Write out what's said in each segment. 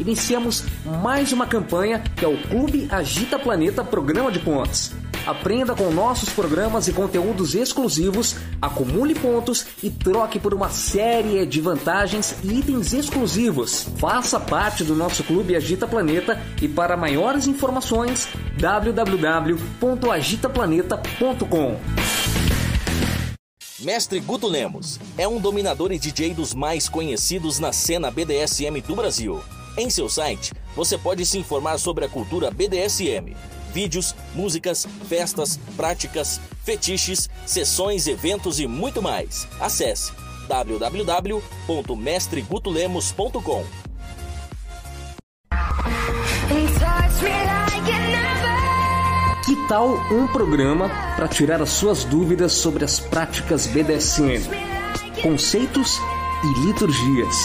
Iniciamos mais uma campanha que é o Clube Agita Planeta Programa de Pontos. Aprenda com nossos programas e conteúdos exclusivos, acumule pontos e troque por uma série de vantagens e itens exclusivos. Faça parte do nosso clube Agita Planeta e para maiores informações www.agitaplaneta.com. Mestre Guto Lemos é um dominador e DJ dos mais conhecidos na cena BDSM do Brasil. Em seu site, você pode se informar sobre a cultura BDSM vídeos, músicas, festas, práticas, fetiches, sessões, eventos e muito mais. Acesse www.mestregutulemos.com. Que tal um programa para tirar as suas dúvidas sobre as práticas BDSM, conceitos e liturgias?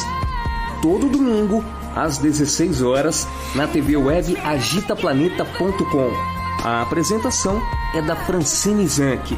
Todo domingo às 16 horas, na TV web agitaplaneta.com. A apresentação é da Francine Zanck.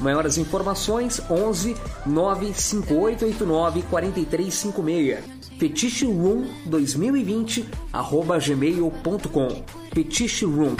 Maiores informações 11 95889 4356. Fetiche Room 2020 arroba gmail.com. Fetiche Room.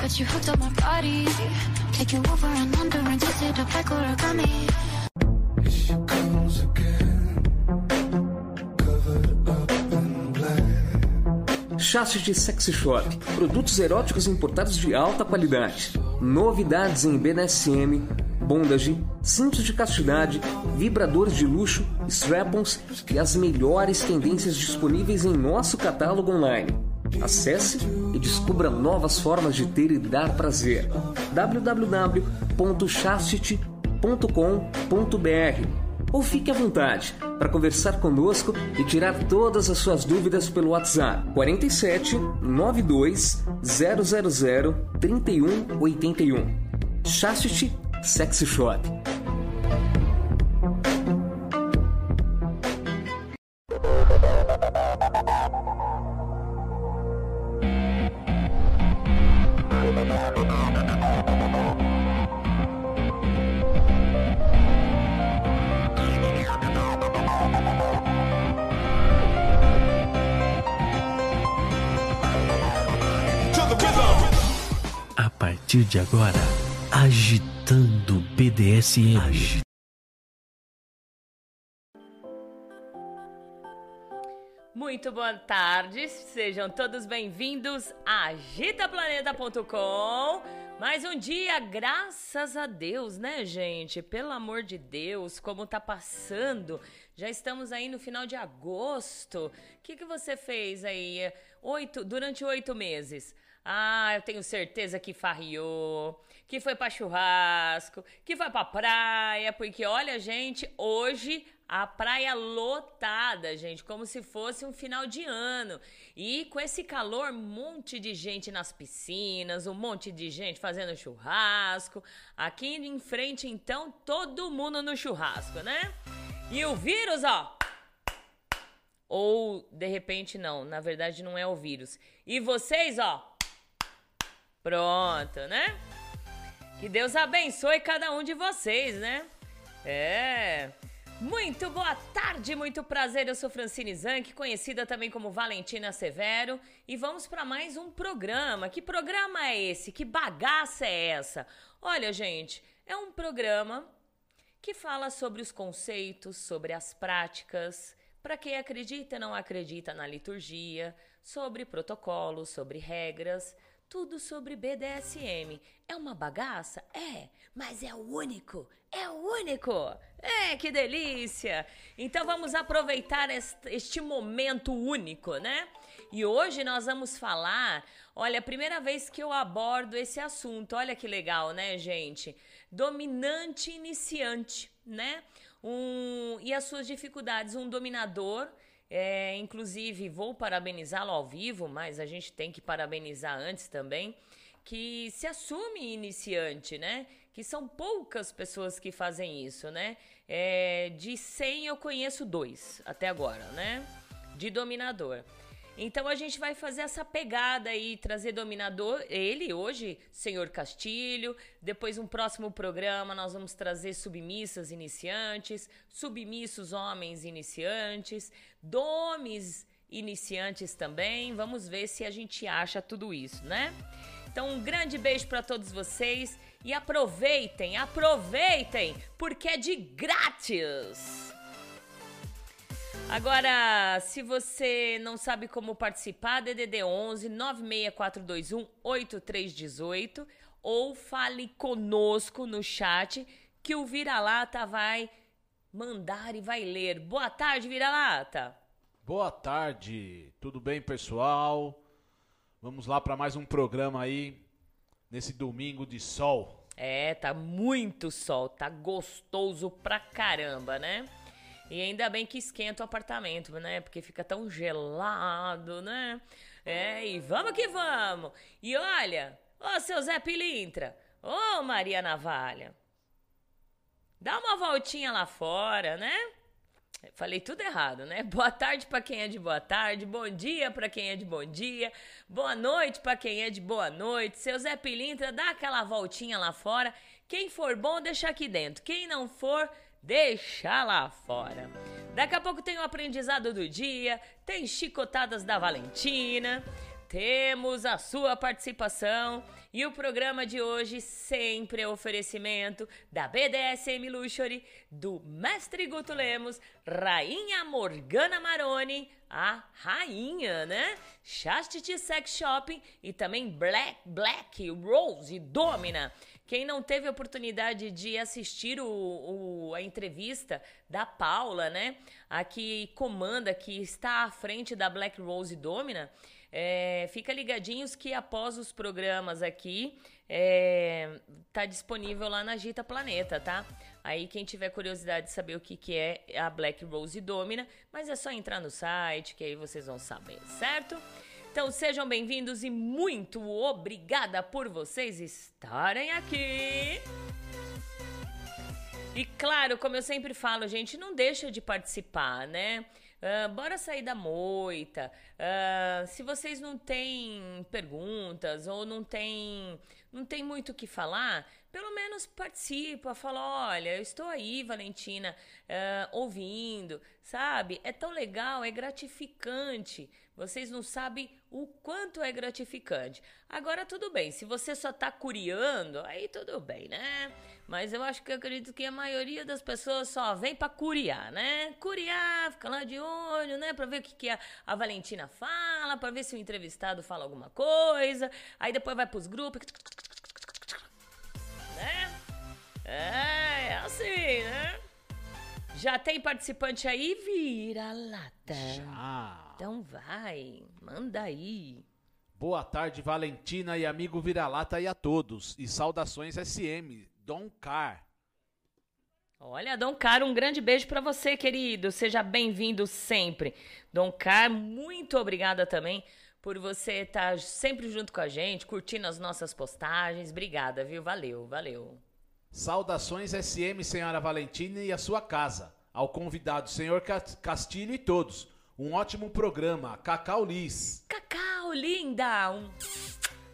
Chassis de Sexy Shop. Produtos eróticos importados de alta qualidade. Novidades em BDSM bondage, cintos de castidade, vibradores de luxo, strap-ons e as melhores tendências disponíveis em nosso catálogo online. Acesse e descubra novas formas de ter e dar prazer. www.chastity.com.br ou fique à vontade para conversar conosco e tirar todas as suas dúvidas pelo WhatsApp 47 92 000 3181. Chastity Sexy Shop. A partir de agora, agitando BDSM. Muito boa tarde, sejam todos bem-vindos a agitaplaneta.com Mais um dia, graças a Deus, né, gente? Pelo amor de Deus, como tá passando. Já estamos aí no final de agosto. O que, que você fez aí oito, durante oito meses? Ah, eu tenho certeza que farriou, que foi para churrasco, que foi pra praia, porque olha, gente, hoje a praia lotada, gente, como se fosse um final de ano. E com esse calor, um monte de gente nas piscinas, um monte de gente fazendo churrasco. Aqui em frente, então, todo mundo no churrasco, né? E o vírus, ó. Ou de repente não, na verdade não é o vírus. E vocês, ó. Pronto, né? Que Deus abençoe cada um de vocês, né? É. Muito boa tarde, muito prazer. Eu sou Francine Zanck, conhecida também como Valentina Severo, e vamos para mais um programa. Que programa é esse? Que bagaça é essa? Olha, gente, é um programa que fala sobre os conceitos, sobre as práticas, para quem acredita e não acredita na liturgia, sobre protocolos, sobre regras, tudo sobre BDSM. É uma bagaça? É, mas é o único. É o único. É, que delícia. Então vamos aproveitar este momento único, né? E hoje nós vamos falar, olha, primeira vez que eu abordo esse assunto. Olha que legal, né, gente? Dominante iniciante, né? Um, e as suas dificuldades, um dominador é, inclusive, vou parabenizá-lo ao vivo, mas a gente tem que parabenizar antes também, que se assume iniciante, né? Que são poucas pessoas que fazem isso, né? É, de 100 eu conheço dois até agora, né? De dominador. Então a gente vai fazer essa pegada aí, trazer dominador, ele hoje, senhor Castilho. Depois, um próximo programa, nós vamos trazer submissas iniciantes, submissos homens iniciantes, domes iniciantes também. Vamos ver se a gente acha tudo isso, né? Então, um grande beijo para todos vocês e aproveitem, aproveitem, porque é de grátis! Agora, se você não sabe como participar, DDD 11 96421 8318 ou fale conosco no chat que o Vira-Lata vai mandar e vai ler. Boa tarde, Vira-Lata. Boa tarde. Tudo bem, pessoal? Vamos lá para mais um programa aí nesse domingo de sol. É, tá muito sol, tá gostoso pra caramba, né? E ainda bem que esquenta o apartamento, né? Porque fica tão gelado, né? É, e vamos que vamos! E olha, ô seu Zé Pilintra, ô Maria Navalha, dá uma voltinha lá fora, né? Falei tudo errado, né? Boa tarde para quem é de boa tarde, bom dia para quem é de bom dia, boa noite para quem é de boa noite. Seu Zé Pilintra, dá aquela voltinha lá fora. Quem for bom, deixa aqui dentro. Quem não for, deixar lá fora. Daqui a pouco tem o aprendizado do dia, tem chicotadas da Valentina, temos a sua participação e o programa de hoje sempre é oferecimento da BDSM Luxury, do Mestre Guto Lemos, Rainha Morgana Maroni, a rainha, né? Chastity Sex Shopping e também Black Black Rose Domina. Quem não teve oportunidade de assistir o, o, a entrevista da Paula, né? A que comanda, que está à frente da Black Rose Domina, é, fica ligadinhos que após os programas aqui, é, tá disponível lá na Gita Planeta, tá? Aí quem tiver curiosidade de saber o que, que é a Black Rose Domina, mas é só entrar no site que aí vocês vão saber, certo? Então sejam bem-vindos e muito obrigada por vocês estarem aqui. E claro, como eu sempre falo, gente, não deixa de participar, né? Uh, bora sair da moita. Uh, se vocês não têm perguntas ou não tem, não tem muito o que falar, pelo menos participa, fala, olha, eu estou aí, Valentina, uh, ouvindo, sabe? É tão legal, é gratificante. Vocês não sabem o quanto é gratificante. Agora, tudo bem, se você só está curiando, aí tudo bem, né? Mas eu acho que eu acredito que a maioria das pessoas só vem para curiar, né? Curiar, fica lá de olho, né? Para ver o que, que a, a Valentina fala, para ver se o entrevistado fala alguma coisa. Aí depois vai pros grupos É, é assim, né? Já tem participante aí? Vira lata. Já. Então vai, manda aí. Boa tarde, Valentina e amigo Vira-Lata e a todos. E saudações SM, Dom Car. Olha, Dom Car, um grande beijo para você, querido. Seja bem-vindo sempre. Dom Car, muito obrigada também por você estar sempre junto com a gente, curtindo as nossas postagens. Obrigada, viu? Valeu, valeu. Saudações SM, senhora Valentina e a sua casa. Ao convidado, senhor Castilho e todos. Um ótimo programa. Cacau Liz. Cacau, linda! Um...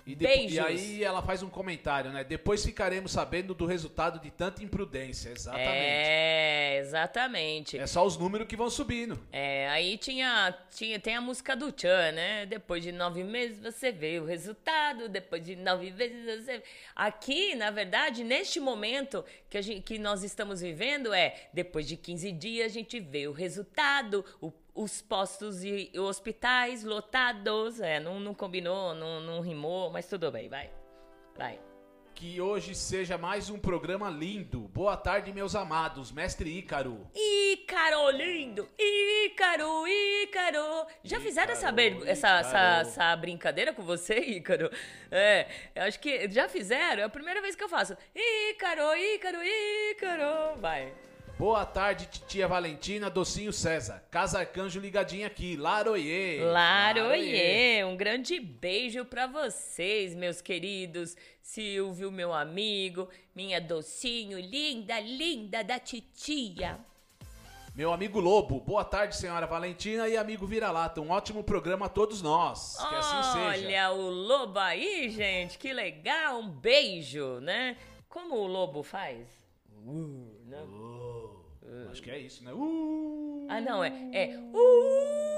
E, Beijos. e aí ela faz um comentário, né? Depois ficaremos sabendo do resultado de tanta imprudência. Exatamente. É, exatamente. É só os números que vão subindo. É, aí tinha, tinha, tem a música do Tchan, né? Depois de nove meses você vê o resultado, depois de nove meses você. Aqui, na verdade, neste momento que, a gente, que nós estamos vivendo, é depois de 15 dias a gente vê o resultado, o os postos e hospitais lotados. É, não, não combinou, não, não rimou, mas tudo bem, vai. Vai. Que hoje seja mais um programa lindo. Boa tarde, meus amados. Mestre Ícaro. Ícaro lindo! Ícaro, Ícaro! Já Ícaro, fizeram essa, essa, essa, essa, brincadeira com você, Ícaro? É, eu acho que já fizeram. É a primeira vez que eu faço. Ícaro, Ícaro, Ícaro. Vai. Boa tarde, titia Valentina, Docinho César. Casa Arcanjo ligadinho aqui. Laroie. Laroie. Um grande beijo para vocês, meus queridos. Silvio, meu amigo. Minha Docinho, linda, linda da titia. Meu amigo Lobo, boa tarde, senhora Valentina e amigo Vira-Lata. Um ótimo programa a todos nós. Que assim seja. Olha o Lobo aí, gente, que legal. Um beijo, né? Como o Lobo faz? Uh, né? Uh. Acho que é isso, né? Uh! Ah, não, é. É. Uh!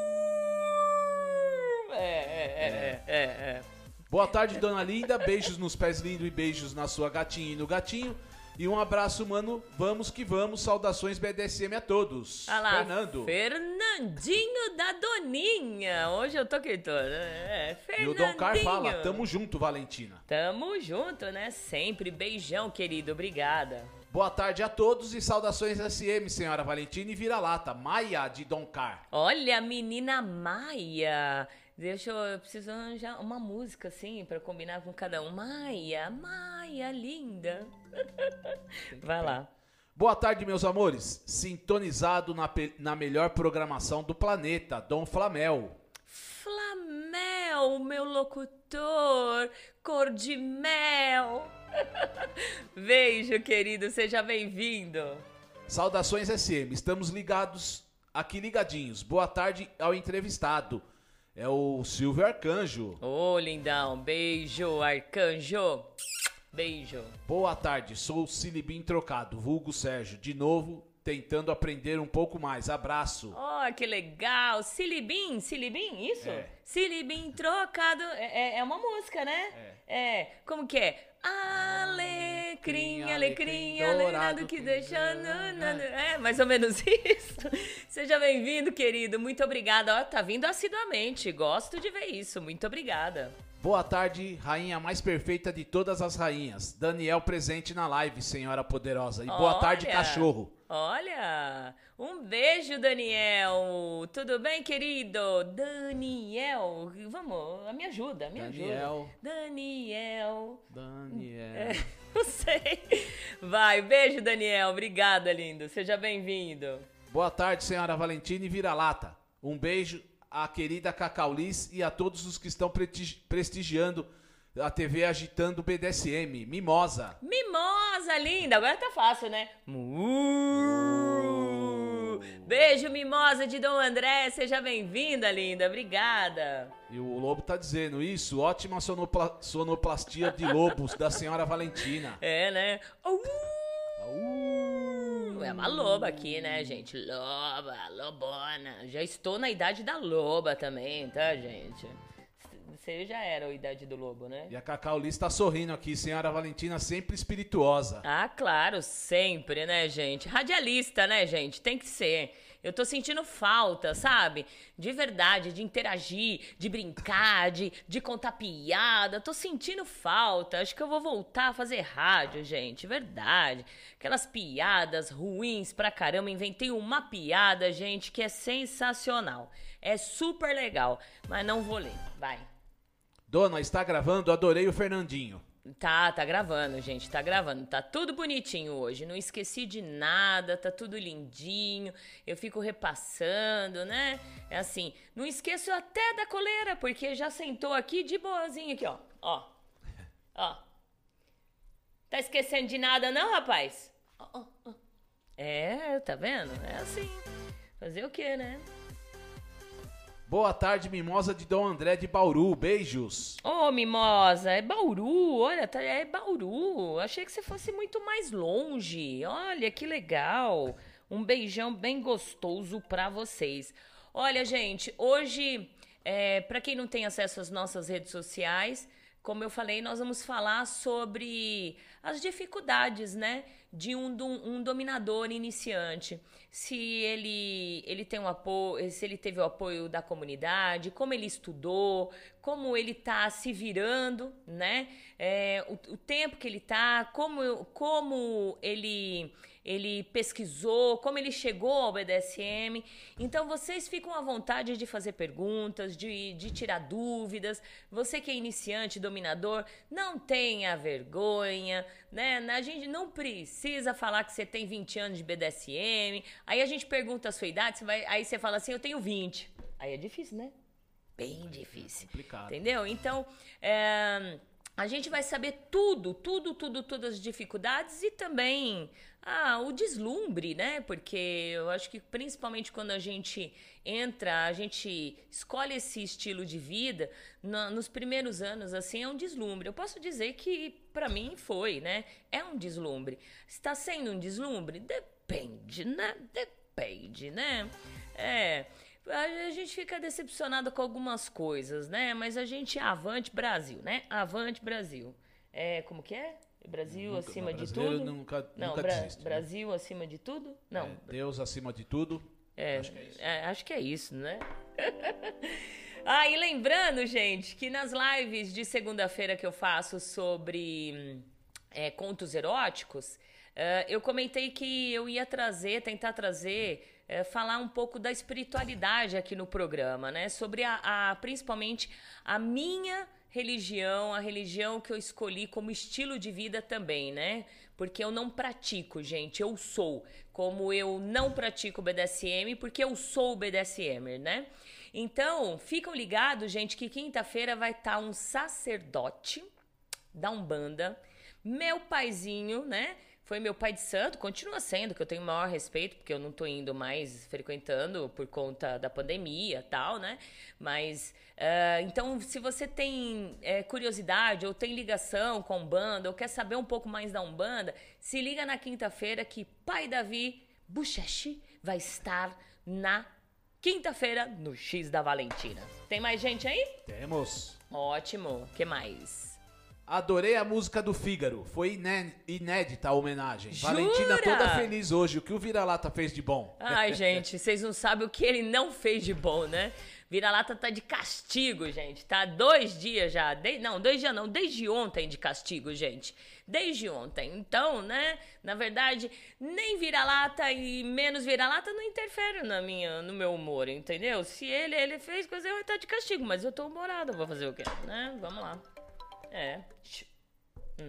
É, é, é, é, é. Boa tarde, dona Linda. Beijos nos pés lindos e beijos na sua gatinha e no gatinho. E um abraço, mano. Vamos que vamos. Saudações BDSM a todos. Ah lá, Fernando. Fernandinho da Doninha. Hoje eu tô aqui todo. É, Fernandinho. E o Dom Car fala: Tamo junto, Valentina. Tamo junto, né? Sempre. Beijão, querido. Obrigada. Boa tarde a todos e saudações SM, senhora Valentina e vira-lata. Maia de Doncar. Olha, menina Maia. Deixa eu, eu preciso arranjar uma música assim para combinar com cada um. Maia, Maia, linda. Vai lá. Boa tarde, meus amores. Sintonizado na, na melhor programação do planeta, Dom Flamel. Flamel, meu locutor, cor de mel. Beijo, querido, seja bem-vindo. Saudações SM, estamos ligados, aqui ligadinhos. Boa tarde ao entrevistado. É o Silvio Arcanjo. Ô, oh, lindão, beijo, Arcanjo. Beijo. Boa tarde, sou o Silibim Trocado, vulgo Sérgio. De novo, tentando aprender um pouco mais. Abraço. Oh, que legal. Silibim, Silibim, isso? É. Silibim Trocado. É, é, é uma música, né? É. é. Como que é? Alecrim, alecrim, dourado que deixa. É, mais ou menos isso. Seja bem-vindo, querido. Muito obrigada. Ó, tá vindo assiduamente. Gosto de ver isso. Muito obrigada. Boa tarde, rainha mais perfeita de todas as rainhas. Daniel presente na live, senhora poderosa. E boa Olha. tarde, cachorro. Olha, um beijo, Daniel. Tudo bem, querido? Daniel, vamos, me ajuda, me Daniel. ajuda. Daniel. Daniel. É, não sei. Vai, beijo, Daniel. Obrigada, lindo. Seja bem-vindo. Boa tarde, senhora Valentina e Vira-Lata. Um beijo à querida Cacaulis e a todos os que estão prestigiando a TV agitando o BDSM. Mimosa. Mimosa, linda. Agora tá fácil, né? Uh. Beijo, Mimosa de Dom André. Seja bem-vinda, linda. Obrigada. E o Lobo tá dizendo isso. Ótima sonopla sonoplastia de lobos da senhora Valentina. É, né? Uh. Uh. É uma loba aqui, né, gente? Loba, lobona. Já estou na idade da loba também, tá, gente? Você já era a idade do lobo, né? E a Cacau Liz tá sorrindo aqui, senhora Valentina sempre espirituosa. Ah, claro, sempre, né, gente? Radialista, né, gente? Tem que ser. Eu tô sentindo falta, sabe? De verdade, de interagir, de brincar, de, de contar piada. Tô sentindo falta. Acho que eu vou voltar a fazer rádio, gente. Verdade. Aquelas piadas ruins pra caramba. Inventei uma piada, gente, que é sensacional. É super legal. Mas não vou ler. Vai. Dona, está gravando, adorei o Fernandinho. Tá, tá gravando, gente, tá gravando. Tá tudo bonitinho hoje. Não esqueci de nada, tá tudo lindinho. Eu fico repassando, né? É assim, não esqueço até da coleira, porque já sentou aqui de boazinha aqui, ó. Ó. Ó. Tá esquecendo de nada não, rapaz? Ó, ó, ó. É, tá vendo? É assim. Fazer o quê, né? Boa tarde, mimosa de Dom André de Bauru. Beijos. Ô, Mimosa, é Bauru, olha, tá- é Bauru. Achei que você fosse muito mais longe. Olha, que legal. Um beijão bem gostoso pra vocês. Olha, gente, hoje, é, para quem não tem acesso às nossas redes sociais, como eu falei, nós vamos falar sobre as dificuldades, né, de um, um dominador iniciante. Se ele, ele tem um apoio, se ele teve o apoio da comunidade, como ele estudou, como ele tá se virando, né? É, o, o tempo que ele tá, como, como ele ele pesquisou, como ele chegou ao BDSM. Então vocês ficam à vontade de fazer perguntas, de, de tirar dúvidas. Você que é iniciante, dominador, não tenha vergonha, né? A gente não precisa falar que você tem 20 anos de BDSM. Aí a gente pergunta a sua idade, você vai, aí você fala assim, eu tenho 20. Aí é difícil, né? Bem difícil. Complicado. Entendeu? Então, é, a gente vai saber tudo, tudo, tudo, todas as dificuldades e também ah, o deslumbre, né? Porque eu acho que principalmente quando a gente entra, a gente escolhe esse estilo de vida, na- nos primeiros anos, assim, é um deslumbre. Eu posso dizer que pra mim foi, né? É um deslumbre. Está sendo um deslumbre? Depende, né? Depende, né? É. A gente fica decepcionado com algumas coisas, né? Mas a gente avante Brasil, né? Avante Brasil. É, como que é? Brasil Nunca- acima de tudo? nunca- Não, nunca Bra- desiste, né? Brasil acima de tudo? Não. É, Deus acima de tudo. É, Acho que é isso. é, acho que é isso, né? ah, e lembrando, gente, que nas lives de segunda-feira que eu faço sobre é, contos eróticos, é, eu comentei que eu ia trazer, tentar trazer, é, falar um pouco da espiritualidade aqui no programa, né? Sobre a, a- principalmente a minha religião, a religião que eu escolhi como estilo de vida também, né? Porque eu não pratico, gente, eu sou. Como eu não pratico BDSM, porque eu sou BDSMer, né? Então, ficam ligados, gente, que quinta-feira vai estar um sacerdote da Umbanda, meu paizinho, né? Foi meu pai de santo, continua sendo, que eu tenho o maior respeito, porque eu não tô indo mais frequentando por conta da pandemia e tal, né? Mas, ah, então, se você tem eh, curiosidade ou tem ligação com a Umbanda ou quer saber um pouco mais da Umbanda, se liga na quinta-feira que Pai Davi Buchechi vai estar na quinta-feira no X da Valentina. Tem mais gente aí? Temos. Ótimo. que mais? Adorei a música do Fígaro. Foi iné- inédita a homenagem. Jura? Valentina toda feliz hoje. O que o Vira-Lata fez de bom? Ai, gente, vocês não sabem o que ele não fez de bom, né? Vira-lata tá de castigo, gente. Tá dois dias já. De- Não, dois dias não. Desde ontem de castigo, gente. Desde ontem. Então, né? Na verdade, nem vira-lata e menos vira-lata não interfere na minha, no meu humor, entendeu? Se ele, ele fez coisa, eu tá de castigo. Mas eu tô humorada, vou fazer o quê? Né? Vamos lá. É.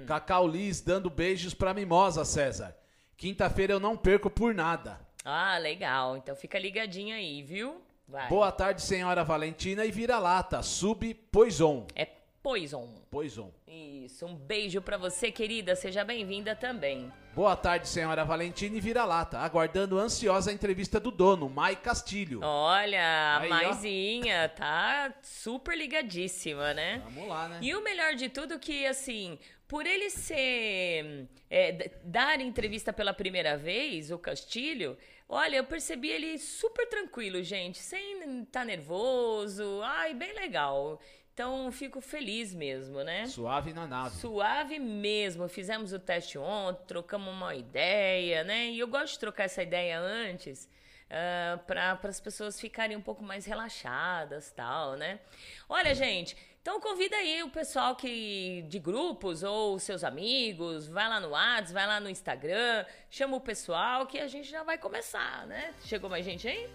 Cacau Liz dando beijos pra mimosa, César. Quinta-feira eu não perco por nada. Ah, legal. Então fica ligadinho aí, viu? Vai. Boa tarde, senhora Valentina e Vira-Lata. Sub Poison. É Poison. Poison. Isso, um beijo pra você, querida. Seja bem-vinda também. Boa tarde, senhora Valentina e Vira-Lata. Aguardando ansiosa a entrevista do dono, Mai Castilho. Olha, a Aí, ó. Maisinha tá super ligadíssima, né? Vamos lá, né? E o melhor de tudo que, assim, por ele ser... é, dar entrevista pela primeira vez, o Castilho, olha, eu percebi ele super tranquilo, gente, sem estar nervoso. Ai, bem legal. Então, fico feliz mesmo, né? Suave na nave. Suave mesmo. Fizemos o teste ontem, trocamos uma ideia, né? E eu gosto de trocar essa ideia antes, uh, para as pessoas ficarem um pouco mais relaxadas, tal, né? Olha, gente, então convida aí o pessoal que de grupos ou seus amigos, vai lá no WhatsApp, vai lá no Instagram, chama o pessoal que a gente já vai começar, né? Chegou mais gente aí?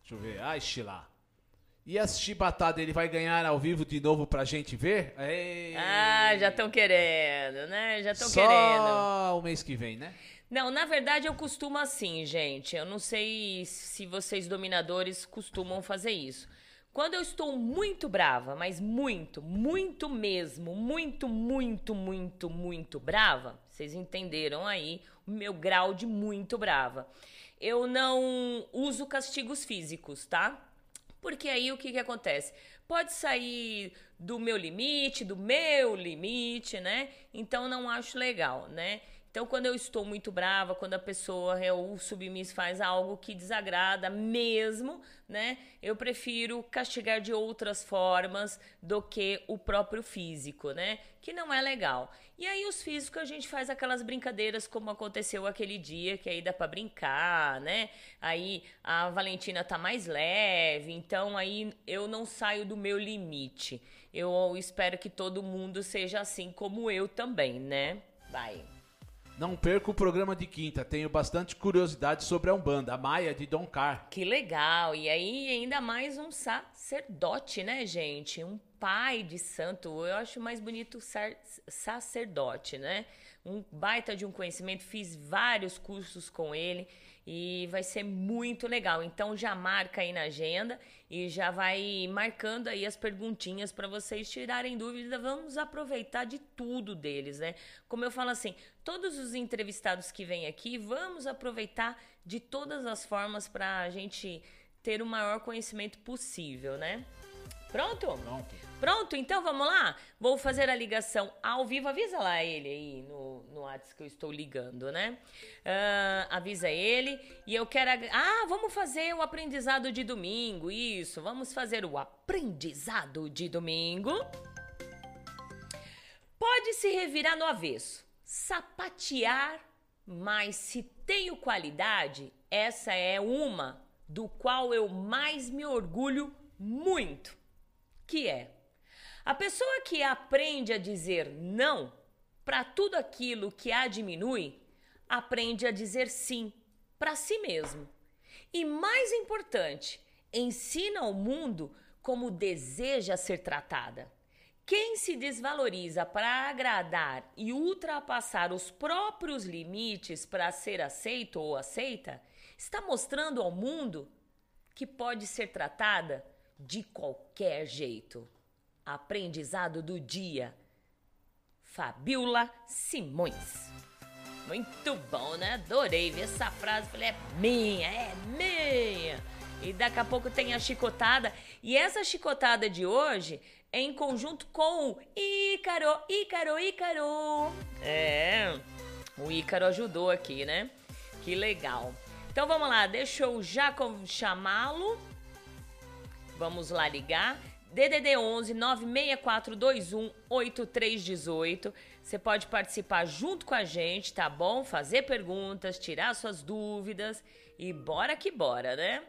Deixa eu ver. Ai, Xilá. E a chibatada ele vai ganhar ao vivo de novo pra gente ver? Ei. Ah, já estão querendo, né? Já estão querendo. Só o mês que vem, né? Não, na verdade eu costumo assim, gente. Eu não sei se vocês dominadores costumam fazer isso. Quando eu estou muito brava, mas muito, muito mesmo, muito, muito, muito, muito brava, vocês entenderam aí o meu grau de muito brava. Eu não uso castigos físicos, tá? Porque aí o que, que acontece? Pode sair do meu limite, do meu limite, né? Então não acho legal, né? Então, quando eu estou muito brava, quando a pessoa, o submisso, faz algo que desagrada mesmo, né? Eu prefiro castigar de outras formas do que o próprio físico, né? Que não é legal. E aí, os físicos, a gente faz aquelas brincadeiras como aconteceu aquele dia, que aí dá para brincar, né? Aí a Valentina tá mais leve, então aí eu não saio do meu limite. Eu espero que todo mundo seja assim como eu também, né? Vai. Não perca o programa de quinta, tenho bastante curiosidade sobre a Umbanda, a Maia de Dom Car. Que legal! E aí, ainda mais um sacerdote, né, gente? Um pai de santo. Eu acho mais bonito sacerdote, né? Um baita de um conhecimento, fiz vários cursos com ele e vai ser muito legal. Então já marca aí na agenda e já vai marcando aí as perguntinhas para vocês tirarem dúvidas. Vamos aproveitar de tudo deles, né? Como eu falo assim, todos os entrevistados que vêm aqui, vamos aproveitar de todas as formas para a gente ter o maior conhecimento possível, né? Pronto? Pronto. Pronto, então vamos lá? Vou fazer a ligação ao vivo. Avisa lá ele aí no, no WhatsApp que eu estou ligando, né? Uh, avisa ele. E eu quero. Ah, vamos fazer o aprendizado de domingo. Isso, vamos fazer o aprendizado de domingo. Pode se revirar no avesso. Sapatear, mas se tenho qualidade, essa é uma do qual eu mais me orgulho muito que é a pessoa que aprende a dizer não para tudo aquilo que a diminui, aprende a dizer sim para si mesmo. E mais importante, ensina ao mundo como deseja ser tratada. Quem se desvaloriza para agradar e ultrapassar os próprios limites para ser aceito ou aceita, está mostrando ao mundo que pode ser tratada de qualquer jeito. Aprendizado do dia. Fabiola Simões. Muito bom, né? Adorei ver essa frase. Falei, é minha, é minha. E daqui a pouco tem a chicotada. E essa chicotada de hoje é em conjunto com o Ícaro, Ícaro, Ícaro. É, o Ícaro ajudou aqui, né? Que legal. Então vamos lá, deixa eu já chamá-lo. Vamos lá ligar. DDD 11 96421 8318. Você pode participar junto com a gente, tá bom? Fazer perguntas, tirar suas dúvidas e bora que bora, né?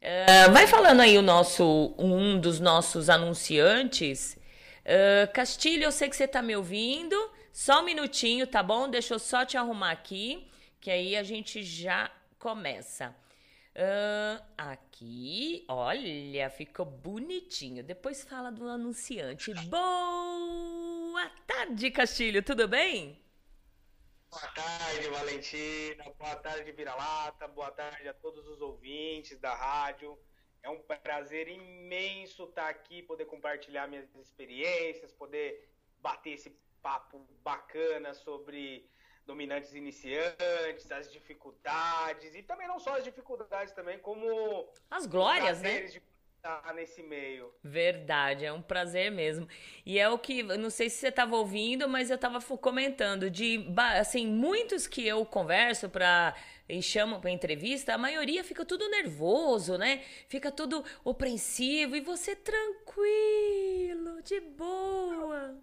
Uh, vai falando aí o nosso um dos nossos anunciantes. Uh, Castilho, eu sei que você tá me ouvindo. Só um minutinho, tá bom? Deixa eu só te arrumar aqui, que aí a gente já começa. Uh, aqui, olha, ficou bonitinho. Depois fala do anunciante. Boa tarde, Castilho, tudo bem? Boa tarde, Valentina. Boa tarde, Vira-Lata. Boa tarde a todos os ouvintes da rádio. É um prazer imenso estar aqui, poder compartilhar minhas experiências, poder bater esse papo bacana sobre dominantes iniciantes, as dificuldades, e também não só as dificuldades, também como as glórias, né? De estar nesse meio. Verdade, é um prazer mesmo. E é o que, não sei se você estava ouvindo, mas eu estava comentando de, assim, muitos que eu converso para e chamam para entrevista, a maioria fica tudo nervoso, né? Fica tudo opreensivo e você tranquilo, de boa.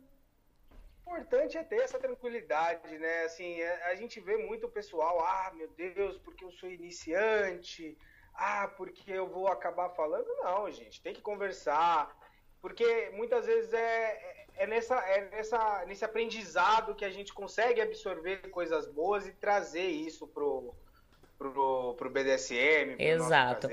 Importante é ter essa tranquilidade, né? Assim, é, a gente vê muito o pessoal, ah, meu Deus, porque eu sou iniciante, ah, porque eu vou acabar falando. Não, gente, tem que conversar, porque muitas vezes é, é, nessa, é nessa, nesse aprendizado que a gente consegue absorver coisas boas e trazer isso pro pro, pro BDSM. Pro Exato.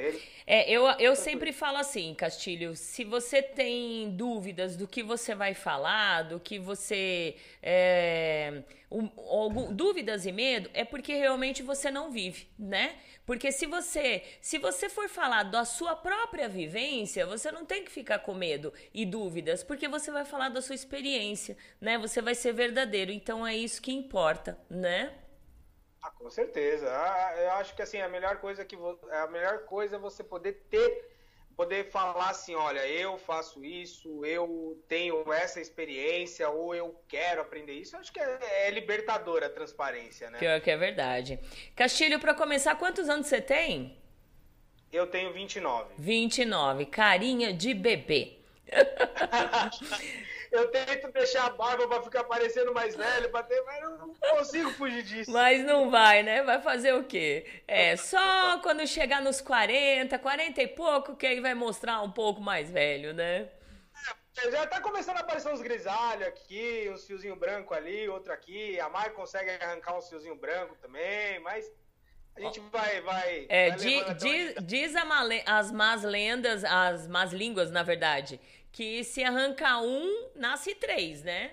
É, eu, eu sempre falo assim, Castilho, se você tem dúvidas do que você vai falar, do que você. É, um, algum, dúvidas e medo, é porque realmente você não vive, né? Porque se você, se você for falar da sua própria vivência, você não tem que ficar com medo e dúvidas, porque você vai falar da sua experiência, né? Você vai ser verdadeiro. Então é isso que importa, né? Ah, com certeza. Ah, eu acho que assim a melhor coisa que a melhor coisa é você poder ter poder falar assim, olha, eu faço isso, eu tenho essa experiência ou eu quero aprender isso. Eu acho que é, é libertadora a transparência, né? Pior que é verdade. Castilho, para começar, quantos anos você tem? Eu tenho 29. 29, carinha de bebê. eu tento deixar a barba pra ficar parecendo mais velho, pra ter, mas eu não consigo fugir disso. Mas não vai, né? Vai fazer o quê? É, só quando chegar nos 40, 40 e pouco, que aí vai mostrar um pouco mais velho, né? É, já tá começando a aparecer uns grisalhos aqui, uns fiozinho branco ali, outro aqui. A Mai consegue arrancar uns fiozinho branco também, mas a gente vai, vai. É, vai diz, diz as más lendas, as más línguas, na verdade, que se arrancar um, nasce três, né?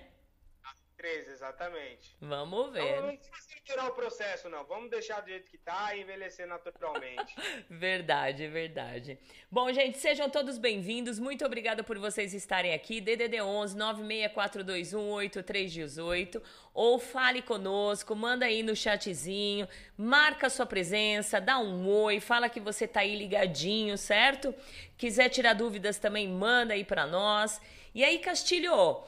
Nasce três, exatamente. Vamos ver. Não, acelerar o processo, não. Vamos deixar do jeito que tá e envelhecer naturalmente. verdade, verdade. Bom, gente, sejam todos bem-vindos. Muito obrigada por vocês estarem aqui. DDD 11 96421 8318 ou fale conosco, manda aí no chatzinho, marca sua presença, dá um oi, fala que você tá aí ligadinho, certo? Quiser tirar dúvidas também, manda aí para nós. E aí, Castilho,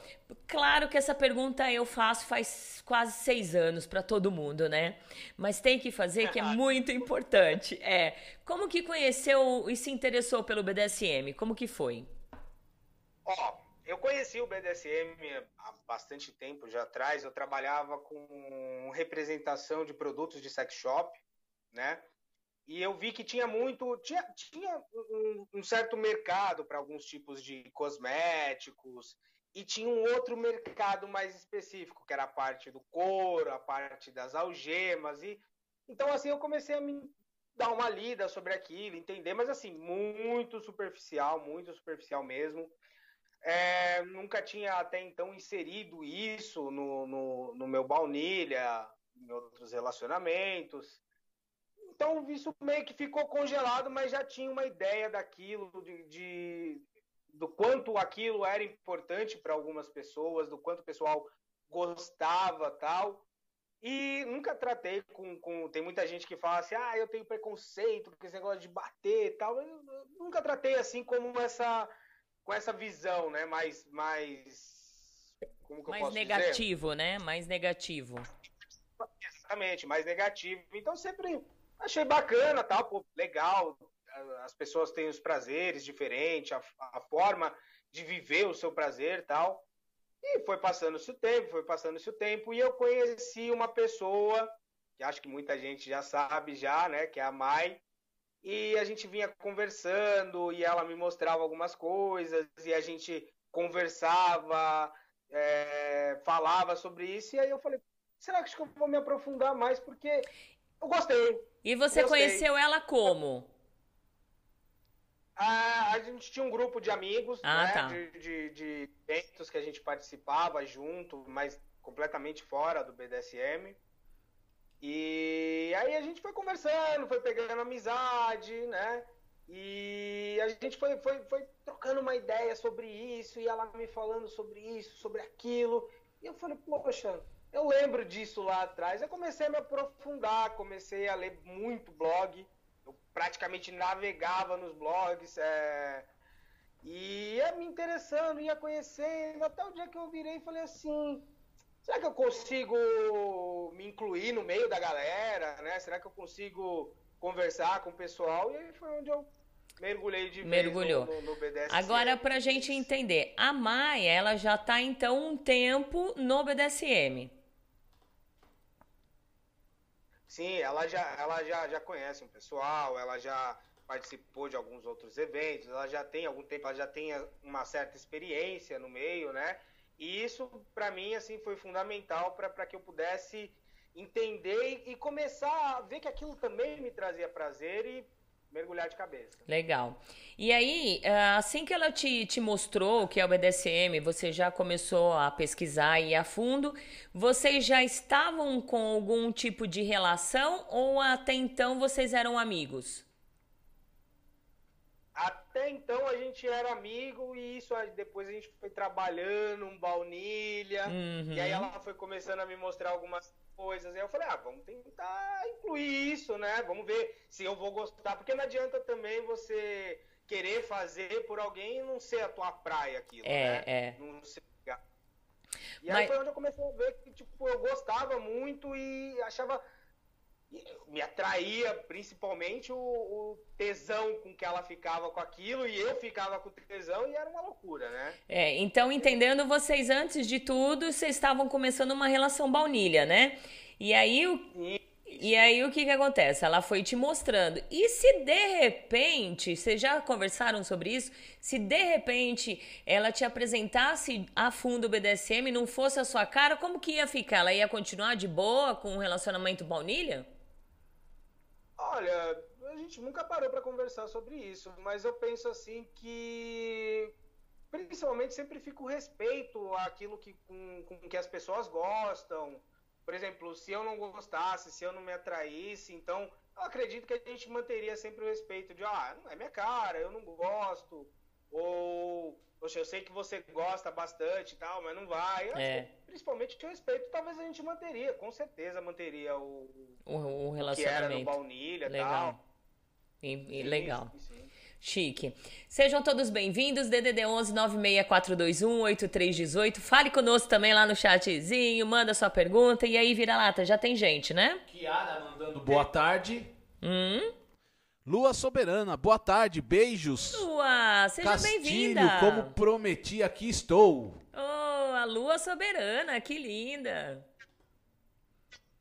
claro que essa pergunta eu faço faz quase seis anos para todo mundo, né? Mas tem que fazer que é muito importante. É, como que conheceu e se interessou pelo BDSM? Como que foi? Ó, eu conheci o BDSM há bastante tempo já atrás. Eu trabalhava com representação de produtos de sex shop, né? E eu vi que tinha muito, tinha, tinha um, um certo mercado para alguns tipos de cosméticos e tinha um outro mercado mais específico, que era a parte do couro, a parte das algemas e então assim eu comecei a me dar uma lida sobre aquilo, entender, mas assim muito superficial, muito superficial mesmo. É, nunca tinha até então inserido isso no, no, no meu baunilha, em outros relacionamentos. Então isso meio que ficou congelado, mas já tinha uma ideia daquilo, de, de do quanto aquilo era importante para algumas pessoas, do quanto o pessoal gostava tal. E nunca tratei com, com, Tem muita gente que fala assim, ah, eu tenho preconceito com esse negócio de bater e tal. Eu, nunca tratei assim como essa. com essa visão, né? Mais. mais como que mais eu posso negativo, dizer? né? Mais negativo. Exatamente, mais negativo. Então sempre achei bacana, tal, pô, legal. As pessoas têm os prazeres diferentes, a, a forma de viver o seu prazer, tal. E foi passando-se o tempo, foi passando-se o tempo, e eu conheci uma pessoa, que acho que muita gente já sabe já, né, que é a Mai, e a gente vinha conversando, e ela me mostrava algumas coisas, e a gente conversava, é, falava sobre isso, e aí eu falei, será que eu vou me aprofundar mais, porque eu gostei. E você gostei. conheceu ela como? Ah, a gente tinha um grupo de amigos, ah, né? Tá. De, de, de eventos que a gente participava junto, mas completamente fora do BDSM. E aí a gente foi conversando, foi pegando amizade, né? E a gente foi, foi, foi trocando uma ideia sobre isso, e ela me falando sobre isso, sobre aquilo. E eu falei, poxa, eu lembro disso lá atrás. Eu comecei a me aprofundar, comecei a ler muito blog. Eu praticamente navegava nos blogs. É... E ia me interessando, ia conhecendo, até o dia que eu virei e falei assim: será que eu consigo me incluir no meio da galera? Né? Será que eu consigo conversar com o pessoal? E aí foi onde eu mergulhei de Mergulhou. vez no, no, no BDSM. Agora, pra gente entender, a Maia, ela já tá então um tempo no BDSM. Sim, ela já, ela já, já conhece um pessoal, ela já participou de alguns outros eventos, ela já tem algum tempo, ela já tem uma certa experiência no meio, né? E isso, para mim, assim, foi fundamental para que eu pudesse entender e, começar a ver que aquilo também me trazia prazer e mergulhar de cabeça. Legal. E aí, ah, assim que ela te, te mostrou o que é o BDSM, você já começou a pesquisar e ir a fundo, vocês já estavam com algum tipo de relação ou até então vocês eram amigos? Até então a gente era amigo e isso depois a gente foi trabalhando um baunilha uhum. e aí ela foi começando a me mostrar algumas coisas. Aí eu falei, ah, vamos tentar incluir isso, né? Vamos ver se eu vou gostar, porque não adianta também você querer fazer por alguém e não ser a tua praia aquilo, é, né? É. Não ser e Mas... aí foi onde eu comecei a ver que tipo, eu gostava muito e achava me atraía principalmente o, o, tesão com que ela ficava com aquilo e eu ficava com tesão e era uma loucura, né? É, então entendendo vocês antes de tudo, vocês estavam começando uma relação baunilha, né? E aí o e aí o que que acontece? Ela foi te mostrando. E se de repente, vocês já conversaram sobre isso? Se de repente ela te apresentasse a fundo o BDSM e não fosse a sua cara, como que ia ficar? Ela ia continuar de boa com um relacionamento baunilha? Olha, a gente nunca parou para conversar sobre isso, mas eu penso assim que principalmente sempre fica o respeito àquilo que, com, com que as pessoas gostam. Por exemplo, se eu não gostasse, se eu não me atraísse, então eu acredito que a gente manteria sempre o respeito de, ah, não é minha cara, eu não gosto, ou, poxa, eu sei que você gosta bastante e tal, mas não vai. É. principalmente o respeito, talvez a gente manteria, com certeza manteria o, o, o relacionamento. Que era no baunilha e tal. E, e legal. Sim, sim. Chique. Sejam todos bem-vindos, DDD 11 96421 8318. Fale conosco também lá no chatzinho, manda sua pergunta e aí vira lata, já tem gente, né? Kiara mandando boa tarde. Hum? Lua Soberana, boa tarde, beijos. Lua, seja bem-vinda. como prometi, aqui estou. Oh, a Lua Soberana, que linda.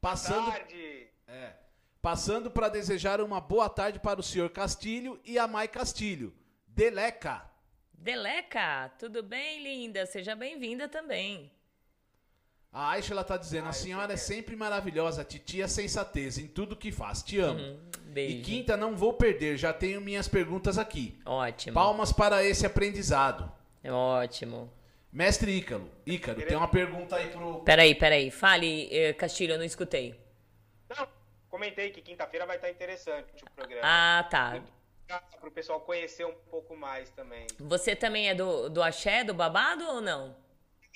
Passando. Boa tarde. É. Passando para desejar uma boa tarde para o senhor Castilho e a Mai Castilho. Deleca. Deleca, tudo bem, linda? Seja bem-vinda também. A Aisha ela tá dizendo, a senhora é sempre maravilhosa, titia sensatez em tudo que faz. Te amo. Uhum, beijo. E quinta, não vou perder, já tenho minhas perguntas aqui. Ótimo. Palmas para esse aprendizado. É ótimo. Mestre Ícaro, Ícaro, tem uma pergunta aí pro. Peraí, peraí. Fale, eh, Castilho, eu não escutei. Não, comentei que quinta-feira vai estar interessante o programa. Ah, tá. Para o pessoal conhecer um pouco mais também. Você também é do, do axé, do babado ou não?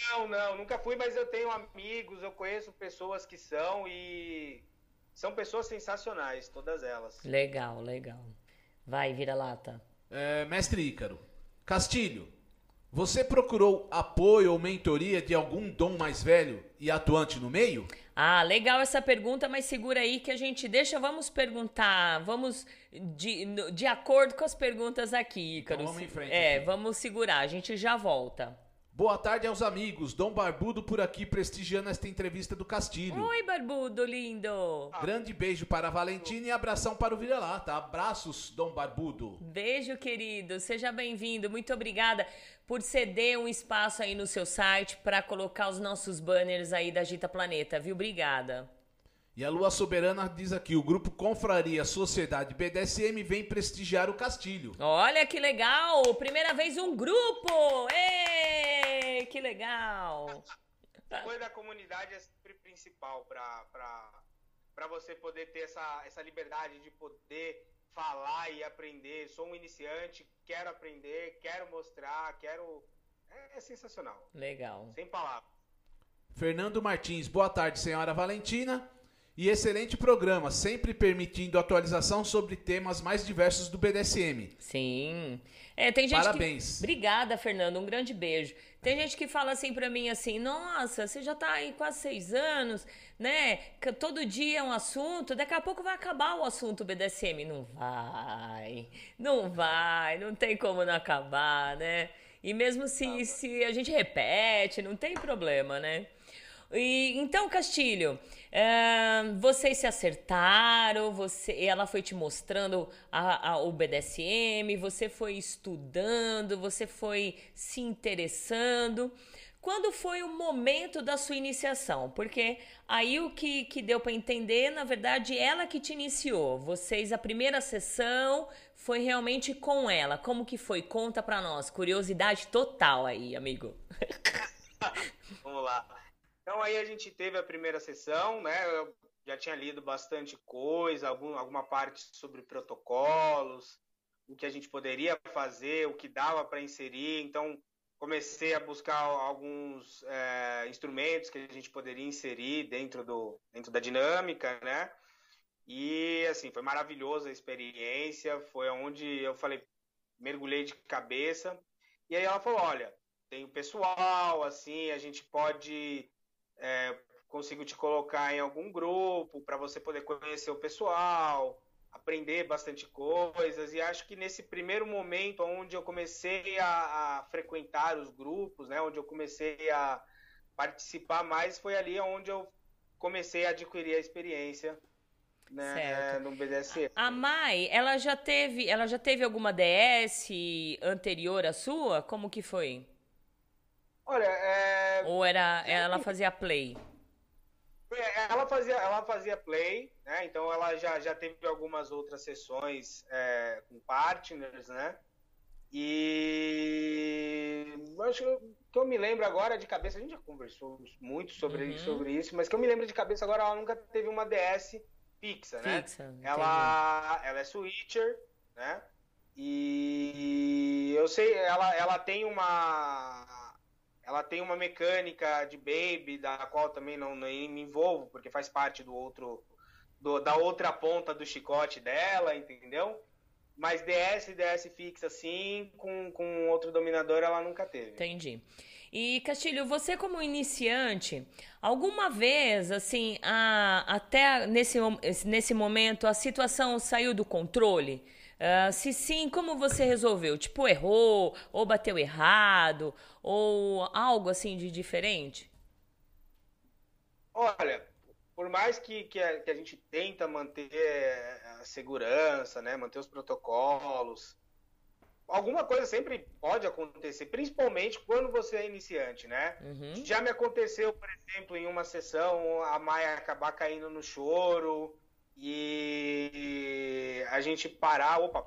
Não, não, nunca fui, mas eu tenho amigos, eu conheço pessoas que são e são pessoas sensacionais, todas elas. Legal, legal. Vai, vira lata. É, mestre Ícaro, Castilho, você procurou apoio ou mentoria de algum dom mais velho e atuante no meio? Ah, legal essa pergunta, mas segura aí que a gente deixa, vamos perguntar, vamos de, de acordo com as perguntas aqui, Ícaro. Então vamos em frente. É, aqui. vamos segurar, a gente já volta. Boa tarde aos amigos. Dom Barbudo por aqui prestigiando esta entrevista do Castilho. Oi, Barbudo, lindo. Grande beijo para a Valentina e abração para o Vira-Lata. Abraços, Dom Barbudo. Beijo, querido. Seja bem-vindo. Muito obrigada por ceder um espaço aí no seu site para colocar os nossos banners aí da Gita Planeta, viu? Obrigada. E a Lua Soberana diz aqui: o grupo Confraria Sociedade BDSM vem prestigiar o Castilho. Olha que legal! Primeira vez um grupo! Ei, que legal! Apoio da comunidade é sempre principal para você poder ter essa, essa liberdade de poder falar e aprender. Sou um iniciante, quero aprender, quero mostrar, quero. É, é sensacional. Legal. Sem palavras. Fernando Martins, boa tarde, senhora Valentina. E excelente programa, sempre permitindo atualização sobre temas mais diversos do BDSM. Sim. É, tem gente Parabéns. Que... Obrigada, Fernando. Um grande beijo. Tem gente que fala assim pra mim assim, nossa, você já tá aí quase seis anos, né? Todo dia é um assunto, daqui a pouco vai acabar o assunto BDSM. Não vai, não vai, não tem como não acabar, né? E mesmo se, se a gente repete, não tem problema, né? E, então, Castilho, é, vocês se acertaram, você, ela foi te mostrando a, a, o BDSM, você foi estudando, você foi se interessando. Quando foi o momento da sua iniciação? Porque aí o que, que deu para entender, na verdade, ela que te iniciou. Vocês, a primeira sessão foi realmente com ela. Como que foi? Conta para nós. Curiosidade total aí, amigo. Vamos lá. Então aí a gente teve a primeira sessão, né? Eu já tinha lido bastante coisa, algum, alguma parte sobre protocolos, o que a gente poderia fazer, o que dava para inserir. Então comecei a buscar alguns é, instrumentos que a gente poderia inserir dentro do dentro da dinâmica, né? E assim foi maravilhosa a experiência. Foi onde eu falei mergulhei de cabeça. E aí ela falou, olha, tem o pessoal, assim, a gente pode é, consigo te colocar em algum grupo para você poder conhecer o pessoal, aprender bastante coisas. E acho que nesse primeiro momento, onde eu comecei a, a frequentar os grupos, né, onde eu comecei a participar mais, foi ali onde eu comecei a adquirir a experiência né, no BDSM. A Mai, ela já teve, ela já teve alguma DS anterior à sua? Como que foi? Olha, é... Ou era ela fazia play? É, ela fazia, ela fazia play, né? Então ela já, já teve algumas outras sessões é, com partners, né? E acho que eu me lembro agora de cabeça, a gente já conversou muito sobre, uhum. sobre isso, mas que eu me lembro de cabeça agora, ela nunca teve uma DS fixa, né? Fixa, ela, ela é switcher, né? E eu sei, ela, ela tem uma ela tem uma mecânica de baby, da qual também não, não me envolvo, porque faz parte do outro. Do, da outra ponta do chicote dela, entendeu? Mas DS DS fixa, assim, com, com outro dominador, ela nunca teve. Entendi. E, Castilho, você como iniciante, alguma vez, assim, a, até nesse, nesse momento, a situação saiu do controle? Uh, se sim, como você resolveu? Tipo, errou, ou bateu errado, ou algo assim de diferente? Olha, por mais que, que, a, que a gente tenta manter a segurança, né, manter os protocolos, alguma coisa sempre pode acontecer, principalmente quando você é iniciante, né? Uhum. Já me aconteceu, por exemplo, em uma sessão, a Maia acabar caindo no choro, e a gente parar, opa,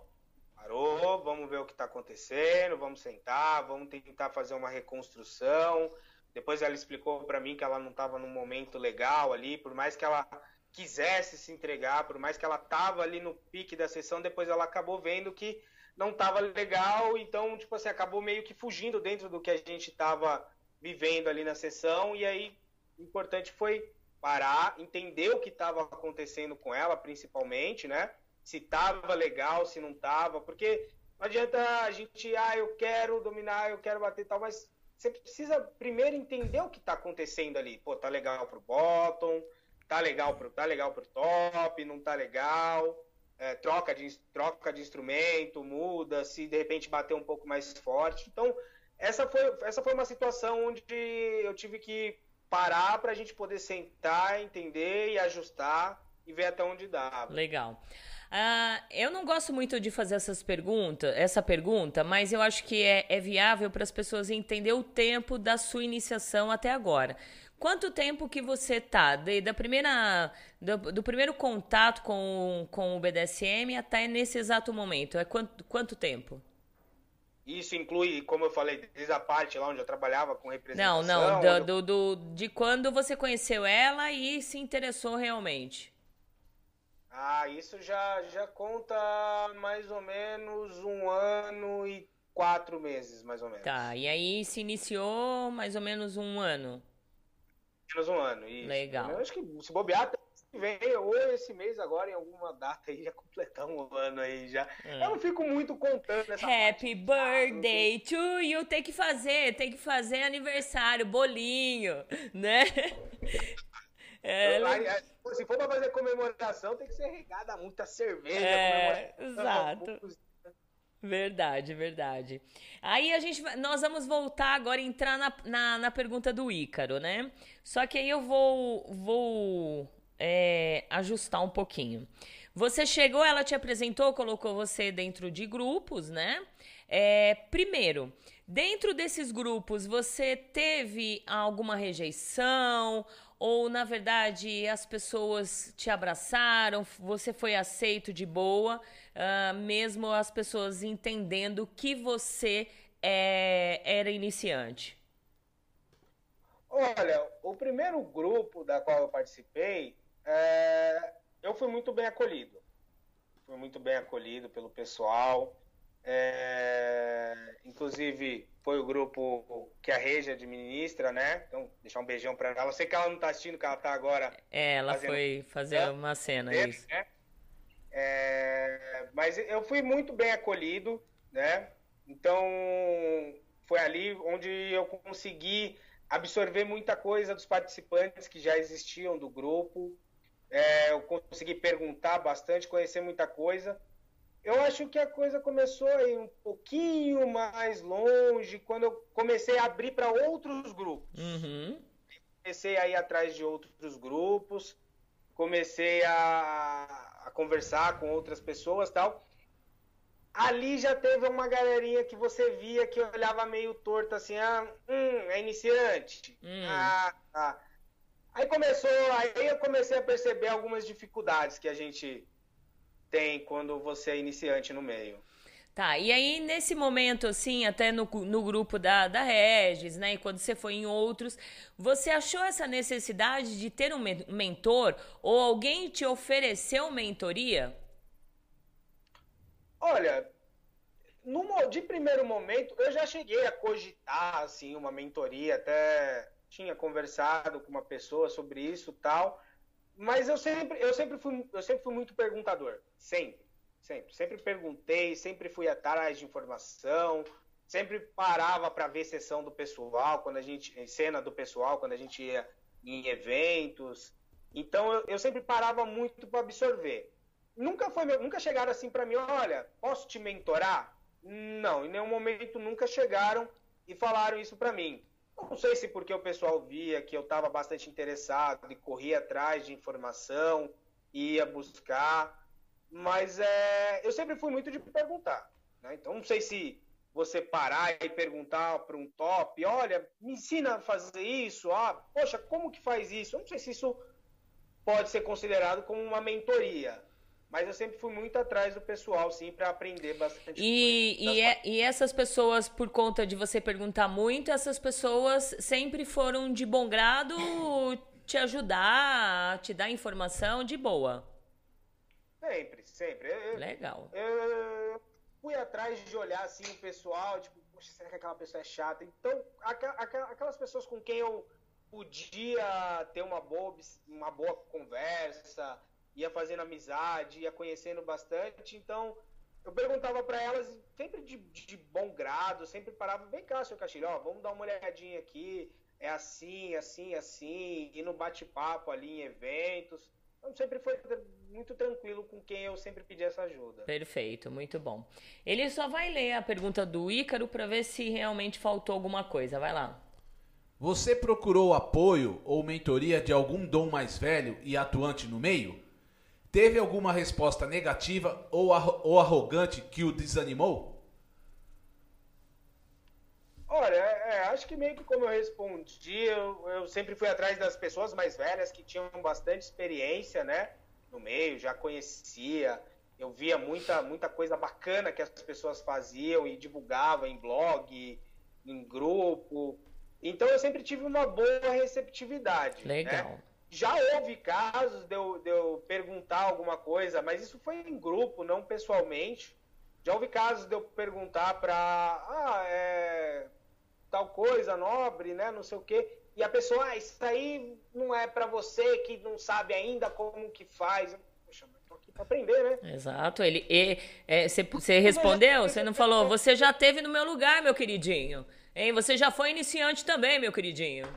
parou, vamos ver o que está acontecendo, vamos sentar, vamos tentar fazer uma reconstrução. Depois ela explicou para mim que ela não estava num momento legal ali, por mais que ela quisesse se entregar, por mais que ela estava ali no pique da sessão, depois ela acabou vendo que não estava legal, então, tipo assim, acabou meio que fugindo dentro do que a gente estava vivendo ali na sessão, e aí o importante foi parar, entender o que estava acontecendo com ela, principalmente, né? Se estava legal, se não estava, porque não adianta a gente, ah, eu quero dominar, eu quero bater e tal, mas você precisa primeiro entender o que está acontecendo ali. Pô, tá legal pro bottom, tá legal pro, tá legal pro top, não tá legal, é, troca, de, troca de instrumento, muda, se de repente bater um pouco mais forte. Então, essa foi, essa foi uma situação onde eu tive que parar para a gente poder sentar, entender e ajustar e ver até onde dá. Legal. Uh, eu não gosto muito de fazer essas perguntas, essa pergunta, mas eu acho que é, é viável para as pessoas entender o tempo da sua iniciação até agora. Quanto tempo que você tá de, da primeira do, do, primeiro contato com, com o BDSM até nesse exato momento? É quanto, quanto tempo? Isso inclui, como eu falei, desde a parte lá onde eu trabalhava com representação. Não, não, do, do, do, de quando você conheceu ela e se interessou realmente. Ah, isso já, já conta mais ou menos um ano e quatro meses, mais ou menos. Tá, e aí se iniciou mais ou menos um ano. Menos um ano, isso. Legal. Eu acho que se bobear, vem, ou esse mês agora, em alguma data aí, já completar um ano aí já. É. Eu não fico muito contando essa Happy parte. birthday ah, to you. Tem que fazer, tem que fazer aniversário, bolinho, né? É, se for pra fazer comemoração, tem que ser regada muita cerveja. É, exato. Verdade, verdade. Aí a gente, nós vamos voltar agora entrar na, na, na pergunta do Ícaro, né? Só que aí eu vou, vou é, ajustar um pouquinho. Você chegou, ela te apresentou, colocou você dentro de grupos, né? É, primeiro, dentro desses grupos, você teve alguma rejeição? Ou, na verdade, as pessoas te abraçaram, você foi aceito de boa, uh, mesmo as pessoas entendendo que você é, era iniciante? Olha, o primeiro grupo da qual eu participei é, eu fui muito bem acolhido. Fui muito bem acolhido pelo pessoal. É, inclusive, foi o grupo que a Regia administra, né? Então, deixar um beijão para ela. Eu sei que ela não tá assistindo, que ela tá agora. É, ela fazendo... foi fazer uma cena, é isso. Né? É, mas eu fui muito bem acolhido, né? Então, foi ali onde eu consegui absorver muita coisa dos participantes que já existiam do grupo. É, eu consegui perguntar bastante, conhecer muita coisa. Eu acho que a coisa começou a ir um pouquinho mais longe quando eu comecei a abrir para outros grupos. Uhum. Comecei a ir atrás de outros grupos, comecei a, a conversar com outras pessoas tal. Ali já teve uma galerinha que você via que olhava meio torto assim, ah, hum, é iniciante. Hum. Ah, ah. Aí começou, aí eu comecei a perceber algumas dificuldades que a gente tem quando você é iniciante no meio. Tá, e aí nesse momento, assim, até no, no grupo da, da Regis, né, e quando você foi em outros, você achou essa necessidade de ter um mentor ou alguém te ofereceu mentoria? Olha, no, de primeiro momento, eu já cheguei a cogitar, assim, uma mentoria, até tinha conversado com uma pessoa sobre isso tal, mas eu sempre, eu sempre fui, eu sempre fui muito perguntador, sempre, sempre, sempre perguntei, sempre fui atrás de informação, sempre parava para ver sessão do pessoal, quando a gente, cena do pessoal, quando a gente ia em eventos. Então eu, eu sempre parava muito para absorver. Nunca foi, nunca chegaram assim para mim, olha, posso te mentorar? Não, em nenhum momento nunca chegaram e falaram isso para mim. Não sei se porque o pessoal via que eu estava bastante interessado e corria atrás de informação, ia buscar, mas é, eu sempre fui muito de perguntar. Né? Então, não sei se você parar e perguntar para um top, olha, me ensina a fazer isso, ah, poxa, como que faz isso? Eu não sei se isso pode ser considerado como uma mentoria. Mas eu sempre fui muito atrás do pessoal, sim, para aprender bastante e. E, é, e essas pessoas, por conta de você perguntar muito, essas pessoas sempre foram de bom grado te ajudar, te dar informação de boa? Sempre, sempre. Eu, Legal. Eu fui atrás de olhar, assim, o pessoal, tipo, poxa, será que aquela pessoa é chata? Então, aquelas pessoas com quem eu podia ter uma boa, uma boa conversa, ia fazendo amizade, ia conhecendo bastante. Então, eu perguntava para elas, sempre de, de, bom grado, sempre parava, vem cá, seu Castilho, ó, vamos dar uma olhadinha aqui, é assim, assim, assim, e no bate-papo ali em eventos. Então, sempre foi muito tranquilo com quem eu sempre pedi essa ajuda. Perfeito, muito bom. Ele só vai ler a pergunta do Ícaro para ver se realmente faltou alguma coisa. Vai lá. Você procurou apoio ou mentoria de algum dom mais velho e atuante no meio? Teve alguma resposta negativa ou, ou arrogante que o desanimou? Olha, é, acho que meio que como eu respondi, eu, eu, sempre fui atrás das pessoas mais velhas que tinham bastante experiência, né? No meio, já conhecia, eu via muita, muita coisa bacana que as pessoas faziam e divulgavam em blog, em grupo. Então eu sempre tive uma boa receptividade. Né? Legal. Né? Já houve casos de eu, de eu perguntar alguma coisa, mas isso foi em grupo, não pessoalmente. Já houve casos de eu perguntar para. Ah, é, tal coisa nobre, né? Não sei o quê. E a pessoa, ah, isso aí não é para você que não sabe ainda como que faz. Poxa, mas tô aqui para aprender, né? Exato. Ele, você é, respondeu? Você não falou? Você já teve no meu lugar, meu queridinho. Hein? Você já foi iniciante também, meu queridinho.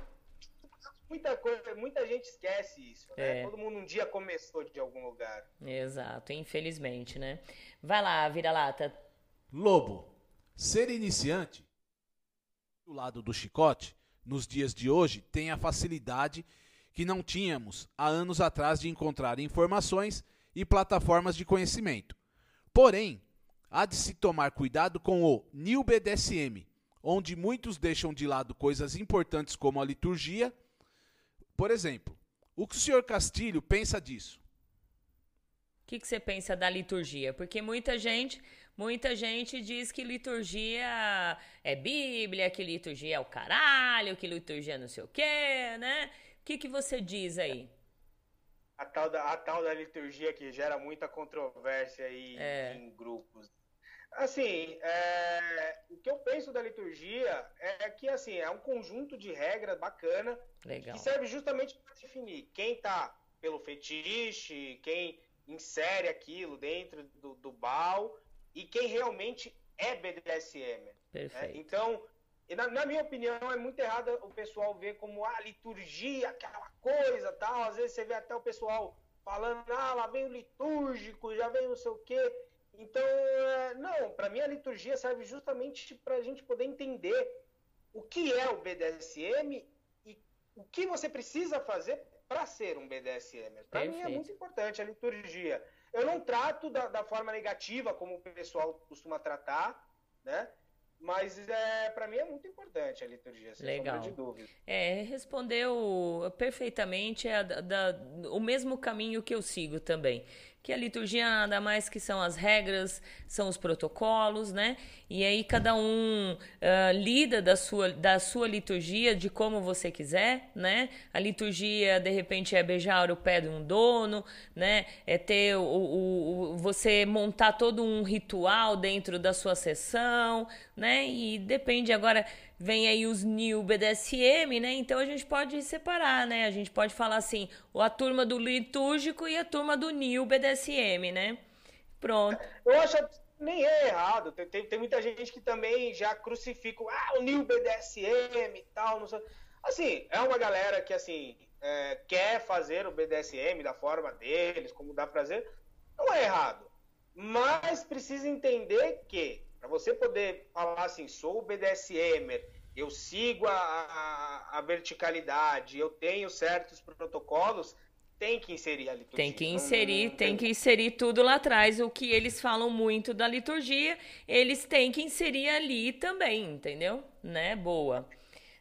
Muita coisa, muita gente esquece isso, né? É. Todo mundo um dia começou de algum lugar. Exato, infelizmente, né? Vai lá, vira-lata. Lobo, ser iniciante do lado do chicote nos dias de hoje tem a facilidade que não tínhamos há anos atrás de encontrar informações e plataformas de conhecimento. Porém, há de se tomar cuidado com o New BDSM, onde muitos deixam de lado coisas importantes como a liturgia. Por exemplo, o que o senhor Castilho pensa disso? O que, que você pensa da liturgia? Porque muita gente Muita gente diz que liturgia é Bíblia, que liturgia é o caralho, que liturgia é não sei o quê, né? O que, que você diz aí? A tal, da, a tal da liturgia que gera muita controvérsia aí é. em grupos. Assim, é, o que eu penso da liturgia é que assim é um conjunto de regras bacana Legal. que serve justamente para definir quem tá pelo fetiche, quem insere aquilo dentro do, do bal e quem realmente é BDSM. Né? Então, na, na, minha opinião, é muito errado o pessoal ver como a ah, liturgia, aquela coisa tal. Às vezes você vê até o pessoal falando, ah, lá vem o litúrgico, já vem não sei o quê. Então, é, não, para mim a liturgia serve justamente para a gente poder entender o que é o BDSM e o que você precisa fazer para ser um BDSM. Para mim é muito importante a liturgia. Eu não trato da, da forma negativa como o pessoal costuma tratar, né? Mas é, para mim é muito importante a liturgia, sem Legal. de dúvida. É, respondeu perfeitamente a, da, o mesmo caminho que eu sigo também que a liturgia nada mais que são as regras, são os protocolos, né? E aí cada um uh, lida da sua, da sua liturgia de como você quiser, né? A liturgia, de repente, é beijar o pé de um dono, né? É ter o, o, o você montar todo um ritual dentro da sua sessão, né? E depende agora vem aí os New BDSM, né? Então a gente pode separar, né? A gente pode falar assim, a turma do litúrgico e a turma do New BDSM, né? Pronto. Eu acho nem é errado. Tem, tem, tem muita gente que também já crucifica, ah, o New BDSM e tal, não sei. Assim, é uma galera que, assim, é, quer fazer o BDSM da forma deles, como dá prazer. Não é errado. Mas precisa entender que para você poder falar assim, sou o BDSMer, eu sigo a, a, a, verticalidade, eu tenho certos protocolos, tem que inserir a liturgia. Tem que inserir, não, tem... tem que inserir tudo lá atrás. O que eles falam muito da liturgia, eles têm que inserir ali também, entendeu? Né? Boa.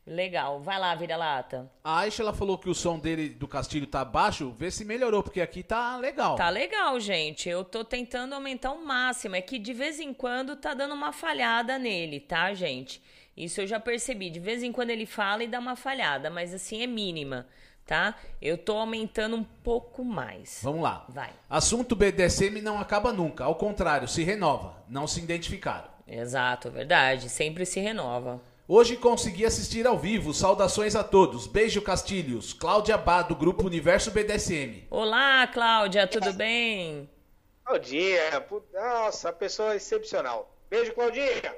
Legal. Vai lá, vira-lata. A Aisha ela falou que o som dele do Castilho tá baixo. Vê se melhorou, porque aqui tá legal. Tá legal, gente. Eu tô tentando aumentar o máximo. É que de vez em quando tá dando uma falhada nele, tá, gente? Isso eu já percebi. De vez em quando ele fala e dá uma falhada, mas assim é mínima, tá? Eu tô aumentando um pouco mais. Vamos lá. Vai. Assunto BDSM não acaba nunca. Ao contrário, se renova. Não se identificaram. Exato, verdade. Sempre se renova. Hoje consegui assistir ao vivo. Saudações a todos. Beijo, Castilhos. Cláudia Bá, do grupo Universo BDSM. Olá, Cláudia, tudo bem? Claudinha, nossa, pessoa excepcional. Beijo, Claudinha.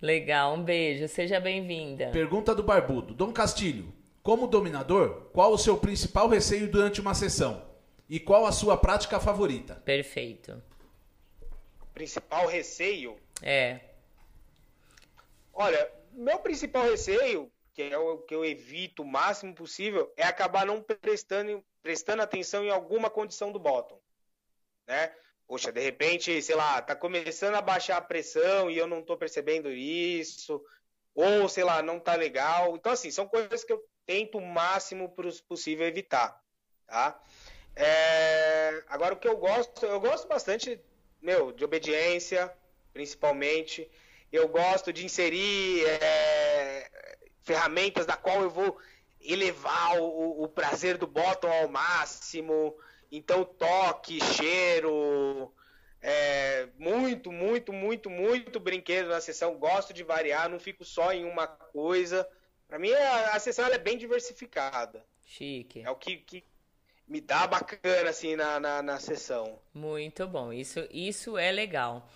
Legal, um beijo. Seja bem-vinda. Pergunta do Barbudo. Dom Castilho, como dominador, qual o seu principal receio durante uma sessão? E qual a sua prática favorita? Perfeito. Principal receio? É. Olha, meu principal receio, que é o que eu evito o máximo possível, é acabar não prestando, prestando atenção em alguma condição do bottom, né? Poxa, de repente, sei lá, tá começando a baixar a pressão e eu não tô percebendo isso, ou sei lá, não tá legal. Então, assim, são coisas que eu tento o máximo possível evitar, tá? É... Agora, o que eu gosto, eu gosto bastante, meu, de obediência, principalmente. Eu gosto de inserir é, ferramentas da qual eu vou elevar o, o, prazer do bottom ao máximo. Então, toque, cheiro, é, muito, muito, muito, muito brinquedo na sessão. Gosto de variar, não fico só em uma coisa. Para mim, a, a sessão é bem diversificada. Chique. É o que, que me dá bacana assim na, na, na, sessão. Muito bom, isso, isso é legal.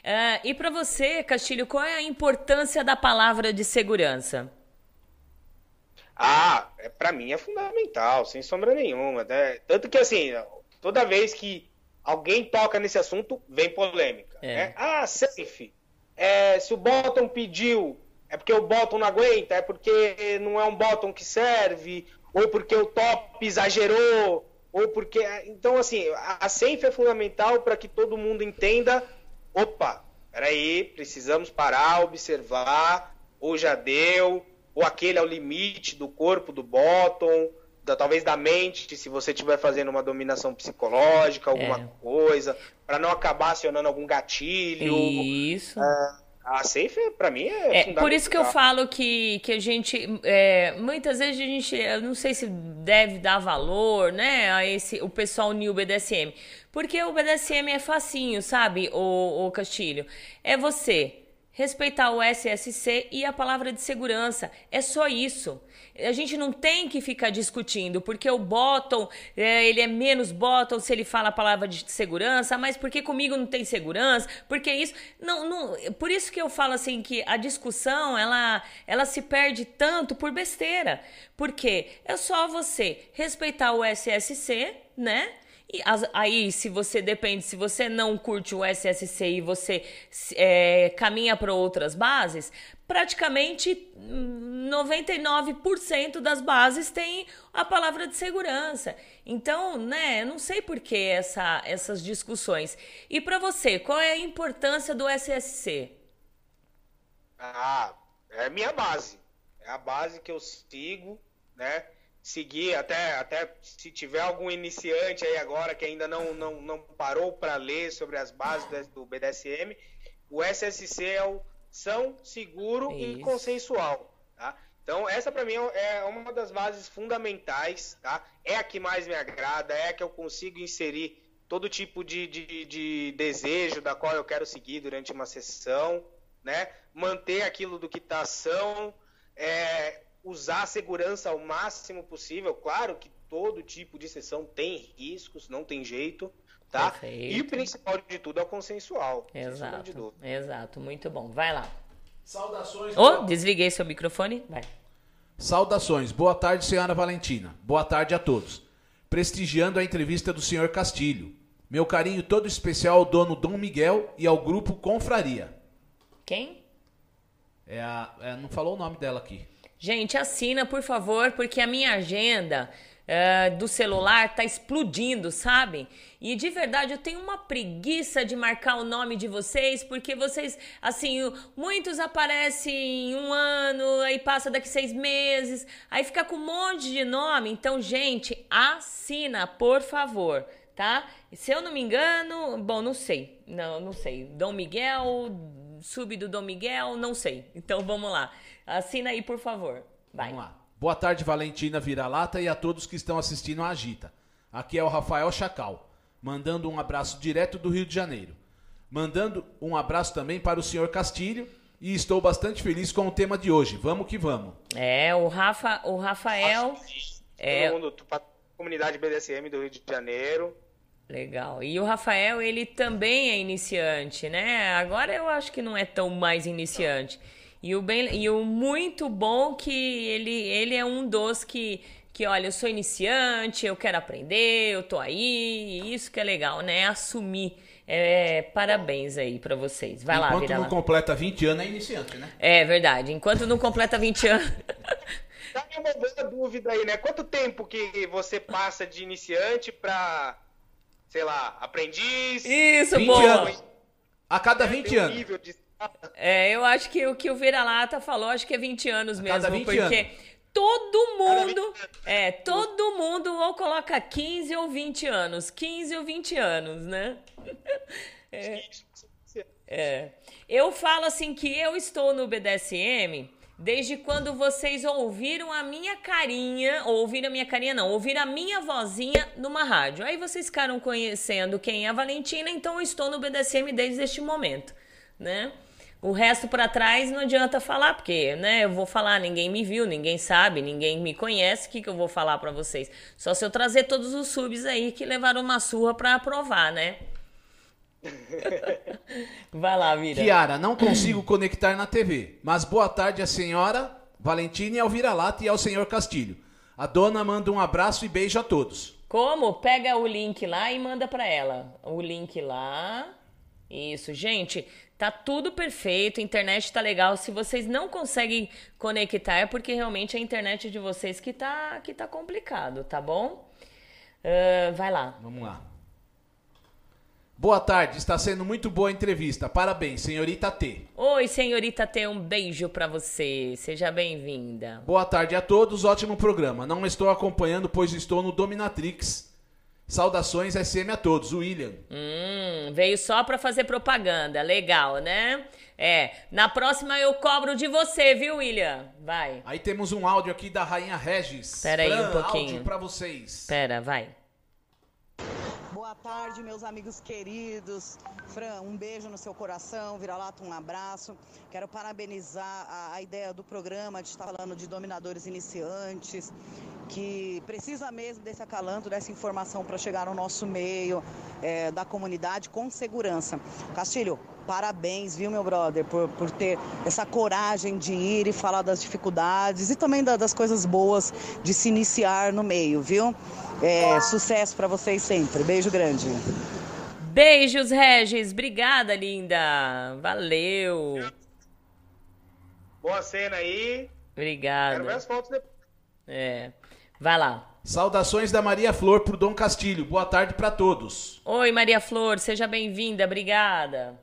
Uh, e para você, Castilho, qual é a importância da palavra de segurança? Ah, é, para mim é fundamental, sem sombra nenhuma. Né? Tanto que assim, toda vez que alguém toca nesse assunto, vem polêmica. É. Né? Ah, safe. É, se o bottom pediu, é porque o bottom não aguenta, é porque não é um bottom que serve, ou porque o top exagerou, ou porque. Então, assim, a, a safe é fundamental para que todo mundo entenda: opa, peraí, precisamos parar, observar, ou já deu, ou aquele é o limite do corpo do bottom, da, talvez da mente, se você estiver fazendo uma dominação psicológica, alguma é. coisa, para não acabar acionando algum gatilho. Isso. É, a safe, para mim, é, é Por isso que eu falo que, que a gente, é, muitas vezes a gente, eu não sei se deve dar valor, né, a esse, o pessoal new BDSM. Porque o BDSM é facinho, sabe, o, o Castilho? É você respeitar o SSC e a palavra de segurança. É só isso. A gente não tem que ficar discutindo, porque o bottom, é, ele é menos bottom se ele fala a palavra de segurança, mas porque comigo não tem segurança, porque isso. Não, não, por isso que eu falo assim que a discussão ela, ela se perde tanto por besteira. Porque é só você respeitar o SSC, né? E as, aí, se você depende, se você não curte o SSC e você é, caminha para outras bases, praticamente 99% das bases tem a palavra de segurança. Então, né, eu não sei por que essa, essas discussões. E para você, qual é a importância do SSC? Ah, é minha base. É a base que eu sigo, né? Seguir, até, até se tiver algum iniciante aí agora que ainda não, não, não parou para ler sobre as bases do BDSM, o SSC é o são, seguro Isso. e consensual. Tá? Então, essa para mim é uma das bases fundamentais, tá? É a que mais me agrada, é a que eu consigo inserir todo tipo de, de, de desejo da qual eu quero seguir durante uma sessão, né? Manter aquilo do que está ação, é, usar a segurança ao máximo possível. Claro que todo tipo de sessão tem riscos, não tem jeito, tá? Perfeito. E o principal de tudo é o consensual. Exato. Exato, muito bom. Vai lá. Saudações. Oh, desliguei seu microfone. Vai. Saudações. Boa tarde, senhora Valentina. Boa tarde a todos. Prestigiando a entrevista do senhor Castilho. Meu carinho todo especial ao dono Dom Miguel e ao grupo Confraria. Quem? É a, é, não falou o nome dela aqui. Gente, assina, por favor, porque a minha agenda uh, do celular tá explodindo, sabe? E de verdade eu tenho uma preguiça de marcar o nome de vocês, porque vocês, assim, muitos aparecem em um ano, aí passa daqui seis meses, aí fica com um monte de nome. Então, gente, assina, por favor, tá? Se eu não me engano, bom, não sei, não, não sei. Dom Miguel, sub do Dom Miguel, não sei. Então vamos lá. Assina aí, por favor. Vai. Vamos lá. Boa tarde, Valentina Vira-Lata e a todos que estão assistindo a Agita. Aqui é o Rafael Chacal, mandando um abraço direto do Rio de Janeiro. Mandando um abraço também para o senhor Castilho e estou bastante feliz com o tema de hoje. Vamos que vamos. É, o Rafa, o Rafael é todo mundo, comunidade BDSM do Rio de Janeiro. Legal. E o Rafael, ele também é iniciante, né? Agora eu acho que não é tão mais iniciante. E o, bem, e o muito bom que ele, ele é um dos que, que, olha, eu sou iniciante, eu quero aprender, eu tô aí, isso que é legal, né? Assumir. É, parabéns aí para vocês. Vai Enquanto lá, Enquanto não lá. completa 20 anos, é iniciante, né? É verdade. Enquanto não completa 20 anos. Tá uma boa dúvida aí, né? Quanto tempo que você passa de iniciante pra, sei lá, aprendiz? Isso, bom. Anos. A cada 20 anos. Nível de é, eu acho que o que o Vira-Lata falou, acho que é 20 anos mesmo, 20 porque anos. todo mundo, é, todo mundo ou coloca 15 ou 20 anos, 15 ou 20 anos, né? É, é. Eu falo assim que eu estou no BDSM desde quando vocês ouviram a minha carinha, ou ouviram a minha carinha não, ouviram a minha vozinha numa rádio. Aí vocês ficaram conhecendo quem é a Valentina, então eu estou no BDSM desde este momento, né? O resto para trás não adianta falar, porque, né, eu vou falar, ninguém me viu, ninguém sabe, ninguém me conhece, o que, que eu vou falar para vocês? Só se eu trazer todos os subs aí que levaram uma surra para aprovar, né? Vai lá, Vira. Kiara, não consigo conectar na TV, mas boa tarde à senhora Valentina e ao Vira-Lata e ao senhor Castilho. A dona manda um abraço e beijo a todos. Como? Pega o link lá e manda para ela. O link lá. Isso, gente, tá tudo perfeito, a internet tá legal. Se vocês não conseguem conectar é porque realmente a internet de vocês que tá que tá complicado, tá bom? Uh, vai lá. Vamos lá. Boa tarde, está sendo muito boa a entrevista. Parabéns, senhorita T. Oi, senhorita T, um beijo para você. Seja bem-vinda. Boa tarde a todos, ótimo programa. Não estou acompanhando, pois estou no Dominatrix. Saudações SM a todos, William. Hum, veio só para fazer propaganda, legal, né? É, na próxima eu cobro de você, viu, William? Vai. Aí temos um áudio aqui da Rainha Regis. Pera aí um pouquinho. áudio pra vocês. Pera, vai. Boa tarde, meus amigos queridos. Fran, um beijo no seu coração, vira-lata, um abraço. Quero parabenizar a, a, ideia do programa de estar falando de dominadores iniciantes, que precisa mesmo desse acalanto, dessa informação para chegar no nosso meio, é, da comunidade, com segurança. Castilho, parabéns, viu, meu brother, por, por ter essa coragem de ir e falar das dificuldades e também da, das coisas boas de se iniciar no meio, viu? É, sucesso para vocês sempre. Beijo grande. Beijos, Regis. Obrigada, linda. Valeu. Boa cena aí. Obrigada. Quero ver as fotos depois. É. Vai lá. Saudações da Maria Flor pro Dom Castilho. Boa tarde para todos. Oi, Maria Flor. Seja bem-vinda. Obrigada.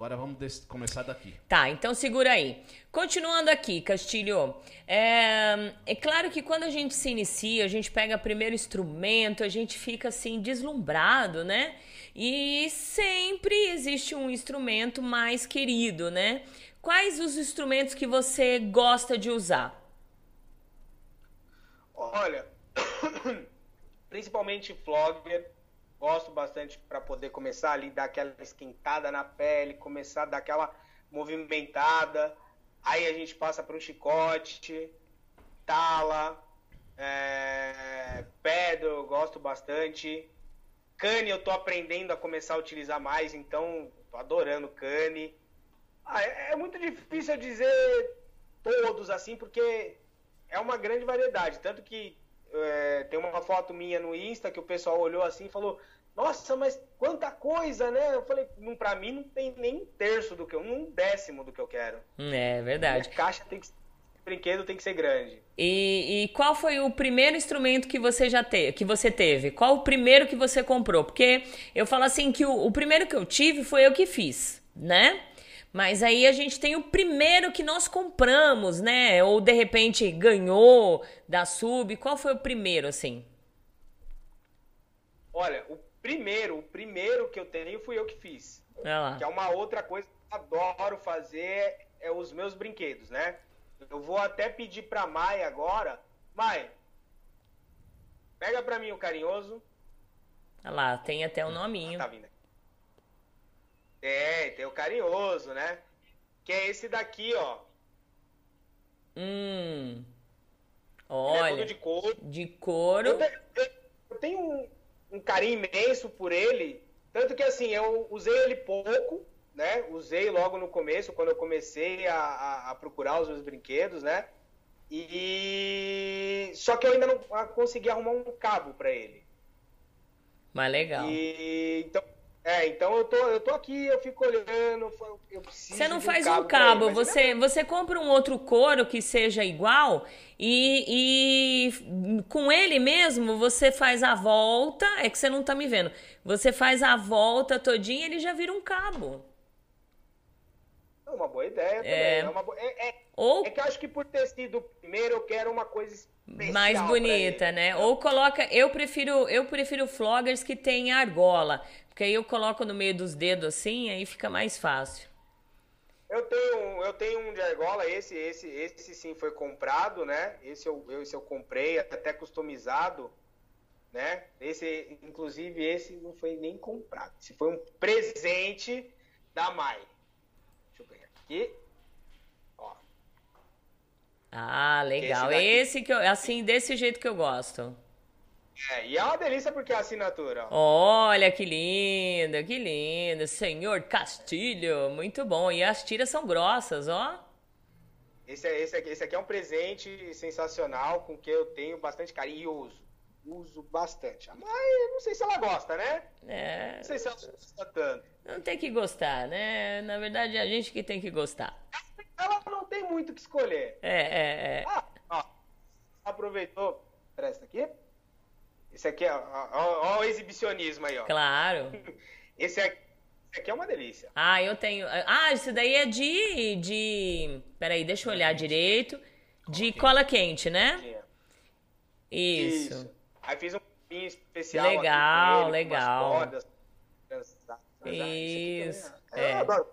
Agora vamos começar daqui. Tá, então segura aí. Continuando aqui, Castilho. É, é claro que quando a gente se inicia, a gente pega o primeiro instrumento, a gente fica assim deslumbrado, né? E sempre existe um instrumento mais querido, né? Quais os instrumentos que você gosta de usar? Olha, principalmente flogger, Gosto bastante para poder começar ali dar aquela esquentada na pele, começar a dar aquela movimentada. Aí a gente passa para um chicote, tala, é, pedro, gosto bastante. Cane eu tô aprendendo a começar a utilizar mais, então tô adorando cane. Ah, é, é muito difícil dizer todos assim, porque é uma grande variedade. Tanto que é, tem uma foto minha no Insta que o pessoal olhou assim e falou: Nossa, mas quanta coisa, né? Eu falei: não, Pra mim não tem nem um terço do que eu, um décimo do que eu quero. É verdade. A caixa tem que brinquedo tem que ser grande. E, e, qual foi o primeiro instrumento que você já teve, que você teve? Qual o primeiro que você comprou? Porque eu falo assim que o, o primeiro que eu tive foi eu que fiz, né? Mas aí a gente tem o primeiro que nós compramos, né? Ou de repente ganhou da sub. Qual foi o primeiro, assim? Olha, o primeiro, o primeiro que eu tenho fui eu que fiz. Ah que é uma outra coisa que eu adoro fazer, é os meus brinquedos, né? Eu vou até pedir pra Mai agora. Mai, pega pra mim o carinhoso. Olha lá, tem até o um nominho. Tá vindo. É, tem o carinhoso, né? Que é esse daqui, ó. Hum. Olha. Ele é de couro. De couro. Eu, te, eu, eu tenho um, um, carinho imenso por ele. Tanto que assim, eu usei ele pouco, né? Usei logo no começo, quando eu comecei a, a, a procurar os meus brinquedos, né? E só que eu ainda não consegui arrumar um cabo para ele. Mas legal. E então é, então eu tô, eu tô aqui, eu fico olhando, eu preciso Você não faz um cabo, um cabo, ele, você, não... você compra um outro couro que seja igual e, e com ele mesmo você faz a volta, é que você não tá me vendo, você faz a volta todinha e ele já vira um cabo. É uma boa ideia também, é, é boa... é, é, Ou... é que eu acho que por ter sido primeiro eu quero uma coisa especial mais bonita, né? Ou coloca, eu prefiro, eu prefiro floggers que tem argola, porque aí eu coloco no meio dos dedos assim, aí fica mais fácil. Eu tenho, eu tenho um de argola, esse, esse, esse sim foi comprado, né? Esse eu, esse eu comprei, até customizado, né? Esse, inclusive, esse não foi nem comprado. Esse foi um presente da Mai. Aqui. Ó. Ah, legal. Esse Esse que eu, assim, desse jeito que eu gosto. É, e é uma delícia porque é assinatura, ó. Olha que lindo, que lindo. Senhor Castilho, muito bom. E as tiras são grossas, ó. Esse, é- esse, aqui, esse aqui é um presente sensacional com que eu tenho bastante carinho e uso. Uso bastante. A Mai, não sei se ela gosta, né? É, Não sei se ela gosta tanto. não tem que gostar, né? Na verdade, é a gente que tem que gostar. Ela não tem muito o que escolher. É, é, é. Ah, ó, aproveitou. Presta aqui. Esse aqui, ó, ó, ó, ó o exibicionismo aí, ó. Claro. Esse aqui, esse aqui é uma delícia. Ah, eu tenho. Ah, isso daí é de. de... Peraí, deixa eu olhar direito. De cola quente, né? Tinha. Isso. Aí fiz um pinho especial. Legal, ele, legal. cordas. Isso, Eu é. adoro.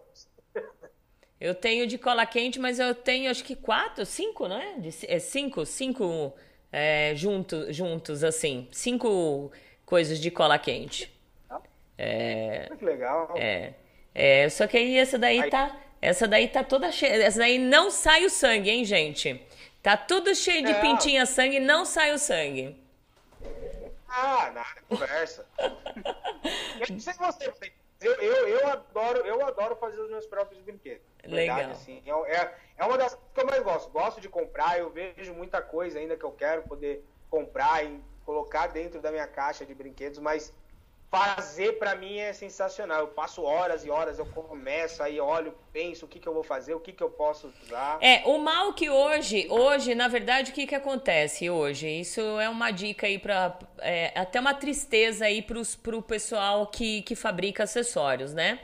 Eu tenho de cola quente, mas eu tenho acho que quatro, cinco, não é? De, é cinco, cinco é, junto, juntos, assim. Cinco coisas de cola quente. É, Que legal. é, é, só que aí essa daí Aí- tá. Essa daí tá toda cheia. Essa daí não sai o sangue, hein, gente? Tá tudo cheio de É. pintinha sangue, não sai o sangue. Ah, nada, conversa. eu não sei você, eu, eu, eu, adoro, eu adoro fazer os meus próprios brinquedos. Verdade, Legal. assim, é, é- é uma das coisas que eu mais gosto. Gosto de comprar, eu vejo muita coisa ainda que eu quero poder comprar e colocar dentro da minha caixa de brinquedos, mas fazer pra mim é sensacional. Eu passo horas e horas, eu começo, aí olho, penso o que, que eu vou fazer, o que, que eu posso usar. É, o mal que hoje, hoje, na verdade, o que que acontece hoje? Isso é uma dica aí para até uma tristeza aí pros, pro pessoal que, que fabrica acessórios, né?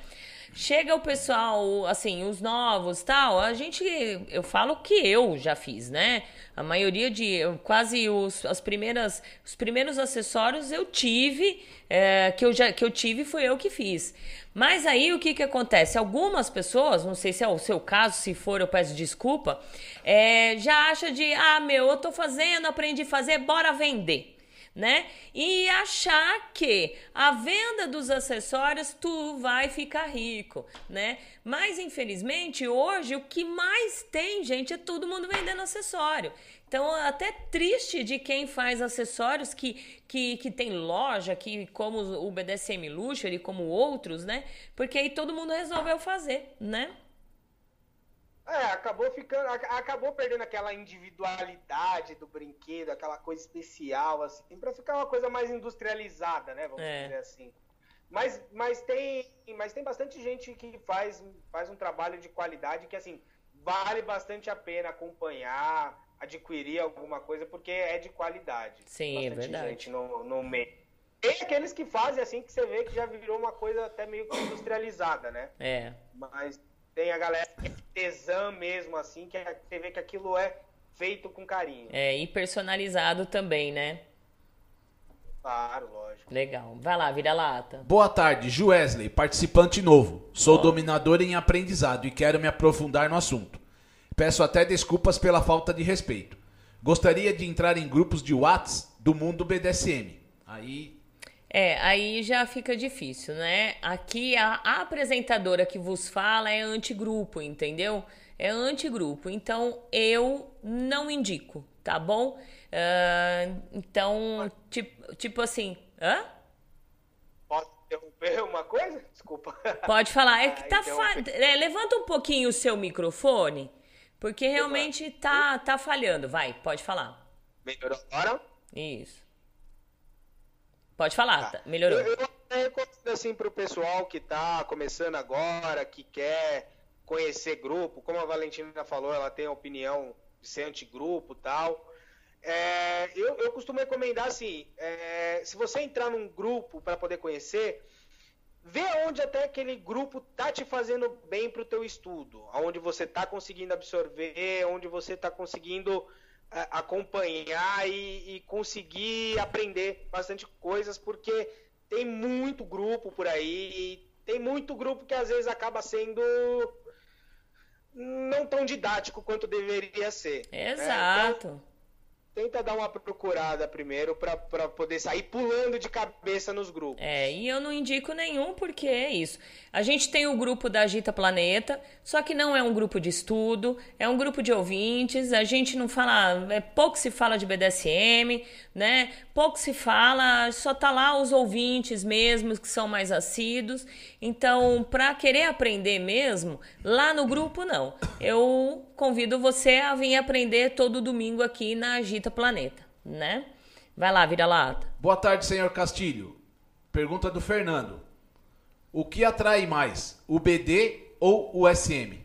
Chega o pessoal, assim, os novos, tal, a gente, eu falo que eu já fiz, né? A maioria de, quase os, as primeiras, os primeiros acessórios eu tive, é, que, eu já, que eu tive foi eu que fiz. Mas aí o que que acontece? Algumas pessoas, não sei se é o seu caso, se for eu peço desculpa, é, já acha de, ah, meu, eu tô fazendo, aprendi a fazer, bora vender né? E achar que a venda dos acessórios tu vai ficar rico, né? Mas infelizmente hoje o que mais tem, gente, é todo mundo vendendo acessório. Então, até triste de quem faz acessórios que, que, que tem loja, que como o BDSM Luxury, como outros, né? Porque aí todo mundo resolveu fazer, né? É, acabou ficando, acabou perdendo aquela individualidade do brinquedo, aquela coisa especial, assim, pra ficar uma coisa mais industrializada, né? Vamos É. dizer assim. Mas, mas, tem, mas tem bastante gente que faz, faz um trabalho de qualidade que, assim, vale bastante a pena acompanhar, adquirir alguma coisa, porque é de qualidade. Sim, é bastante verdade. gente no, no meio. Tem aqueles que fazem assim que você vê que já virou uma coisa até meio que industrializada, né? É. Mas tem a galera que é tesã mesmo, assim, que é- você vê que aquilo é feito com carinho. É, e personalizado também, né? Claro, lógico. Legal. Vai lá, vira lata. Boa tarde, Juesley, participante novo. Sou dominador em aprendizado e quero me aprofundar no assunto. Peço até desculpas pela falta de respeito. Gostaria de entrar em grupos de Whats do mundo BDSM. Aí, É, aí já fica difícil, né? Aqui a, a apresentadora que vos fala é antigrupo, entendeu? É antigrupo. Então eu não indico, tá bom? Ah, então, tipo, tipo assim. Hã? Posso interromper uma coisa? Desculpa. Pode falar. É que Ah, tá. então- fa- é, levanta um pouquinho o seu microfone, porque realmente tá, tá falhando. Vai, pode falar. Melhorou agora? Isso. Pode falar, tá, melhorou. Eu, eu até recomendo assim pro pessoal que tá começando agora, que quer conhecer grupo, como a Valentina falou, ela tem a opinião de ser antigrupo e tal. É, eu, eu costumo recomendar assim, é, se você entrar num grupo para poder conhecer, vê onde até aquele grupo tá te fazendo bem pro teu estudo, aonde você tá conseguindo absorver, onde você tá conseguindo acompanhar e, e conseguir aprender bastante coisas, porque tem muito grupo por aí, tem muito grupo que às vezes acaba sendo não tão didático quanto deveria ser. Exato. Né? Então, tenta dar uma procurada primeiro para poder sair pulando de cabeça nos grupos. É, e eu não indico nenhum porque é isso. A gente tem o grupo da Agita Planeta, só que não é um grupo de estudo, é um grupo de ouvintes. A gente não fala, é pouco se fala de BDSM, né? Pouco se fala, só tá lá os ouvintes mesmo que são mais assíduos. Então, para querer aprender mesmo, lá no grupo não. Eu convido você a vir aprender todo domingo aqui na Agita Planeta, né? Vai lá, vira lata. Boa tarde, senhor Castilho. Pergunta do Fernando. O que atrai mais, o BD ou o SM?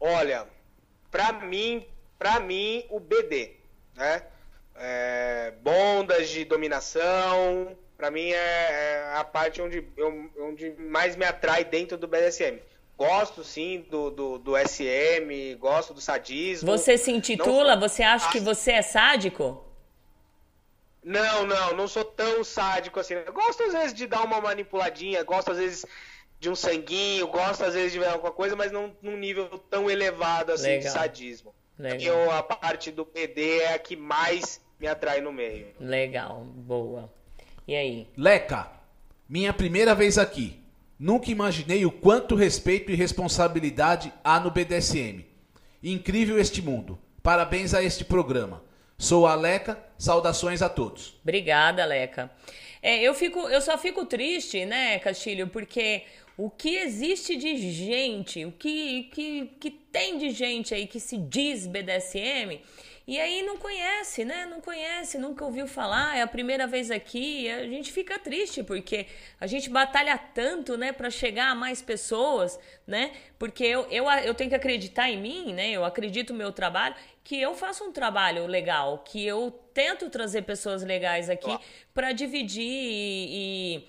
Olha, para mim, para mim o BD, né? É, bondas de dominação, para mim é, é, a parte onde, eu, onde mais me atrai dentro do BDSM. Gosto sim do, do, do SM, gosto do sadismo. Você se intitula? Não... Você acha que você é sádico? Não, não, não sou tão sádico assim. Eu gosto às vezes de dar uma manipuladinha, gosto às vezes de um sanguinho, gosto às vezes de ver alguma coisa, mas não num nível tão elevado assim Legal. de sadismo. Legal. Eu, a parte do PD é a que mais me atrai no meio. Legal, boa. E aí? Leca, minha primeira vez aqui. Nunca imaginei o quanto respeito e responsabilidade há no BDSM. Incrível este mundo. Parabéns a este programa. Sou a Leca, saudações a todos. Obrigada, Leca. É, eu, fico, eu só fico triste, né, Castilho, porque o que existe de gente, o que, que, que tem de gente aí que se diz BDSM e aí não conhece, né? Não conhece, nunca ouviu falar, é a primeira vez aqui. A gente fica triste porque a gente batalha tanto, né, para chegar a mais pessoas, né? Porque eu, eu, eu tenho que acreditar em mim, né? Eu acredito no meu trabalho, que eu faço um trabalho legal, que eu tento trazer pessoas legais aqui para dividir e,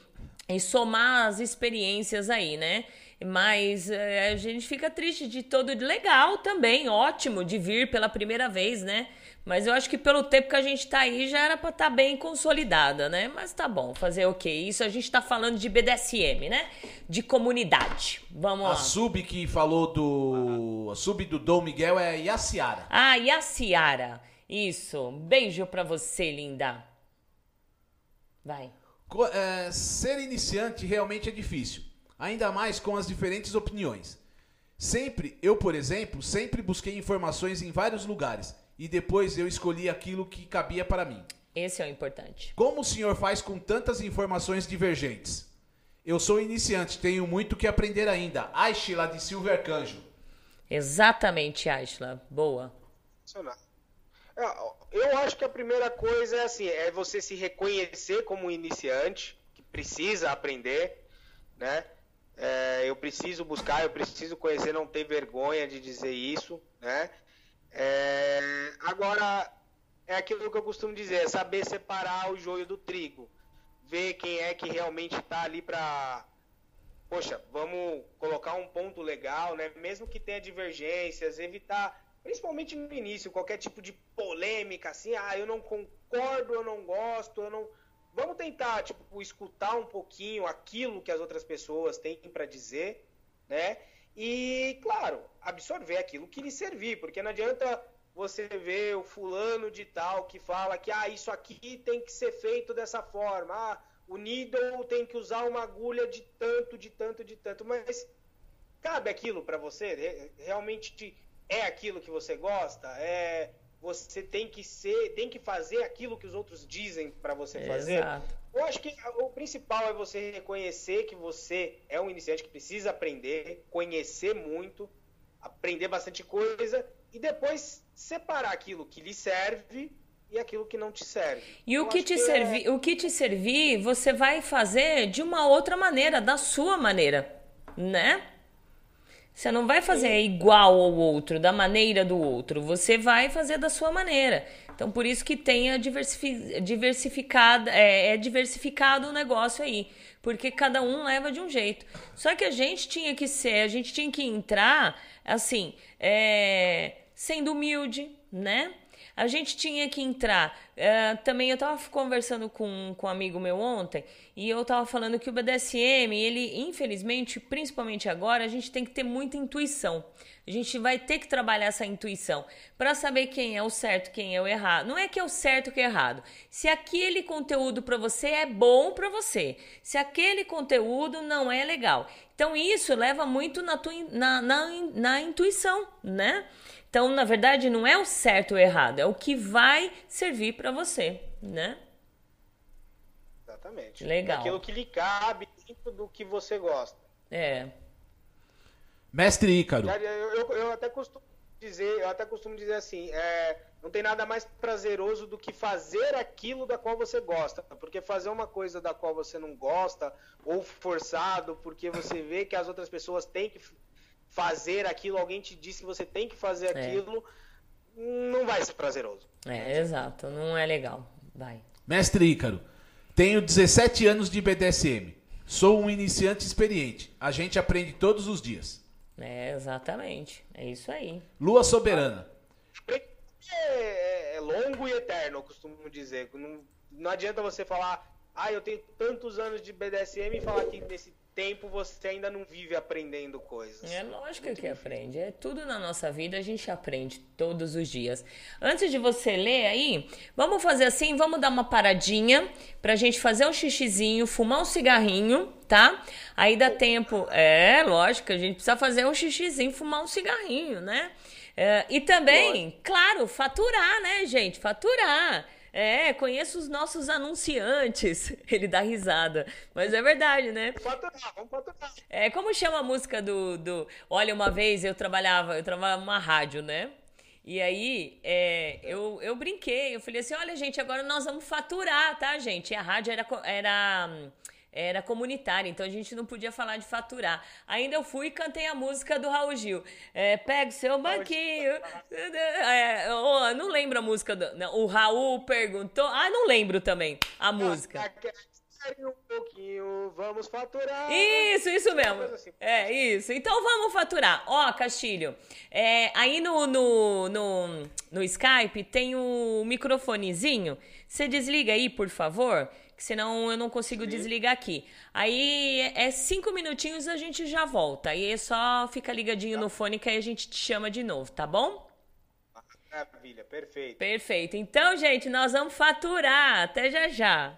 e, e somar as experiências aí, né? Mas é, a gente fica triste de todo. Legal também, ótimo de vir pela primeira vez, né? Mas eu acho que pelo tempo que a gente tá aí já era pra estar tá bem consolidada, né? Mas tá bom, fazer o quê? Isso a gente tá falando de BDSM, né? De comunidade. Vamos a lá. A sub que falou do. A sub do Dom Miguel é Yaciara. Ah, Yaciara. Isso. Beijo pra você, linda. Vai. É, ser iniciante realmente é difícil ainda mais com as diferentes opiniões. Sempre, eu, por exemplo, sempre busquei informações em vários lugares e depois eu escolhi aquilo que cabia para mim. Esse é o importante. Como o senhor faz com tantas informações divergentes? Eu sou iniciante, tenho muito que aprender ainda. Aishla de Silver Arcanjo. Exatamente, Aishla. Boa. É, eu acho que a primeira coisa é assim, é você se reconhecer como iniciante, que precisa aprender, né? É, eu preciso buscar, eu preciso conhecer, não ter vergonha de dizer isso, né? É, agora, é aquilo que eu costumo dizer, é saber separar o joio do trigo. Ver quem é que realmente está ali para... Poxa, vamos colocar um ponto legal, né? Mesmo que tenha divergências, evitar, principalmente no início, qualquer tipo de polêmica, assim, ah, eu não concordo, eu não gosto, eu não vamos tentar, tipo, escutar um pouquinho aquilo que as outras pessoas têm para dizer, né? E, claro, absorver aquilo que lhe servir, porque não adianta você ver o fulano de tal que fala que, ah, isso aqui tem que ser feito dessa forma, ah, o needle tem que usar uma agulha de tanto, de tanto, de tanto, mas cabe aquilo para você? Realmente é aquilo que você gosta? É você tem que ser, tem que fazer aquilo que os outros dizem para você fazer. Exato. Eu acho que o principal é você reconhecer que você é um iniciante que precisa aprender, conhecer muito, aprender bastante coisa e depois separar aquilo que lhe serve e aquilo que não te serve. E o que te que servir, é... o que te servir, você vai fazer de uma outra maneira, da sua maneira, né? Você não vai fazer igual ao outro, da maneira do outro. Você vai fazer da sua maneira. Então, por isso que tem a diversificada, é, é diversificado o negócio aí. Porque cada um leva de um jeito. Só que a gente tinha que ser, a gente tinha que entrar, assim, é, sendo humilde, né? A gente tinha que entrar. Uh, também eu estava conversando com, com um amigo meu ontem e eu estava falando que o BDSM, ele, infelizmente, principalmente agora, a gente tem que ter muita intuição. A gente vai ter que trabalhar essa intuição para saber quem é o certo, quem é o errado. Não é que é o certo que é errado. Se aquele conteúdo para você é bom para você, se aquele conteúdo não é legal. Então isso leva muito na, tua, na, na, na intuição, né? Então, na verdade, não é o certo ou errado, é o que vai servir para você, né? Exatamente. Legal. Aquilo que lhe cabe dentro do que você gosta. É. Mestre Ícaro. Eu, eu, eu, até costumo dizer, eu até costumo dizer assim, é, não tem nada mais prazeroso do que fazer aquilo da qual você gosta, porque fazer uma coisa da qual você não gosta ou forçado, porque você vê que as outras pessoas têm que fazer aquilo, alguém te disse que você tem que fazer é. aquilo, não vai ser prazeroso. É, exato, não é legal. Vai. Mestre Ícaro, tenho 17 anos de BDSM. Sou um iniciante experiente. A gente aprende todos os dias. É, exatamente. É isso aí. Lua soberana. É, é longo e eterno, eu costumo dizer. Não, não adianta você falar, ah, eu tenho tantos anos de BDSM e falar que nesse tempo você ainda não vive aprendendo coisas. É lógico Muito que difícil. aprende. É tudo na nossa vida, a gente aprende todos os dias. Antes de você ler aí, vamos fazer assim, vamos dar uma paradinha pra gente fazer um xixizinho, fumar um cigarrinho, tá? Aí dá tempo. É, lógico, a gente precisa fazer um xixizinho, fumar um cigarrinho, né? É, e também, claro, faturar, né, gente? Faturar. É, conheço os nossos anunciantes. Ele dá risada. Mas é verdade, né? Faturar, vamos faturar. É, como chama a música do, do. Olha, uma vez eu trabalhava, eu trabalhava numa rádio, né? E aí, é, eu, eu brinquei, eu falei assim: olha, gente, agora nós vamos faturar, tá, gente? E a rádio era, era era comunitária, então a gente não podia falar de faturar. Ainda eu fui e cantei a música do Raul Gil. É, Pega o seu banquinho. É, oh, não lembro a música. Do, não, o Raul perguntou. Ah, não lembro também a música. Um pouquinho, vamos faturar. Isso, isso mesmo. Assim. É, isso. Então vamos faturar. Ó, oh, Castilho, é, aí no, no, no, no Skype tem o um microfonezinho. Você desliga aí, por favor senão eu não consigo Sim. desligar aqui. Aí é cinco minutinhos a gente já volta. Aí é só fica ligadinho tá. no fone que aí a gente te chama de novo, tá bom? Maravilha, perfeito. Perfeito. Então, gente, nós vamos faturar. Até já já.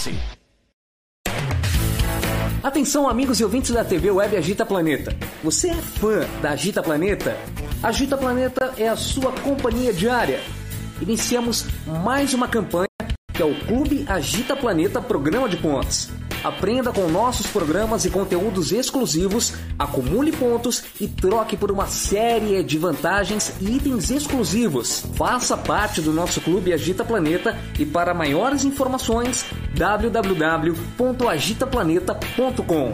merecem. Atenção, amigos e ouvintes da TV Web Agita Planeta. Você é fã da Agita Planeta? Agita Planeta é a sua companhia diária. Iniciamos mais uma campanha que é o Clube Agita Planeta Programa de Pontos. Aprenda com nossos programas e conteúdos exclusivos, acumule pontos e troque por uma série de vantagens e itens exclusivos. Faça parte do nosso clube Agita Planeta e para maiores informações www.agitaplaneta.com.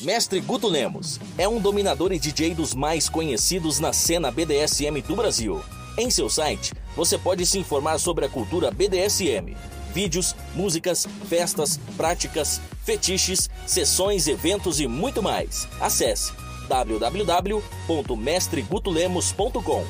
Mestre Guto Lemos é um dominador e DJ dos mais conhecidos na cena BDSM do Brasil. Em seu site, você pode se informar sobre a cultura BDSM vídeos, músicas, festas, práticas, fetiches, sessões, eventos e muito mais. Acesse www.mestregutulemos.com.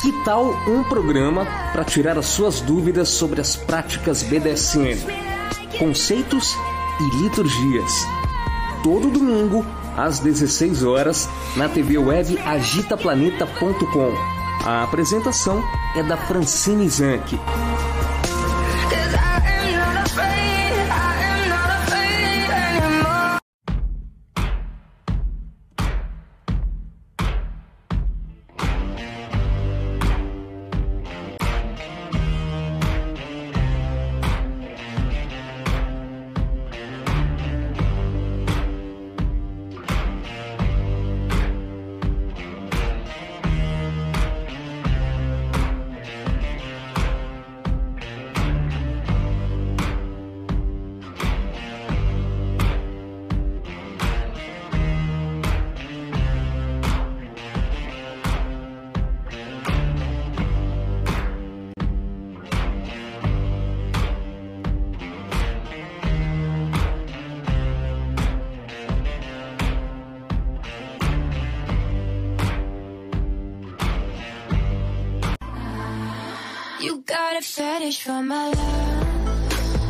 Que tal um programa para tirar as suas dúvidas sobre as práticas BDSM, conceitos e liturgias? Todo domingo às 16 horas, na TV web agitaplaneta.com. A apresentação é da Francine Zanck.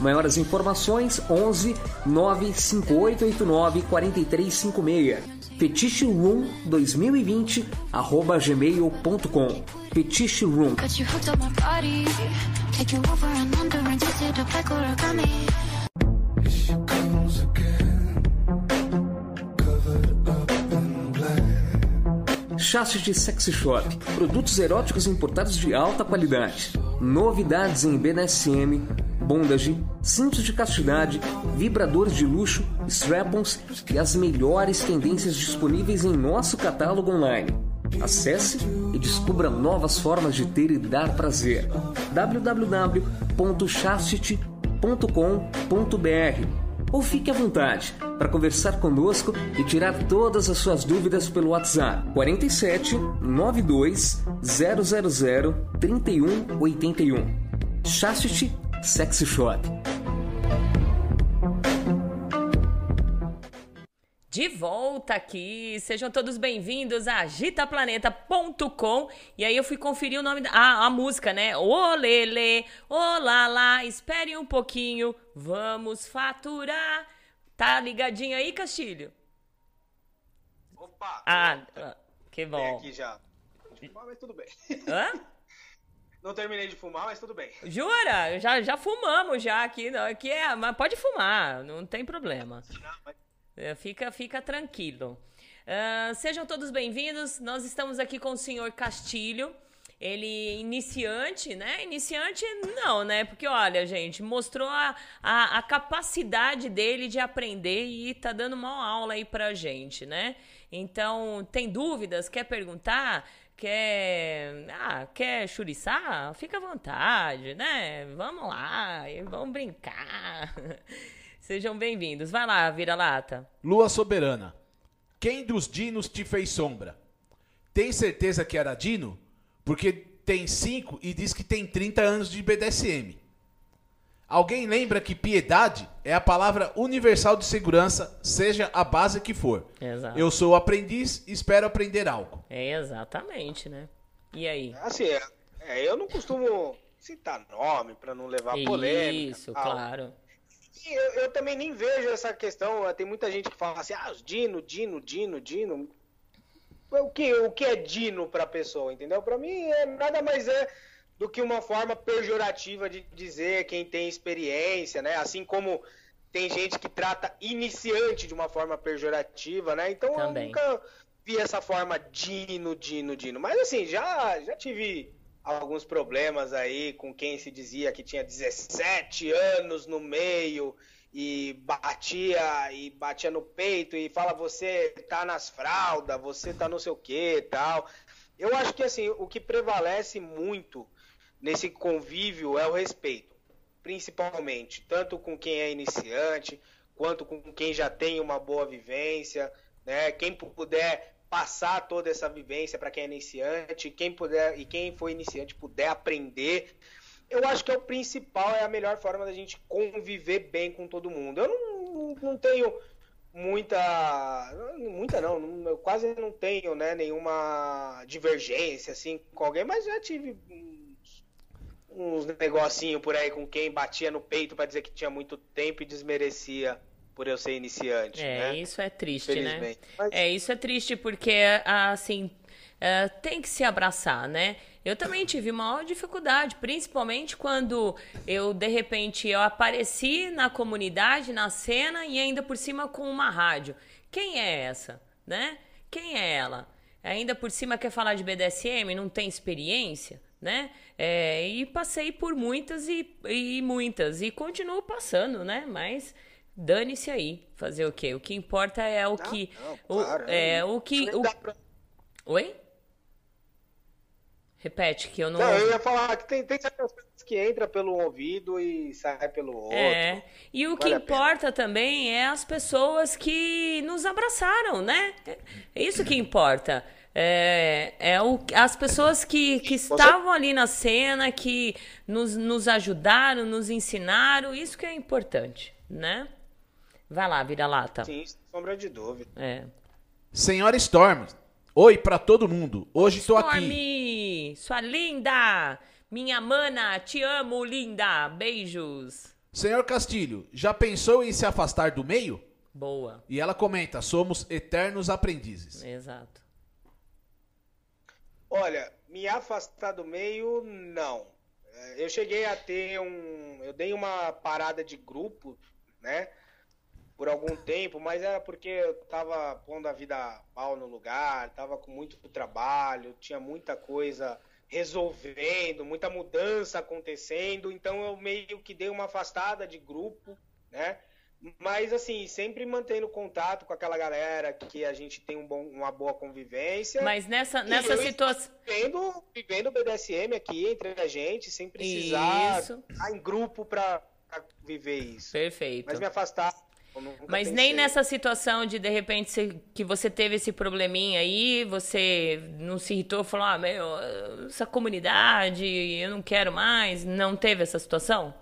Maiores informações 11 95889 4356. Fetiche Room 2020 arroba gmail.com. Fetiche Room. Chassis de Sexy Shop. Produtos eróticos importados de alta qualidade. Novidades em BDSM, bondage, cintos de castidade, vibradores de luxo, strap-ons e as melhores tendências disponíveis em nosso catálogo online. Acesse e descubra novas formas de ter e dar prazer. www.chastity.com.br ou fique à vontade para conversar conosco e tirar todas as suas dúvidas pelo WhatsApp 47 92 000 3181. Chastity Sexy Shop. De volta aqui, sejam todos bem-vindos a agitaplaneta.com. E aí eu fui conferir o nome da a, a música, né? Olele, olá espere um pouquinho, vamos faturar. Tá ligadinho aí, Castilho? Opa! Ah, que bom. aqui já. Fumar, mas tudo bem. Hã? Não terminei de fumar, mas tudo bem. Jura? Já, já fumamos já aqui, aqui é, mas pode fumar, não tem problema. Não, mas Fica, fica tranquilo. Ah, sejam todos bem-vindos. Nós estamos aqui com o senhor Castilho. Ele iniciante, né? Iniciante não, né? Porque olha, gente, mostrou a, a, a capacidade dele de aprender e tá dando uma aula aí pra gente, né? Então, tem dúvidas? Quer perguntar? Quer, ah, quer churiçar? Fica à vontade, né? Vamos lá, vamos brincar. Sejam bem-vindos. Vai lá, vira-lata. Lua Soberana. Quem dos dinos te fez sombra? Tem certeza que era dino? Porque tem 5 e diz que tem 30 anos de BDSM. Alguém lembra que piedade é a palavra universal de segurança, seja a base que for. Exato. Eu sou aprendiz e espero aprender algo. É exatamente, né? E aí? assim, é, é, eu não costumo citar nome pra não levar polêmica. Isso, claro. Eu, eu também nem vejo essa questão. Tem muita gente que fala assim: ah, Dino, Dino, Dino, Dino. O que, o que é Dino pra pessoa, entendeu? Pra mim, é, nada mais é do que uma forma pejorativa de dizer quem tem experiência, né? Assim como tem gente que trata iniciante de uma forma pejorativa, né? Então Também. eu nunca vi essa forma Dino, Dino, Dino. Mas assim, já, já tive alguns problemas aí com quem se dizia que tinha 17 anos no meio e batia e batia no peito e fala você tá nas fraldas, você tá não sei o que tal. Eu acho que assim, o que prevalece muito nesse convívio é o respeito, principalmente, tanto com quem é iniciante, quanto com quem já tem uma boa vivência, né? Quem puder passar toda essa vivência para quem é iniciante, quem puder e quem for iniciante puder aprender. Eu acho que é o principal, é a melhor forma da gente conviver bem com todo mundo. Eu não, não tenho muita, muita não, eu quase não tenho, né, nenhuma divergência assim com alguém, mas já tive uns, uns negocinho por aí com quem batia no peito para dizer que tinha muito tempo e desmerecia por eu ser iniciante, É, né? isso é triste, né? Mas- É, isso é triste porque, assim, é, tem que se abraçar, né? Eu também tive maior dificuldade, principalmente quando eu, de repente, eu apareci na comunidade, na cena e ainda por cima com uma rádio. Quem é essa, né? Quem é ela? Ainda por cima quer falar de BDSM, não tem experiência, né? É, e passei por muitas e, e muitas, e continuo passando, né? Mas dane-se aí, fazer o quê? O que importa é o que. não, o- claro, é, é. o que. O- pra- Oi? Repete, que eu não. Não, eu ia falar que tem, tem certas coisas que entra pelo ouvido e sai pelo outro. É. E o que Vale pena. importa também é as pessoas que nos abraçaram, né? É isso que importa. É, é o, as pessoas que, que estavam ali na cena, que nos, nos ajudaram, nos ensinaram, isso que é importante, né? Vai lá, vira-lata. Sim, sem sombra de dúvida. É. Senhora Storm, oi pra todo mundo. Hoje tô aqui. Stormy, sua linda! Minha mana, te amo, linda! Beijos! Senhor Castilho, já pensou em se afastar do meio? Boa, E ela comenta: somos eternos aprendizes. exato. Olha, me afastar do meio, não. É, Eu cheguei a ter um. Eu dei uma parada de grupo, né? Por algum tempo, mas era porque eu tava pondo a vida mal no lugar, tava com muito trabalho, tinha muita coisa resolvendo, muita mudança acontecendo, então eu meio que dei uma afastada de grupo, né? Mas assim, sempre mantendo contato com aquela galera que a gente tem um bom, uma boa convivência. Mas nessa, nessa situação. vivendo, vivendo o BDSM aqui entre a gente, sem precisar Isso. estar em grupo pra viver isso. Perfeito. Mas me afastar. Mas pensei. nem nessa situação de de repente você- que você teve esse probleminha aí, você não se irritou, falou: ah, meu, essa comunidade, eu não quero mais. Não teve essa situação?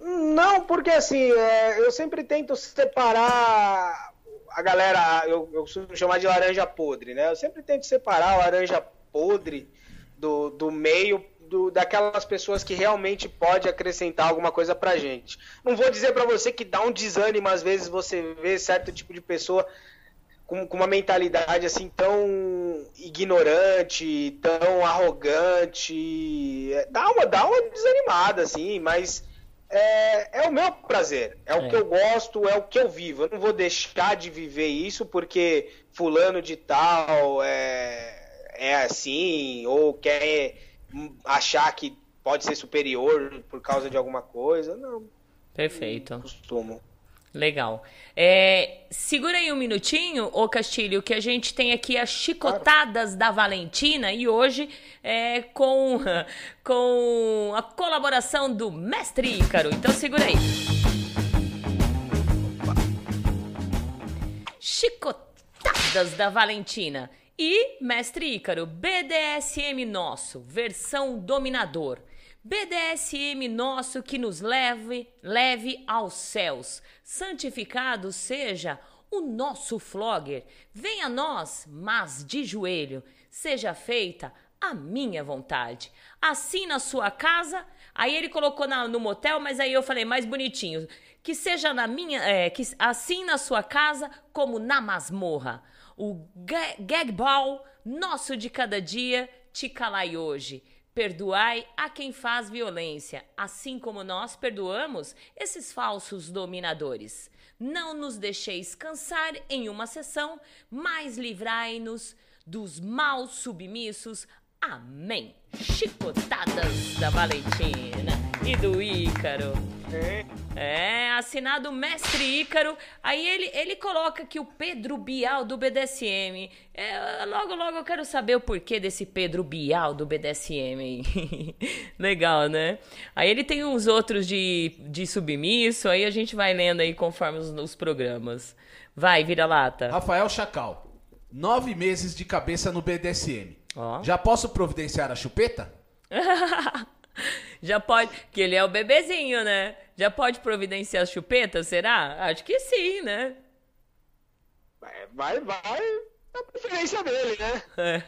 Não, porque assim, é, eu sempre tento separar a galera, eu, eu costumo chamar de laranja podre, né? Eu sempre tento separar a laranja podre do, do meio do- daquelas pessoas que realmente pode acrescentar alguma coisa pra gente. Não vou dizer pra você que dá um desânimo às vezes você vê certo tipo de pessoa com, com uma mentalidade assim tão ignorante, tão arrogante, É, dá uma, dá uma desanimada assim, mas é, é o meu prazer, é o É. que eu gosto, é o que eu vivo. Eu não vou deixar de viver isso porque fulano de tal é, é assim, ou quer achar que pode ser superior por causa de alguma coisa. Não, Perfeito. costumo. Legal. É, segura aí um minutinho, ô Castilho, que a gente tem aqui as chicotadas da Valentina e hoje é com, com a colaboração do Mestre Ícaro. Então segura aí. Chicotadas da Valentina. E Mestre Ícaro, BDSM nosso, versão dominador. BDSM nosso que nos leve, leve aos céus. Santificado seja o nosso flogger. Venha a nós, mas de joelho. Seja feita a minha vontade. Assim na sua casa. Aí ele colocou na- no motel, mas aí eu falei mais bonitinho. Que seja na minha. é, que, assim na sua casa como na masmorra. O ga- gag ball nosso de cada dia te calai hoje. Perdoai a quem faz violência, assim como nós perdoamos esses falsos dominadores. Não nos deixeis cansar em uma sessão, mas livrai-nos dos maus submissos. Amém. Chicotadas da Valentina e do Ícaro. É, assinado Mestre Ícaro. Aí ele, ele coloca aqui o Pedro Bial do BDSM. É, logo, logo eu quero saber o porquê desse Pedro Bial do BDSM. Legal, né? Aí ele tem uns outros de, de submisso, aí a gente vai lendo aí conforme os, os programas. Vai, vira-lata. Rafael Chacal, nove meses de cabeça no BDSM. Ó. Já posso providenciar a chupeta? Já pode, que ele é o bebezinho, né? Já pode providenciar as chupetas, será? Acho que sim, né? Vai, vai na preferência dele, né?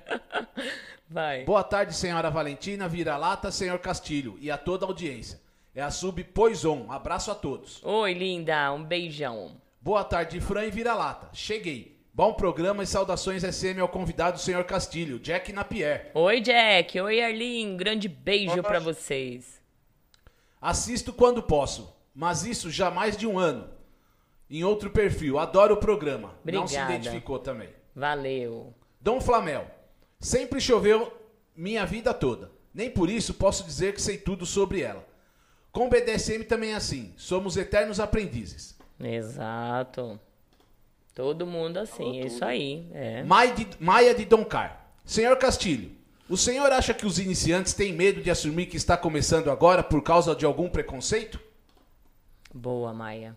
Vai. Boa tarde, senhora Valentina, vira-lata, senhor Castilho e a toda a audiência. É a Sub Poison. Abraço a todos. Oi, linda, um beijão. Boa tarde, Fran e vira-lata. Cheguei. Bom programa e saudações SM ao convidado, senhor Castilho, Jack Napier. Oi, Jack. Oi, Arlene. Um grande beijo pra vocês. Assisto quando posso, mas isso já mais de um ano. Em outro perfil, adoro o programa. Não se Obrigada. identificou também. Valeu. Dom Flamel. Sempre choveu minha vida toda. Nem por isso posso dizer que sei tudo sobre ela. Com o BDSM também é assim. Somos eternos aprendizes. Exato. Todo mundo assim, é isso aí. É. Mai de- Maia de Doncar. Senhor Castilho, O senhor acha que os iniciantes têm medo de assumir que está começando agora por causa de algum preconceito? Boa, Maia.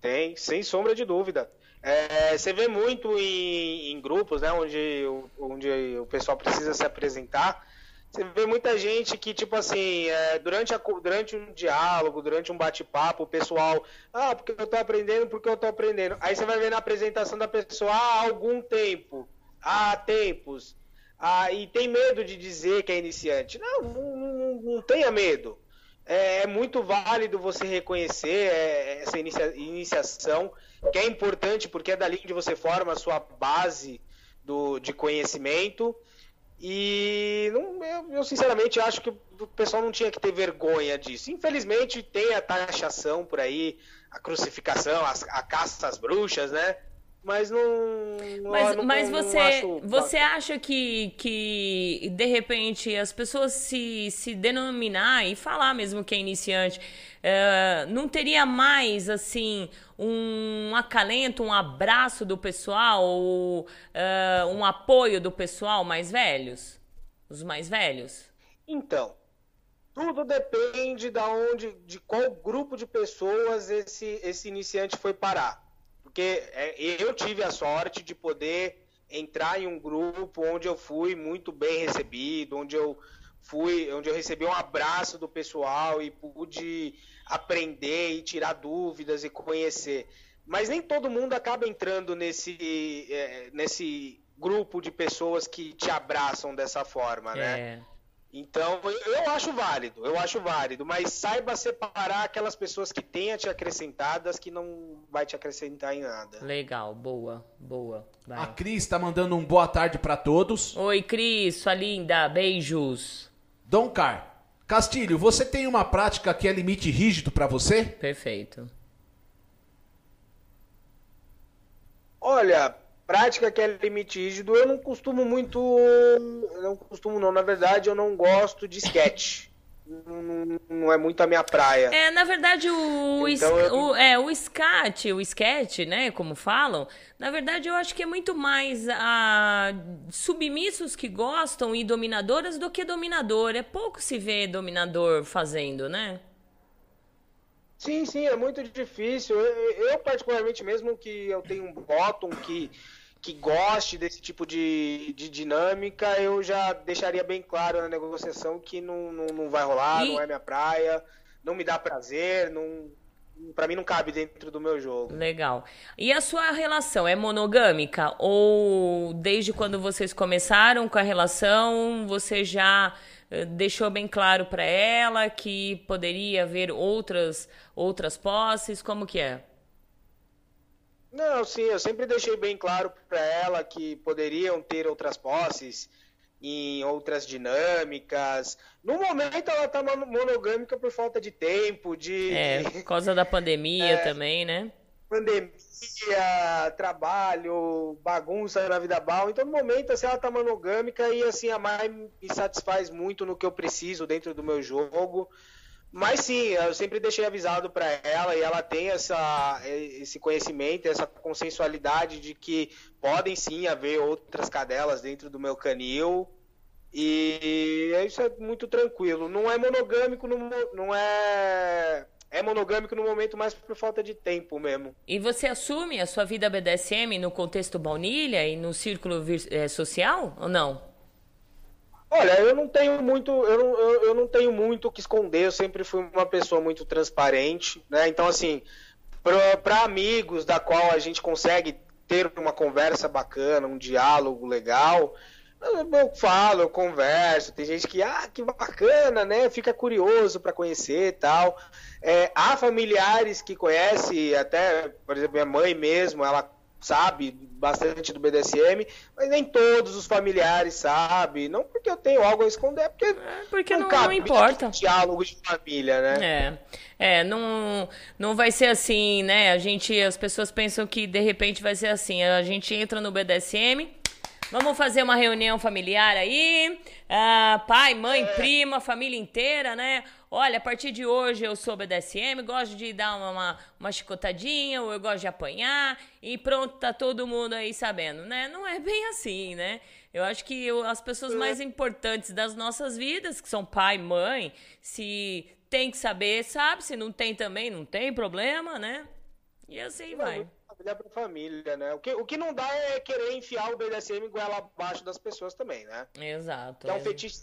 Tem, sem sombra de dúvida. É, você vê muito em, em, grupos, né, onde, onde o pessoal precisa se apresentar. Você vê muita gente que, tipo assim, é, durante, a, durante um diálogo, durante um bate-papo, o pessoal, ah, porque eu tô aprendendo, porque eu tô aprendendo. Aí você vai ver na apresentação da pessoa, ah, há algum tempo, há tempos. Ah, e tem medo de dizer que é iniciante. Não, não, não, não tenha medo. É, é, muito válido você reconhecer é, essa inicia, iniciação que é importante porque é dali onde você forma a sua base do, de conhecimento. E não, eu, eu, sinceramente acho que o pessoal não tinha que ter vergonha disso. Infelizmente tem a taxação por aí, a crucificação, a, a caça às bruxas, né? Mas não. Mas, não, mas não, você, não você acha que, que de repente as pessoas se, se denominar e falar mesmo que é iniciante, é, não teria mais assim um acalento, um abraço do pessoal, ou é, um apoio do pessoal mais velhos? Os mais velhos? Então, tudo depende da onde, de qual grupo de pessoas esse, esse iniciante foi parar. Porque é, eu tive a sorte de poder entrar em um grupo onde eu fui muito bem recebido, onde eu fui, onde eu recebi um abraço do pessoal e pude aprender e tirar dúvidas e conhecer. Mas nem todo mundo acaba entrando nesse, é, nesse grupo de pessoas que te abraçam dessa forma, né? É. Então, eu acho válido, eu acho válido, mas saiba separar aquelas pessoas que têm a te acrescentar das que não vai te acrescentar em nada. Legal, boa, boa. Vai. A Cris está mandando um boa tarde para todos. Oi, Cris, sua linda, beijos. Dom Car, Castilho, você tem uma prática que é limite rígido para você? Perfeito. Olha, prática que é limite rígido, eu não costumo muito. Não costumo, não. Na verdade, eu não gosto de sketch. Não, não, é muito a minha praia. É, na verdade, o, então, eu... o, é, o scat, o sketch, né, como falam, na verdade eu acho que é muito mais a submissos que gostam e dominadoras do que dominador. É pouco se vê dominador fazendo, né? Sim, sim, é muito difícil. Eu, eu particularmente, mesmo que eu tenho um bottom que que goste desse tipo de, de dinâmica, eu já deixaria bem claro na negociação que não, não, não vai rolar, e... não é minha praia, não me dá prazer, não, para mim não cabe dentro do meu jogo. Legal. E a sua relação é monogâmica ou desde quando vocês começaram com a relação, você já eh, deixou bem claro para ela que poderia haver outras outras posses, como que é? Não, sim, eu sempre deixei bem claro para ela que poderiam ter outras posses em outras dinâmicas. No momento ela tá monogâmica por falta de tempo, de É, por causa da pandemia é, também, né? Pandemia, trabalho, bagunça na vida bal. Então, no momento, assim, ela tá monogâmica e assim, a Mai me satisfaz muito no que eu preciso dentro do meu jogo. Mas sim, eu sempre deixei avisado para ela e ela tem essa, esse conhecimento, essa consensualidade de que podem sim haver outras cadelas dentro do meu canil. E isso é muito tranquilo. Não é monogâmico, não é. É monogâmico no momento mais por falta de tempo mesmo. E você assume a sua vida BDSM no contexto baunilha e no círculo é, social ou não? Olha, eu não tenho muito, eu não, eu, eu não tenho muito o que esconder. Eu sempre fui uma pessoa muito transparente, né? Então, assim, para amigos da qual a gente consegue ter uma conversa bacana, um diálogo legal, eu falo, eu converso. Tem gente que, ah, que bacana, né? Fica curioso para conhecer e tal. É, há familiares que conhecem, até, por exemplo, minha mãe mesmo, ela sabe bastante do BDSM, mas nem todos os familiares sabem. Não porque eu tenho algo a esconder, é porque, é porque não, não, não importa. Diálogo de família, né? É, é, não, não vai ser assim, né? A gente, as pessoas pensam que de repente vai ser assim. A gente entra no BDSM, vamos fazer uma reunião familiar aí, ah, pai, mãe, é. prima, família inteira, né? Olha, a partir de hoje eu sou BDSM, gosto de dar uma, uma, uma chicotadinha, ou eu gosto de apanhar, e pronto, tá todo mundo aí sabendo, né? Não é bem assim, né? Eu acho que eu- as pessoas mais importantes das nossas vidas, que são pai, mãe, se tem que saber, sabe, se não tem também, não tem problema, né? E assim vai. Família pra família, né? O que, o que não dá é querer enfiar o BDSM goela abaixo das pessoas também, né? Exato. Que é um é. fetiche,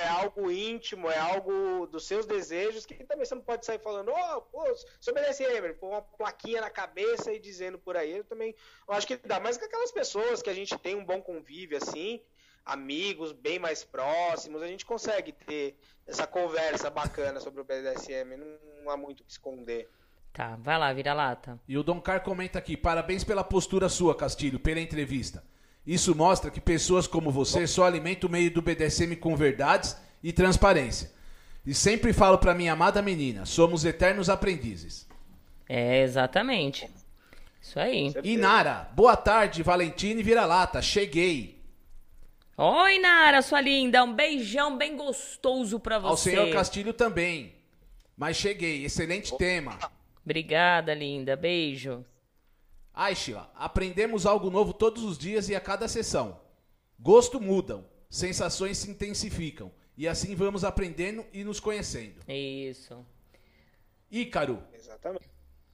é algo íntimo, é algo dos seus desejos, que também você não pode sair falando, ó, pô, sou BDSM, pôr uma plaquinha na cabeça e dizendo por aí, eu também eu acho que dá. Mas com aquelas pessoas que a gente tem um bom convívio, assim, amigos bem mais próximos, a gente consegue ter essa conversa bacana sobre o BDSM, não, não há muito o que esconder. Tá, vai lá, vira lata. E o Dom Car comenta aqui: parabéns pela postura sua, Castilho, pela entrevista. Isso mostra que pessoas como você só alimentam o meio do BDSM com verdades e transparência. E sempre falo pra minha amada menina: somos eternos aprendizes. É, exatamente. Isso aí. Inara, boa tarde, Valentina e Vira-Lata, cheguei. Oi, Nara, sua linda. Um beijão bem gostoso pra Ao você. senhor Castilho também. Mas cheguei, excelente tema. Obrigada, linda. Beijo. Ai, Sheila, aprendemos algo novo todos os dias e a cada sessão. Gosto mudam, sensações se intensificam. E assim vamos aprendendo e nos conhecendo. Isso. Ícaro, Exatamente.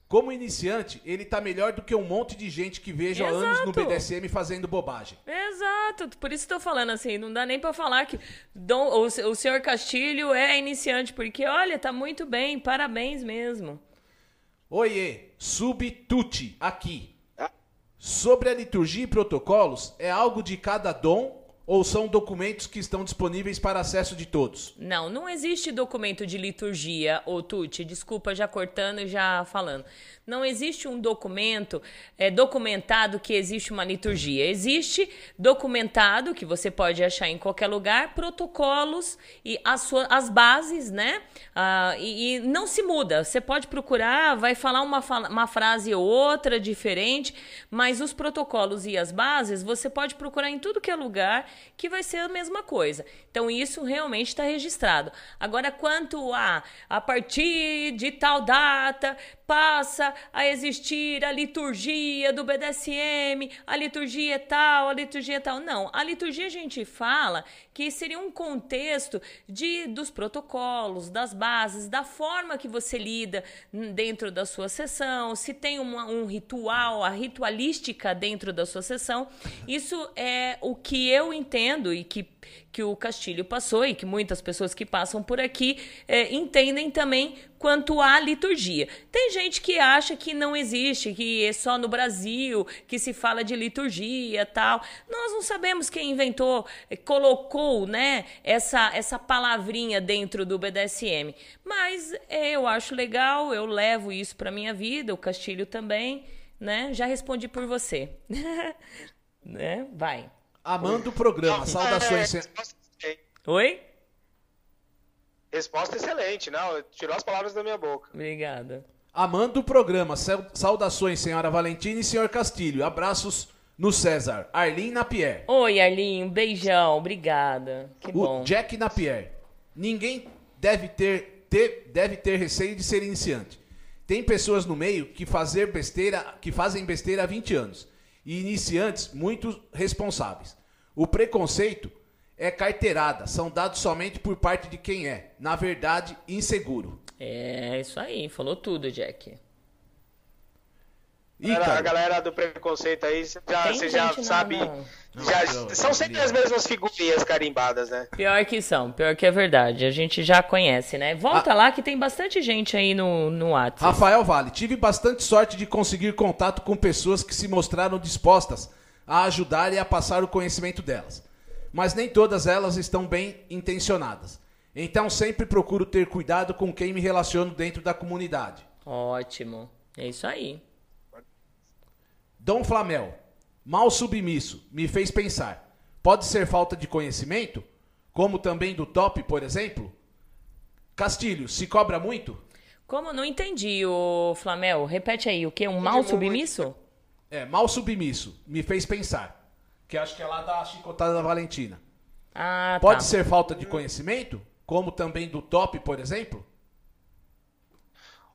como iniciante, ele tá melhor do que um monte de gente que vejo há anos no. BDSM fazendo bobagem. Exato, por isso tô falando assim, não dá nem pra falar que Dom, o, o senhor Castilho é iniciante, porque olha, tá muito bem, parabéns mesmo. Oiê, Subtuti, aqui. Sobre a liturgia e protocolos, é algo de cada dom ou são documentos que estão disponíveis para acesso de todos? Não, não existe documento de liturgia, ô Tuti, desculpa já cortando e já falando. Não existe um documento é, documentado que existe uma liturgia. Existe documentado, que você pode achar em qualquer lugar, protocolos e as, sua- as bases, né? Ah, e, e não se muda. Você pode procurar, vai falar uma, uma frase ou outra diferente, mas os protocolos e as bases você pode procurar em tudo que é lugar que vai ser a mesma coisa. Então isso realmente está registrado. Agora, quanto a a partir de tal data passa a existir a liturgia do BDSM, a liturgia é tal, a liturgia é tal. Não, a liturgia a gente fala que seria um contexto de dos protocolos, das bases, da forma que você lida dentro da sua sessão, se tem uma- um ritual, a ritualística dentro da sua sessão. Isso é o que eu entendo e que que o Castilho passou e que muitas pessoas que passam por aqui eh, entendem também quanto à liturgia. Tem gente que acha que não existe, que é só no Brasil que se fala de liturgia tal. Nós não sabemos quem inventou, eh, colocou, né, essa, essa palavrinha dentro do BDSM. Mas eh, eu acho legal, eu levo isso para minha vida, o Castilho também, né? Já respondi por você. né? Vai. Amando o programa, saudações. É, sen- resposta excelente. Oi? Resposta excelente, não, tirou as palavras da minha boca. Obrigada. Amando o programa, sau- saudações, senhora Valentina e senhor Castilho. Abraços no César. Arlene Napier. Oi, Arlinho, um beijão, obrigada. Que bom. O Jack Napier. Ninguém deve ter, ter- deve ter receio de ser iniciante. Tem pessoas no meio que, fazer besteira, que fazem besteira há 20 anos. E iniciantes muito responsáveis. O preconceito é carteirada. São dados somente por parte de quem é, na verdade, inseguro. É isso aí, falou tudo, Jack. Galera, a galera do preconceito aí, você já, Tem você já sabe. já- Não, são sempre as mesmas figurinhas carimbadas, né? Pior que são, pior que é verdade. A gente já conhece, né? Volta Ah. lá que tem bastante gente aí no, no WhatsApp. Rafael Vale, tive bastante sorte de conseguir contato com pessoas que se mostraram dispostas a ajudar e a passar o conhecimento delas. Mas nem todas elas estão bem intencionadas. Então sempre procuro ter cuidado com quem me relaciono dentro da comunidade. Ótimo. É isso aí. Dom Flamel, mal submisso, me fez pensar. Pode ser falta de conhecimento? Como também do top, por exemplo? Castilho, se cobra muito? Como não entendi, o Flamel? Repete aí, o quê? Um mal submisso? É, mal submisso, me fez pensar. Que acho que é lá da chicotada da Valentina. Ah, Pode tá. ser falta de conhecimento? como também do top, por exemplo?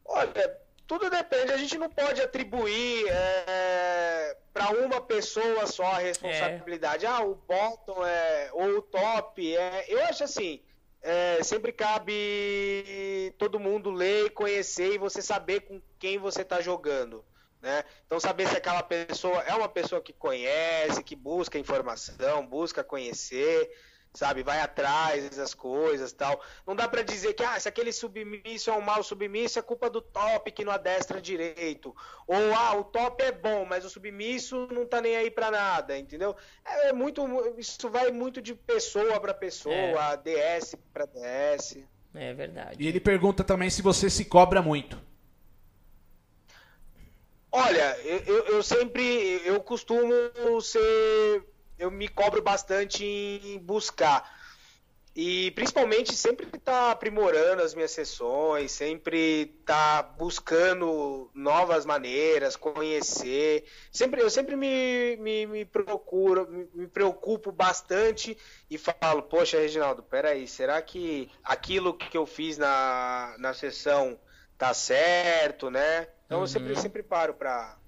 Olha, tudo depende. A gente não pode atribuir é, para uma pessoa só a responsabilidade. É. Ah, o bottom é, ou o top. É, eu acho assim. É, sempre cabe todo mundo ler e conhecer e você saber com quem você está jogando. Né? Então saber se aquela pessoa é uma pessoa que conhece, que busca informação, busca conhecer, sabe? Vai atrás das coisas tal. Não dá para dizer que ah, se aquele submisso é um mal submisso, é culpa do top que não adestra direito. Ou ah, o top é bom, mas o submisso não tá nem aí para nada, entendeu? É, é, muito isso vai muito de pessoa para pessoa, é. DS para DS. É verdade. E ele pergunta também se você se cobra muito. Olha, eu, eu sempre eu costumo ser eu me cobro bastante em buscar. E principalmente sempre tá aprimorando as minhas sessões, sempre tá buscando novas maneiras, conhecer. Sempre, eu sempre me, me, me procuro, me, me preocupo bastante e falo, poxa, Reginaldo, peraí, será que aquilo que eu fiz na, na sessão tá certo, né? Então uhum. eu sempre, uhum. sempre paro para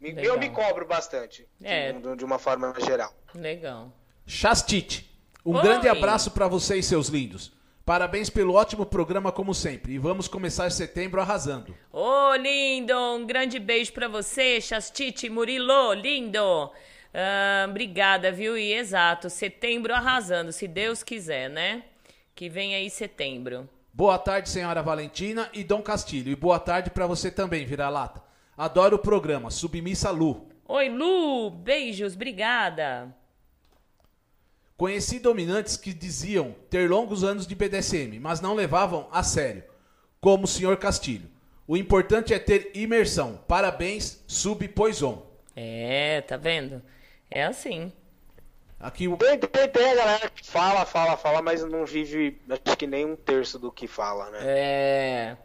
Legal. Eu me cobro bastante, é. de, de uma forma geral. Legal. Chastite, um Oi. grande abraço para vocês, seus lindos. Parabéns pelo ótimo programa, como sempre. E vamos começar setembro arrasando. Ô, oh, lindo! Um grande beijo para você, Chastite Murilo, lindo! Ah, obrigada, viu? E exato, setembro arrasando, se Deus quiser, né? Que vem aí setembro. Boa tarde, senhora Valentina e Dom Castilho. E boa tarde para você também, vira-lata. Adoro o programa. Submissa Lu. Oi, Lu. Beijos. Obrigada. Conheci dominantes que diziam ter longos anos de BDSM, mas não levavam a sério, como o Sr. Castilho. O importante é ter imersão. Parabéns, Sub Poison. É, tá vendo? É assim. Aqui o... tem, tem, tem a galera que fala, fala, fala, mas não vive, acho que nem um terço do que fala, né? É.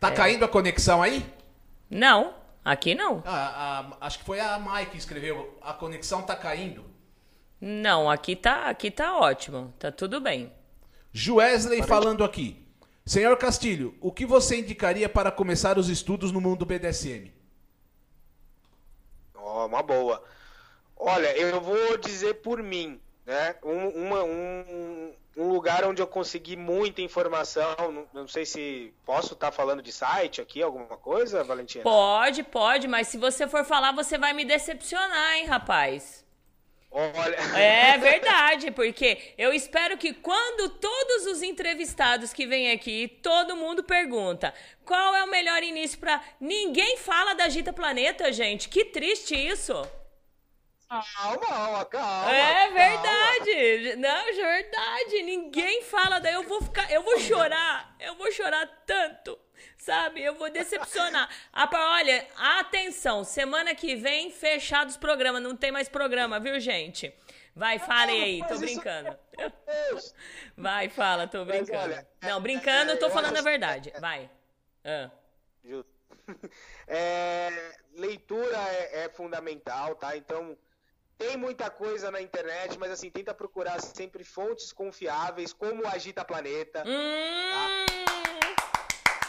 Tá é. caindo a conexão aí? Não, aqui não. Ah, a, acho que foi a Mai que escreveu. A conexão tá caindo. Não, aqui tá, aqui tá ótimo. Tá tudo bem. Joesley falando aqui. Senhor Castilho, o que você indicaria para começar os estudos no mundo BDSM? Oh, uma boa. Olha, eu vou dizer por mim, né? Um, uma, um, um lugar onde eu consegui muita informação. Não, não sei se posso estar tá falando de site aqui, alguma coisa, Valentina? Pode, pode, mas se você for falar, você vai me decepcionar, hein, rapaz? Olha. É verdade, porque eu espero que quando todos os entrevistados que vêm aqui, todo mundo pergunta qual é o melhor início para ninguém fala da Gita Planeta, gente. Que triste isso. Calma, calma. É verdade. Calma. Não, é verdade. Ninguém fala daí eu vou ficar, eu vou chorar. Eu vou chorar tanto. Sabe? Eu vou decepcionar. Ah, olha, atenção, semana que vem fechado os programas, não tem mais programa, viu, gente? Vai, fale aí, tô brincando. Vai, fala, tô brincando. Não, brincando, eu tô falando a verdade. Vai. Ah. É, leitura é, é fundamental, tá? Então, tem muita coisa na internet, mas assim, tenta procurar sempre fontes confiáveis, como o Agita Planeta. Hum...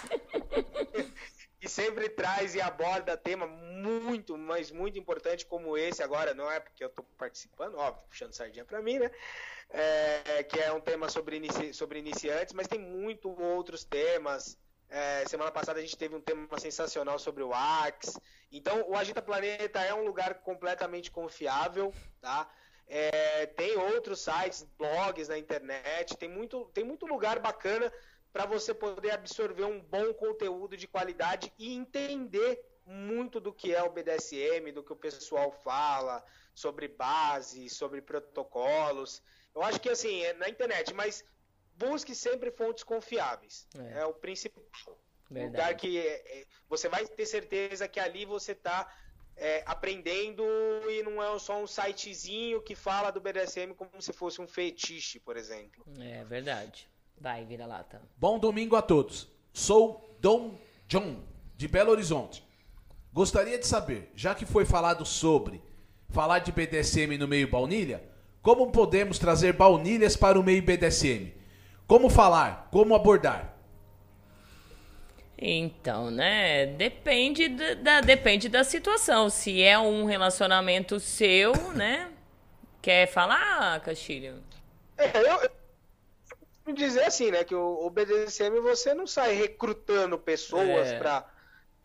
Tá? e sempre traz e aborda tema muito, mas muito importante como esse agora, não é porque eu estou participando, óbvio, puxando sardinha para mim, né? É, que é um tema sobre, inici sobre iniciantes, mas tem muito outros temas é, semana passada a gente teve um tema sensacional sobre o Axe. Então, o Agita Planeta é um lugar completamente confiável, tá? É, tem outros sites, blogs na internet, tem muito, tem muito lugar bacana para você poder absorver um bom conteúdo de qualidade e entender muito do que é o BDSM, do que o pessoal fala, sobre base, sobre protocolos. Eu acho que assim, é na internet, mas busque sempre fontes confiáveis. É, é o principal. Verdade. Lugar que é, é, você vai ter certeza que ali você está é, aprendendo e não é só um sitezinho que fala do BDSM como se fosse um fetiche, por exemplo. É verdade. Vai, vira lata. Bom domingo a todos. Sou Dom John, de Belo Horizonte. Gostaria de saber, já que foi falado sobre falar de BDSM no meio baunilha, como podemos trazer baunilhas para o meio BDSM? Como falar? Como abordar? Então, né? Depende da, da- depende da situação. Se é um relacionamento seu, né? Quer falar, Castilho? É, eu, eu dizer assim, né? Que o, o BDSM você não sai recrutando pessoas É. pra,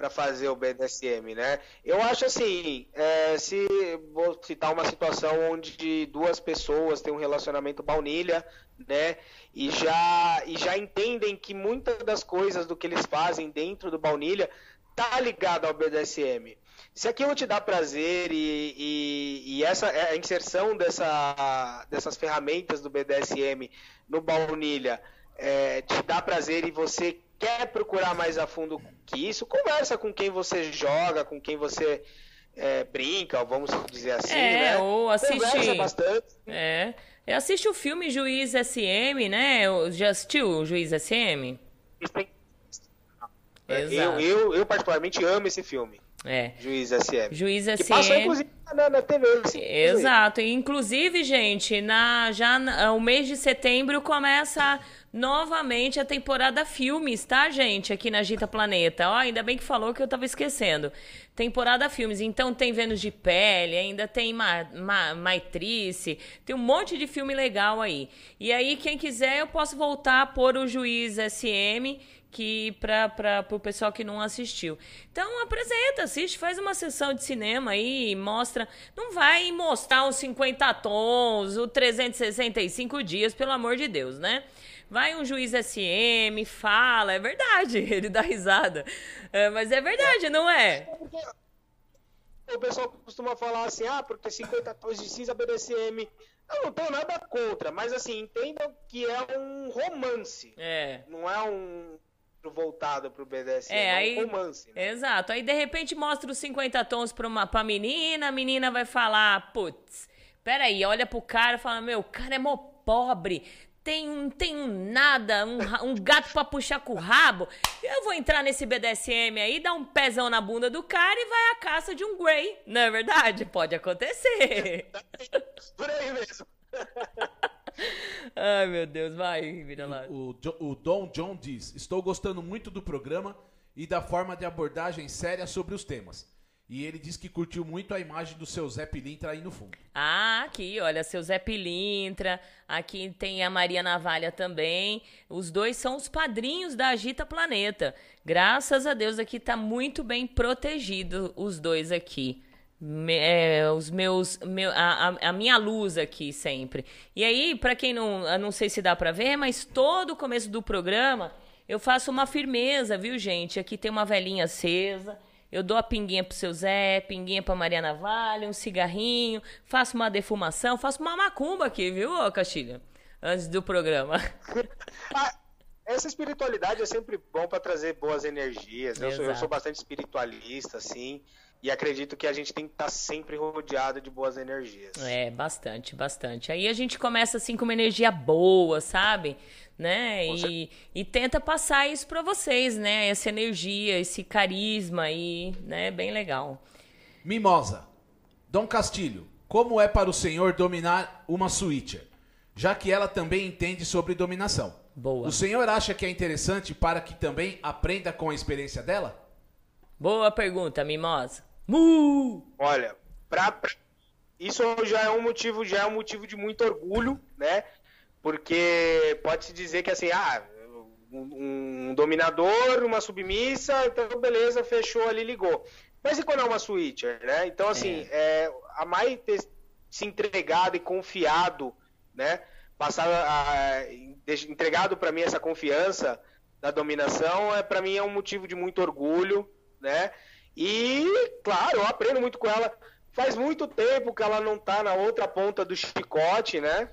pra fazer o BDSM, né? Eu acho assim, é, se vou citar uma situação onde duas pessoas têm um relacionamento baunilha, né? E já, e já entendem que muitas das coisas do que eles fazem dentro do baunilha tá ligado ao BDSM. Se aquilo te dá prazer e, e, e essa a inserção dessa, dessas ferramentas do BDSM no baunilha é, te dá prazer e você quer procurar mais a fundo que isso, conversa com quem você joga, com quem você é, brinca, vamos dizer assim, É, né? ou assiste- Conversa bastante. É. Eu assisto o filme Juiz SM, né? Já assistiu o Juiz SM? Eu, eu, eu particularmente amo esse filme, É. Juiz SM. Juiz Que SM. passou, inclusive, na, na TV. esse- Exato. Inclusive, gente, na, já o mês de setembro começa novamente a temporada filmes, tá, gente? Aqui na Gita Planeta. Ó, ainda bem que falou que eu tava esquecendo. Temporada filmes. Então tem Vênus de Pele, ainda tem Ma, Ma, Maitrice, tem um monte de filme legal aí. E aí, quem quiser, eu posso voltar a pôr o Juiz SM que para o pessoal que não assistiu. Então apresenta, assiste, faz uma sessão de cinema aí, mostra. Não vai mostrar os 50 tons, o 365 dias, pelo amor de Deus, né? Vai um juiz SM, fala, é verdade, ele dá risada. É, mas é verdade, não é? O pessoal costuma falar assim, ah, porque 50 tons de cinza BDSM. Eu não tenho nada contra, mas assim, entendam que é um romance. É. Não é um voltado pro BDSM, É, é, aí. um romance. né? Exato. Aí de repente mostra os 50 tons pra, uma, pra menina, a menina vai falar, putz, peraí, olha pro cara e fala, meu, o cara é mó pobre. Tem um, tem um nada, um, um gato pra puxar com o rabo. Eu vou entrar nesse BDSM aí, dar um pezão na bunda do cara e vai à caça de um Grey. Não é verdade? Pode acontecer. Por aí mesmo. Ai, meu Deus, vai, vira lá. O, Jo- o Dom John diz: Estou gostando muito do programa e da forma de abordagem séria sobre os temas. E ele diz que curtiu muito a imagem do seu Zé Pilintra aí no fundo. Ah, aqui, olha, seu Zé Pilintra, aqui tem a Maria Navalha também. Os dois são os padrinhos da Agita Planeta. Graças a Deus aqui tá muito bem protegido os dois aqui. Me- é, os meus, meu, a, a- minha luz aqui sempre. E aí, pra quem não, não sei se dá pra ver, mas todo o começo do programa eu faço uma firmeza, viu, gente? Aqui tem uma velhinha acesa. Eu dou a pinguinha pro seu Zé, pinguinha pra Maria Navalha, um cigarrinho, faço uma defumação, faço uma macumba aqui, viu, ô Castilho? Antes do programa. Ah, essa espiritualidade é sempre bom para trazer boas energias. Eu sou, eu sou bastante espiritualista, assim, e acredito que a gente tem que estar sempre rodeado de boas energias. É, bastante, bastante. Aí a gente começa assim com uma energia boa, sabe? Né? E, e tenta passar isso pra vocês, né? Essa energia, esse carisma aí, né? Bem legal. Mimosa. Dom Castilho, como é para o senhor dominar uma switcher? Já que ela também entende sobre dominação. Boa. O senhor acha que é interessante para que também aprenda com a experiência dela? Boa pergunta, Mimosa. Mu! Olha, pra, pra- isso já é um motivo, já é um motivo de muito orgulho, né? Porque pode-se dizer que assim, ah, um, um dominador, uma submissa, então beleza, fechou ali, ligou. Mas e quando é uma switcher, né? Então, assim, é, a Mai ter se entregado e confiado, né? Passar a, entregado para mim essa confiança da dominação, é para mim é um motivo de muito orgulho, né? E, claro, eu aprendo muito com ela. Faz muito tempo que ela não tá na outra ponta do chicote, né?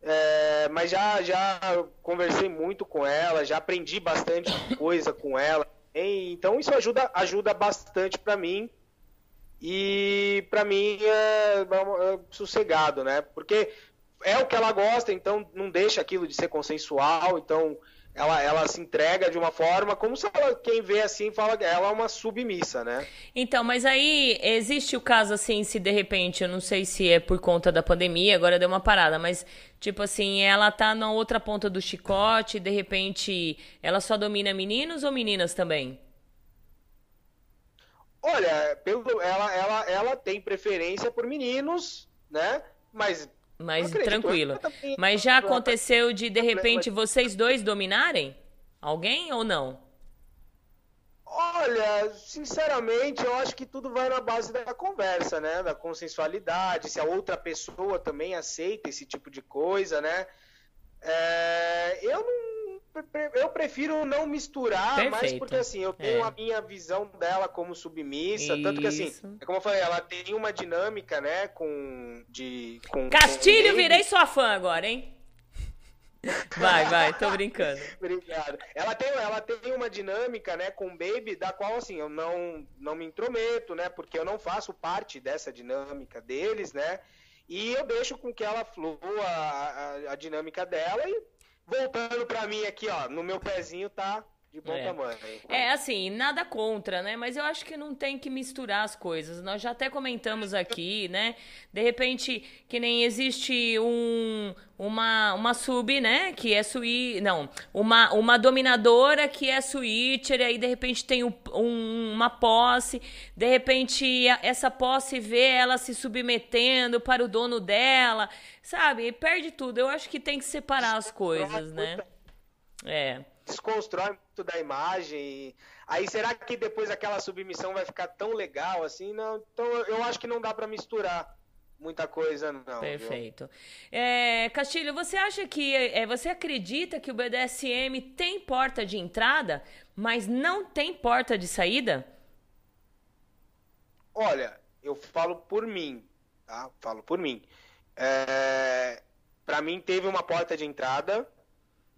É, mas já, já conversei muito com ela, já aprendi bastante coisa com ela. Então isso ajuda, ajuda bastante para mim. E para mim é, é sossegado, né? Porque é o que ela gosta, então não deixa aquilo de ser consensual. Então ela, ela se entrega de uma forma como se ela, quem vê assim fala que ela é uma submissa, né? Então, mas aí existe o caso assim, se de repente, eu não sei se é por conta da pandemia, agora deu uma parada, mas tipo assim, ela tá na outra ponta do chicote, de repente, ela só domina meninos ou meninas também? Olha, pelo, ela, ela, ela tem preferência por meninos, né? Mas mas tranquilo. Mas já aconteceu de, de repente, vocês dois dominarem? Alguém ou não? Olha, sinceramente, eu acho que tudo vai na base da conversa, né? Da consensualidade, se a outra pessoa também aceita esse tipo de coisa, né? É, eu não eu prefiro não misturar, Perfeito. mas porque assim, eu tenho é. a minha visão dela como submissa, Isso. tanto que assim, é como eu falei, ela tem uma dinâmica, né, com de com Castilho, com virei sua fã agora, hein? Vai, vai, tô brincando. Obrigado. Ela tem, ela tem uma dinâmica, né, com o Baby, da qual, assim, eu não, não me intrometo, né, porque eu não faço parte dessa dinâmica deles, né, e eu deixo com que ela flua a, a, a dinâmica dela e voltando para mim aqui, ó, no meu pezinho tá de bom é. tamanho. É, assim, nada contra, né? Mas eu acho que não tem que misturar as coisas. Nós já até comentamos aqui, né? De repente, que nem existe um, uma, uma sub, né? Que é suí... Não, uma, uma dominadora que é switcher, e aí de repente tem um, um, uma posse, de repente essa posse vê ela se submetendo para o dono dela, sabe? E perde tudo. Eu acho que tem que separar as coisas, né? É desconstrói muito da imagem. Aí será que depois aquela submissão vai ficar tão legal assim? Não, então eu acho que não dá para misturar muita coisa não. Perfeito. É, Castilho, você acha que é, você acredita que o BDSM tem porta de entrada, mas não tem porta de saída? Olha, eu falo por mim, tá? Falo por mim. É, para mim teve uma porta de entrada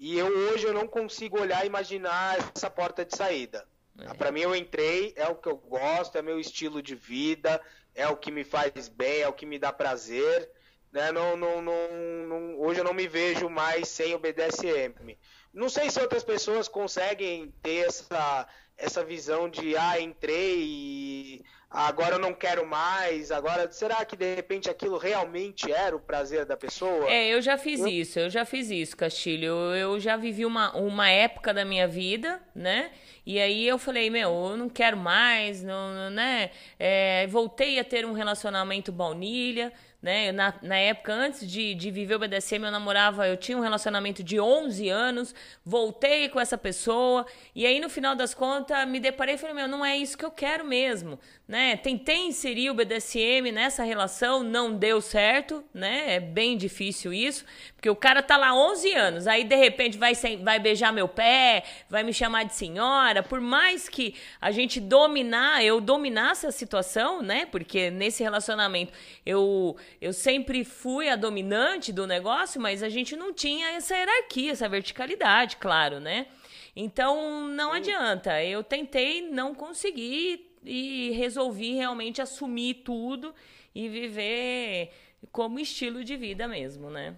e eu hoje eu não consigo olhar e imaginar essa porta de saída. É. Para mim eu entrei, é o que eu gosto, é meu estilo de vida, é o que me faz bem, é o que me dá prazer. Né? Não, não, não, não, hoje eu não me vejo mais sem o BDSM. Não sei se outras pessoas conseguem ter essa, essa visão de ah, entrei e agora eu não quero mais, agora será que de repente aquilo realmente era o prazer da pessoa? É, eu já fiz eu... isso, eu já fiz isso, Castilho. Eu já vivi uma, uma época da minha vida, né? E aí eu falei, meu, eu não quero mais, não, né? É, voltei a ter um relacionamento baunilha, né? Na, na época, antes de, de viver o BDSM, eu namorava, eu tinha um relacionamento de 11 anos, voltei com essa pessoa, e aí no final das contas me deparei e falei, meu, não é isso que eu quero mesmo, né? Tentei inserir o BDSM nessa relação, não deu certo, né? É bem difícil isso, porque o cara tá lá 11 anos, aí de repente vai, vai beijar meu pé, vai me chamar de senhora, por mais que a gente dominar, eu dominasse a situação, né? Porque nesse relacionamento eu eu sempre fui a dominante do negócio, mas a gente não tinha essa hierarquia, essa verticalidade, claro, né? Então não adianta. Eu tentei, não consegui e resolvi realmente assumir tudo e viver como estilo de vida mesmo, né?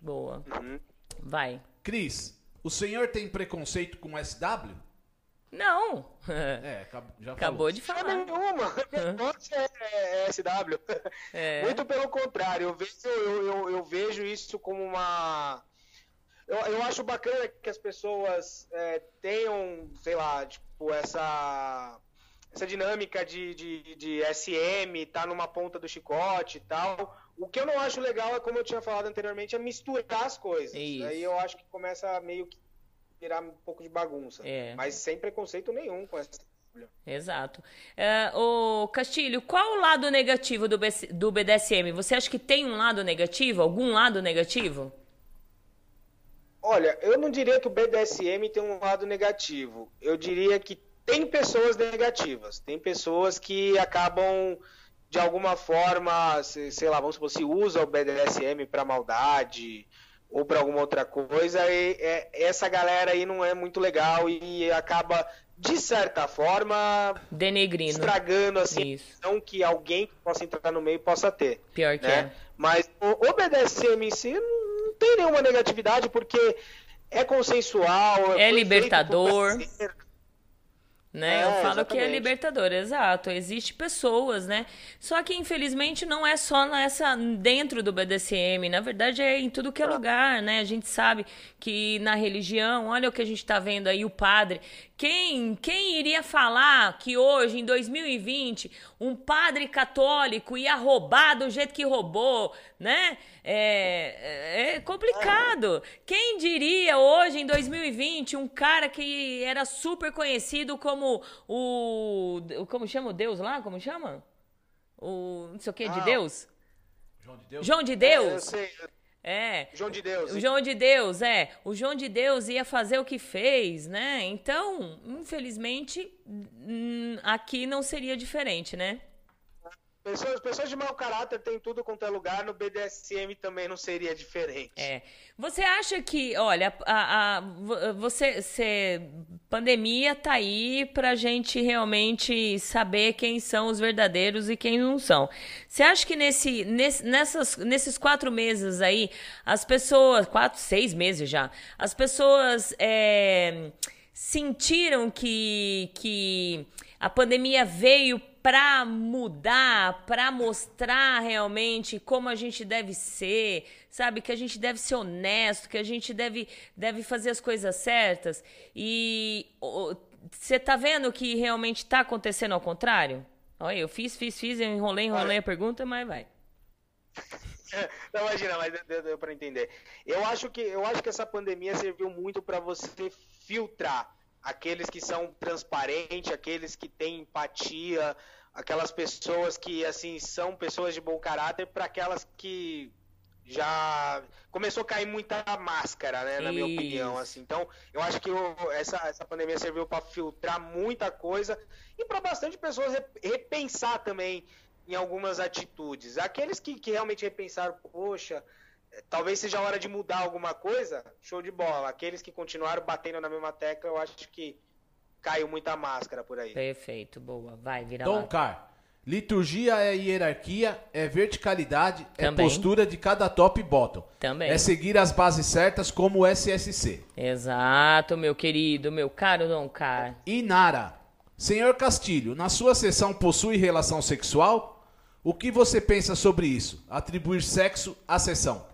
Boa. Uhum. Vai. Cris, o senhor tem preconceito com SW? Não. É, já Acabou falou. de falar. Nenhuma. é, é SW. É. Muito pelo contrário. Eu vejo, eu, eu, eu vejo isso como uma. Eu, eu acho bacana que as pessoas é, tenham, sei lá, tipo, essa essa dinâmica de, de, de SM, tá numa ponta do chicote e tal. O que eu não acho legal é, como eu tinha falado anteriormente, é misturar as coisas. Isso. Aí eu acho que começa meio que virar um pouco de bagunça. É. Mas sem preconceito nenhum com essa. Exato. O Castilho, qual o lado negativo do, do BDSM? Você acha que tem um lado negativo? Algum lado negativo? Olha, eu não diria que o BDSM tem um lado negativo. Eu diria que tem pessoas negativas. Tem pessoas que acabam, de alguma forma, sei lá, vamos supor, se usa o BDSM para maldade, ou para alguma outra coisa, e, é, essa galera aí não é muito legal e acaba, de certa forma, denegrindo, estragando assim, não que alguém que possa entrar no meio possa ter. Pior que né? é. Mas o, o BDSM em si não tem nenhuma negatividade, porque é consensual. É libertador. Né? É, eu falo que é exatamente. libertador, exato. Existe pessoas, né? Só que infelizmente não é só nessa dentro do BDSM, na verdade é em tudo que é lugar, né? A gente sabe que na religião, olha o que a gente tá vendo aí o padre. Quem quem iria falar que hoje em 2020 um padre católico ia roubar do jeito que roubou, né? É, é complicado. Quem diria hoje em 2020 um cara que era super conhecido como o como chama o Deus lá? Como chama? O não sei o que de Ah, Deus? João de Deus? João de É, eu Deus. sei. É. João de Deus. O João de Deus, é. O João de Deus ia fazer o que fez, né? Então, infelizmente, aqui não seria diferente, né? Pessoas, pessoas de mau caráter tem tudo quanto é lugar, no BDSM também não seria diferente. É. Você acha que, olha, a, a- vo- você, você- pandemia tá aí pra gente realmente saber quem são os verdadeiros e quem não são. Você acha que nesse, nesse- nessas, nesses quatro meses aí, as pessoas, quatro, seis meses já, as pessoas é, sentiram que, que a pandemia veio para mudar, para mostrar realmente como a gente deve ser, sabe? Que a gente deve ser honesto, que a gente deve, deve fazer as coisas certas. E você tá vendo que realmente tá acontecendo ao contrário? Olha, eu fiz, fiz, fiz, eu enrolei, enrolei a pergunta, mas vai. Não, imagina, mas deu, deu pra entender. Eu acho que eu acho que essa pandemia serviu muito para você filtrar aqueles que são transparentes, aqueles que têm empatia, aquelas pessoas que assim são pessoas de bom caráter, para aquelas que já começou a cair muita máscara, né, na minha opinião, assim. Então, eu acho que o- essa, essa pandemia serviu para filtrar muita coisa e para bastante pessoas re- repensar também em algumas atitudes. Aqueles que, que realmente repensaram, poxa, talvez seja a hora de mudar alguma coisa, show de bola. Aqueles que continuaram batendo na mesma tecla, eu acho que caiu muita máscara por aí. Perfeito, boa. Vai, vira Dom lá. Car. Liturgia é hierarquia, é verticalidade, Também. é postura de cada top e bottom. Também. É seguir as bases certas como o SSC. Exato, meu querido, meu caro Dom Car. Inara. Senhor Castilho, na sua sessão possui relação sexual? O que você pensa sobre isso? Atribuir sexo à sessão.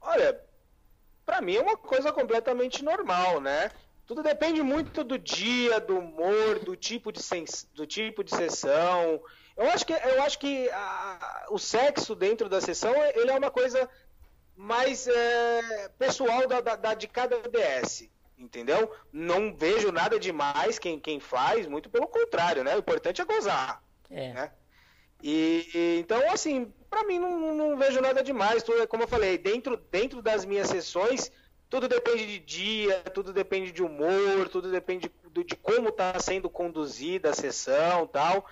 Olha, pra mim é uma coisa completamente normal, né? Tudo depende muito do dia, do humor, do tipo de, sens- do tipo de sessão. Eu acho que, eu acho que a- o sexo dentro da sessão ele é uma coisa mais é, pessoal da, da- da- de cada DS, entendeu? Não vejo nada demais quem, quem faz, muito pelo contrário, né? O importante é gozar É. né? E, e- então, assim, pra mim não, não- vejo nada demais. Tudo, é como eu falei, dentro, dentro das minhas sessões, tudo depende de dia, tudo depende de humor, tudo depende do- de como tá sendo conduzida a sessão tal.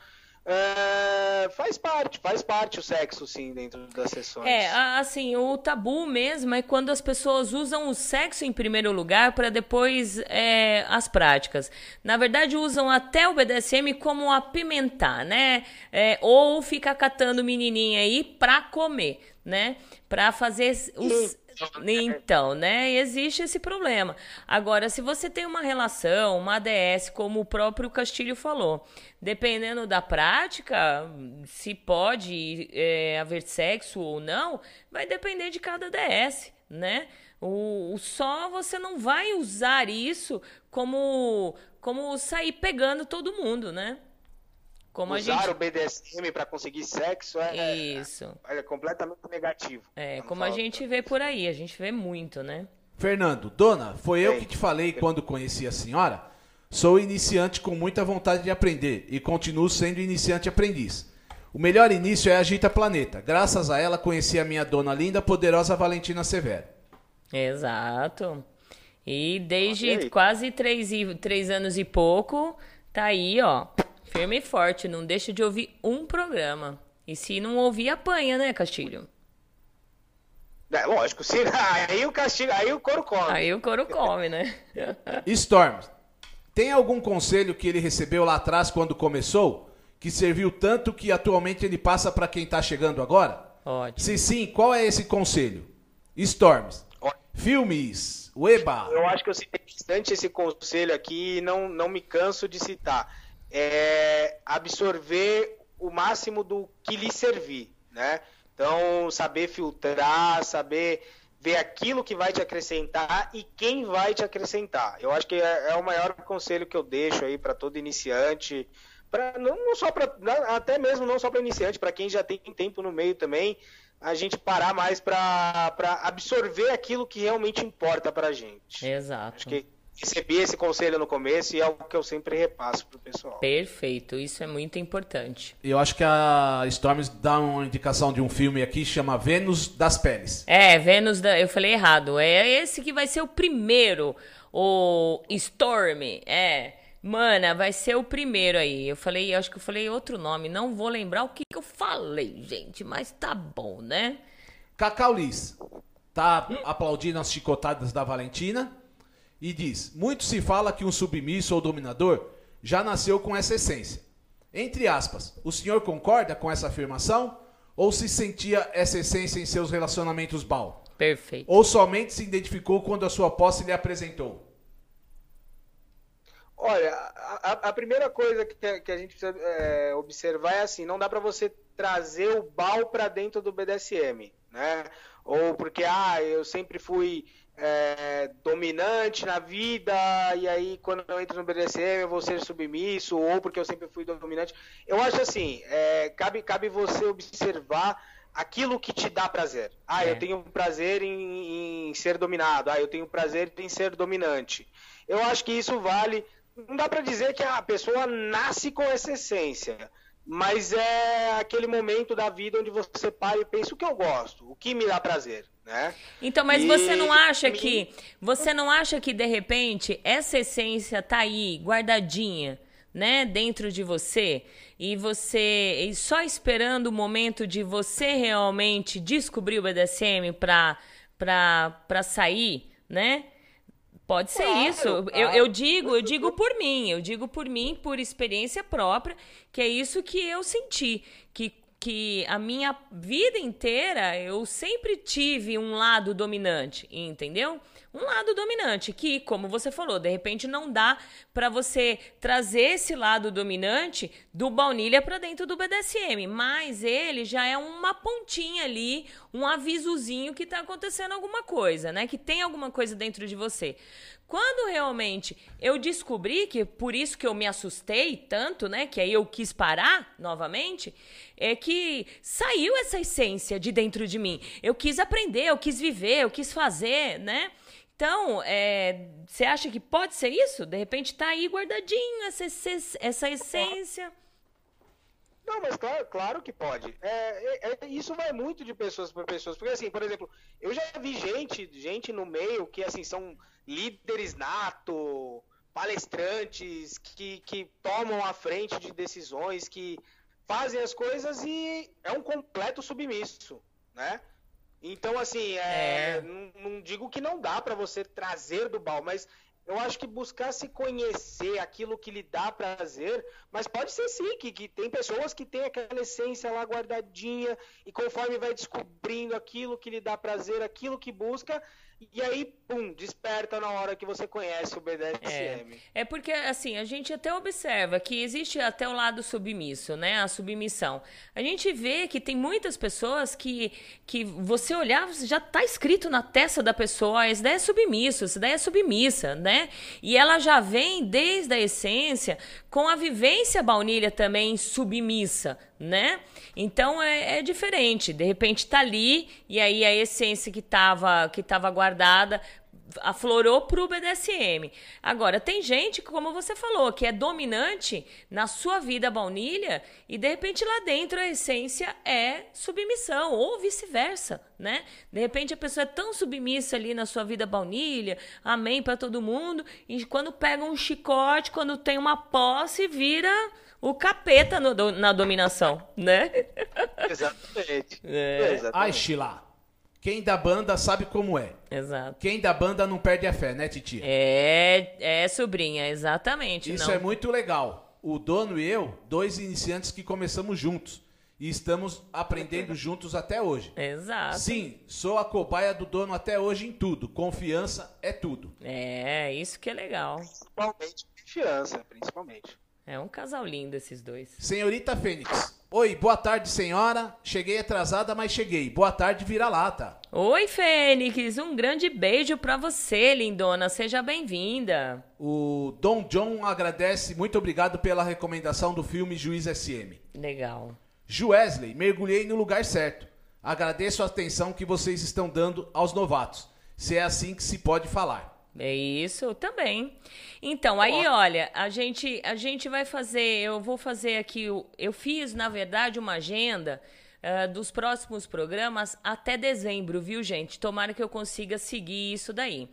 É, faz parte, faz parte o sexo, sim, dentro das sessões. É, assim, o tabu mesmo é quando as pessoas usam o sexo em primeiro lugar para depois é, as práticas. Na verdade, usam até o BDSM como apimentar, né? É, ou ficar catando menininha aí pra comer, né? Pra fazer os. Então, né? Existe esse problema. Agora, se você tem uma relação, uma ADS, como o próprio Castilho falou, dependendo da prática, se pode é, haver sexo ou não, vai depender de cada DS, né? O, o só você não vai usar isso como como sair pegando todo mundo, né? Como a Usar gente o BDSM pra conseguir sexo é, isso é completamente negativo. é como a gente vê por aí, a gente vê muito, né? Fernando, dona, foi eu que te falei quando conheci a senhora? Sou iniciante com muita vontade de aprender e continuo sendo iniciante aprendiz. O melhor início é a Agita Planeta. Graças a ela conheci a minha dona linda, poderosa Valentina Severo. Exato. E desde Olha aí. quase três, e, três anos e pouco, tá aí, ó, firme e forte. Não deixa de ouvir um programa. E se não ouvir, apanha, né, Castilho? É, lógico, se, aí o castigo, aí o couro come. Aí o couro come, né? Storm, tem algum conselho que ele recebeu lá atrás quando começou? Que serviu tanto que atualmente ele passa para quem tá chegando agora? Ótimo. Se sim, qual é esse conselho? Storms, Filmes. Ueba. Eu acho que eu citei bastante esse conselho aqui e não, não me canso de citar. É absorver o máximo do que lhe servir, né? Então, saber filtrar, saber ver aquilo que vai te acrescentar e quem vai te acrescentar. Eu acho que é, é o maior conselho que eu deixo aí para todo iniciante, para não, não, só para até mesmo não só para iniciante, para quem já tem tempo no meio também, a gente parar mais para absorver aquilo que realmente importa para a gente. Exato. Acho que recebi esse conselho no começo e é algo que eu sempre repasso pro pessoal. Perfeito, isso é muito importante. Eu acho que a Storms dá uma indicação de um filme aqui chama Vênus das Peles. É, Vênus da. Eu falei errado. É esse que vai ser o primeiro. O Storm. É. Mana, vai ser o primeiro aí. Eu falei, eu acho que eu falei outro nome. Não vou lembrar o que, que eu falei, gente. Mas tá bom, né? Cacau Liz tá aplaudindo as chicotadas da Valentina e diz: Muito se fala que um submisso ou dominador já nasceu com essa essência. Entre aspas, o senhor concorda com essa afirmação? Ou se sentia essa essência em seus relacionamentos bal? Perfeito. Ou somente se identificou quando a sua posse lhe apresentou? Olha, a, a primeira coisa que, que a gente precisa é, observar é assim, não dá para você trazer o bal para dentro do BDSM, né? Ou porque, ah, eu sempre fui é, dominante na vida, e aí quando eu entro no BDSM eu vou ser submisso, ou porque eu sempre fui dominante. Eu acho assim, é, cabe, cabe você observar aquilo que te dá prazer. Ah, é. eu tenho prazer em, em ser dominado, ah, eu tenho prazer em ser dominante. Eu acho que isso vale não dá para dizer que a pessoa nasce com essa essência, mas é aquele momento da vida onde você para e pensa o que eu gosto, o que me dá prazer, né? Então, mas e... você não acha que você não acha que de repente essa essência tá aí guardadinha, né, dentro de você e você e só esperando o momento de você realmente descobrir o BDSM para para para sair, né? Pode ser claro, isso. Claro. Eu, eu digo, eu digo por mim, eu digo por mim, por experiência própria, que é isso que eu senti, que que a minha vida inteira eu sempre tive um lado dominante, entendeu? Um lado dominante que, como você falou, de repente não dá para você trazer esse lado dominante do baunilha para dentro do BDSM, mas ele já é uma pontinha ali, um avisozinho que tá acontecendo alguma coisa, né? Que tem alguma coisa dentro de você. Quando realmente eu descobri que por isso que eu me assustei tanto, né, que aí eu quis parar novamente, é que saiu essa essência de dentro de mim. Eu quis aprender, eu quis viver, eu quis fazer, né? Então, é, você acha que pode ser isso? De repente tá aí guardadinho essa, essa essência. Não, mas claro, claro que pode. É, é, é, isso vai muito de pessoas para pessoas. Porque, assim, por exemplo, eu já vi gente, gente no meio que, assim, são líderes nato, palestrantes, que, que tomam a frente de decisões, que fazem as coisas e é um completo submisso, né? Então, assim, é, é. Não, não, digo que não dá para você trazer do bal, mas eu acho que buscar se conhecer aquilo que lhe dá prazer, mas pode ser sim, que, que tem pessoas que têm aquela essência lá guardadinha e conforme vai descobrindo aquilo que lhe dá prazer, aquilo que busca, e aí, pum, desperta na hora que você conhece o BDSM. É, é porque, assim, a gente até observa que existe até o lado submisso, né? A submissão. A gente vê que tem muitas pessoas que, que você olhar, já tá escrito na testa da pessoa, essa ideia é submisso, essa ideia é submissa, né? E ela já vem desde a essência com a vivência baunilha também submissa, né? Então é, é, diferente. De repente tá ali e aí a essência que estava que tava guardada aflorou pro BDSM. Agora, tem gente, como você falou, que é dominante na sua vida baunilha e de repente lá dentro a essência é submissão ou vice-versa, né? De repente a pessoa é tão submissa ali na sua vida baunilha, amém para todo mundo, e quando pega um chicote, quando tem uma posse, vira o capeta no, na dominação, né? Exatamente. É. Exatamente. Ai, Sheila. Quem da banda sabe como é. Exato. Quem da banda não perde a fé, né, titia? É, é sobrinha, exatamente. Isso não. é muito legal. O dono e eu, dois iniciantes que começamos juntos. e estamos aprendendo juntos até hoje. Exato. Sim, sou a cobaia do dono até hoje em tudo. Confiança é tudo. É, isso que é legal. Principalmente confiança, principalmente. É um casal lindo esses dois. Senhorita Fênix. Oi, boa tarde, senhora. Cheguei atrasada, mas cheguei. Boa tarde, vira-lata. Oi, Fênix, um grande beijo pra você, lindona. Seja bem-vinda. O Dom John agradece, muito obrigado pela recomendação do filme Juiz SM. Legal. Juesley, mergulhei no lugar certo. Agradeço a atenção que vocês estão dando aos novatos. Se é assim que se pode falar. É isso também. Então, aí, olha, a gente, a gente vai fazer, eu vou fazer aqui, eu fiz, na verdade, uma agenda ah, dos próximos programas até dezembro, viu, gente? Tomara que eu consiga seguir isso daí.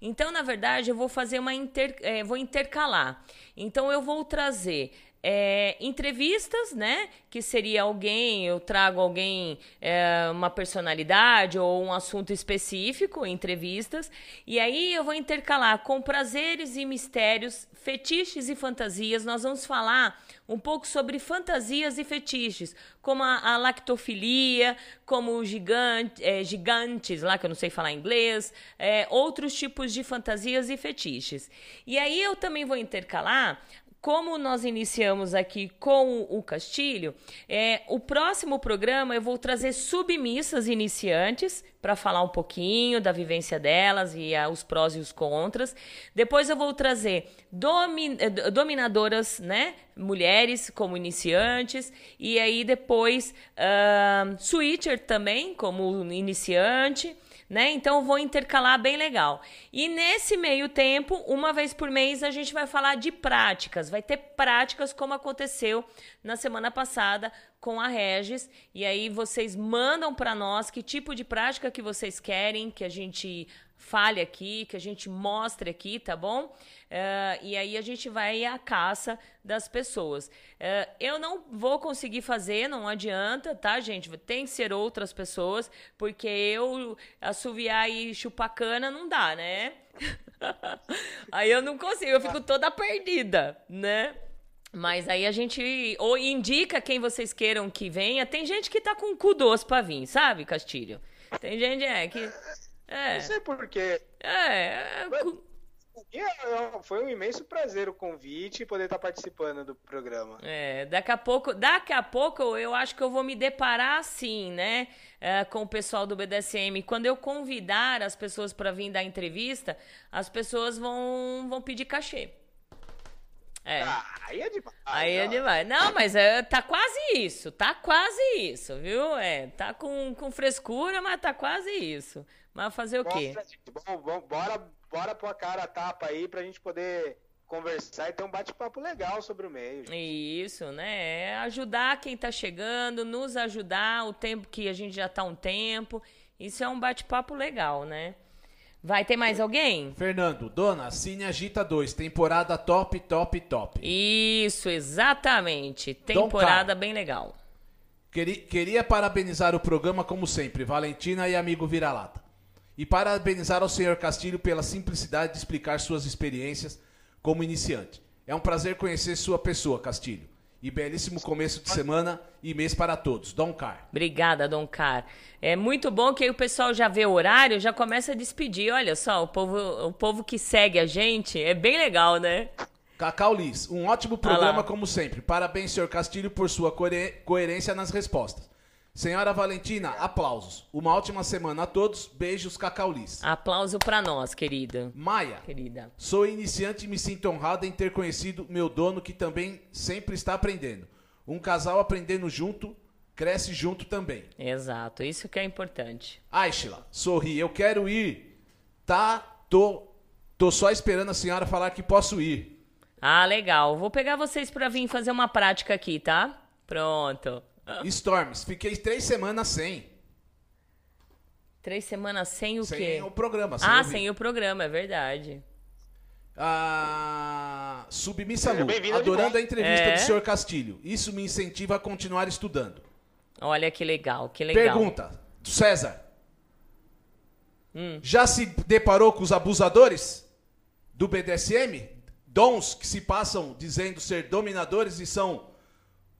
Então, na verdade, eu vou fazer uma inter, eh, vou intercalar. Então, eu vou trazer é, entrevistas, né? Que seria alguém, eu trago alguém, é, uma personalidade ou um assunto específico, entrevistas. E aí eu vou intercalar com prazeres e mistérios, fetiches e fantasias. Nós vamos falar um pouco sobre fantasias e fetiches, como a, a lactofilia, como gigante, é, gigantes, lá que eu não sei falar inglês, é, outros tipos de fantasias e fetiches. E aí eu também vou intercalar como nós iniciamos aqui com o Castilho, é, o próximo programa eu vou trazer submissas iniciantes para falar um pouquinho da vivência delas e ah, os prós e os contras. Depois eu vou trazer domi- eh, do- dominadoras, né? Mulheres como iniciantes. E aí depois ah, switcher também como iniciante né? Então vou intercalar bem legal. E nesse meio tempo, uma vez por mês, a gente vai falar de práticas. Vai ter práticas como aconteceu na semana passada com a Regis. E aí vocês mandam para nós que tipo de prática que vocês querem que a gente fale aqui, que a gente mostre aqui, tá bom? Eh, e aí a gente vai à caça das pessoas. Eh, eu não vou conseguir fazer, não adianta, tá, gente? Tem que ser outras pessoas, porque eu assoviar e chupar cana não dá, né? aí eu não consigo, eu fico toda perdida, né? Mas aí a gente ou indica quem vocês queiram que venha. Tem gente que tá com o cu doce pra vir, sabe, Castilho? Tem gente é que é, Não sei porquê. é, é, cu- é- Foi um imenso prazer o convite e poder estar participando do programa. É, daqui a pouco, daqui a pouco eu acho que eu vou me deparar assim, né, é, com o pessoal do BDSM. Quando eu convidar as pessoas para vir dar entrevista, as pessoas vão, vão pedir cachê. É. Ah, aí é demais. Aí é demais. Não, mas é, tá quase isso. Tá quase isso, viu? É, tá com, com frescura, mas tá quase isso. Mas fazer o quê? Gente, bom, bom, bora, bora pôr a cara a tapa aí pra gente poder conversar e ter um bate-papo legal sobre o meio. gente. Isso, né? É ajudar quem tá chegando, nos ajudar o tempo que a gente já tá um tempo. Isso é um bate-papo legal, né? Vai ter mais alguém? Fernando, dona, Cine Agita 2, temporada top, top, top. Isso, exatamente. Temporada bem legal. Queri- queria parabenizar o programa como sempre, Valentina e amigo Vira-Lata. E parabenizar ao senhor Castilho pela simplicidade de explicar suas experiências como iniciante. É um prazer conhecer sua pessoa, Castilho. E belíssimo começo de semana e mês para todos. Dom Car. Obrigada, Dom Car. É muito bom que aí o pessoal já vê o horário, já começa a despedir. Olha só, o povo, o povo que segue a gente é bem legal, né? Cacau Liz, um ótimo programa como sempre. Parabéns, senhor Castilho, por sua coerência nas respostas. Senhora Valentina, aplausos. Uma ótima semana a todos. Beijos, Cacau Liz. Aplauso pra nós, querida. Maia, Querida. Sou iniciante e me sinto honrado em ter conhecido meu dono que também sempre está aprendendo. Um casal aprendendo junto, cresce junto também. Exato, isso que é importante. Aishla, sorri, eu quero ir. Tá, tô, tô só esperando a senhora falar que posso ir. Ah, legal. Vou pegar vocês pra vir fazer uma prática aqui, tá? Pronto. Storms, fiquei três semanas sem. Três semanas sem o sem quê? o programa. Sem ah, ouvir. sem o programa, é verdade. Ah, Submissa Lu, adorando a entrevista É. do senhor Castilho. Isso me incentiva a continuar estudando. Olha que legal, que legal. Pergunta, César. Hum. Já se deparou com os abusadores do BDSM? Dons que se passam dizendo ser dominadores e são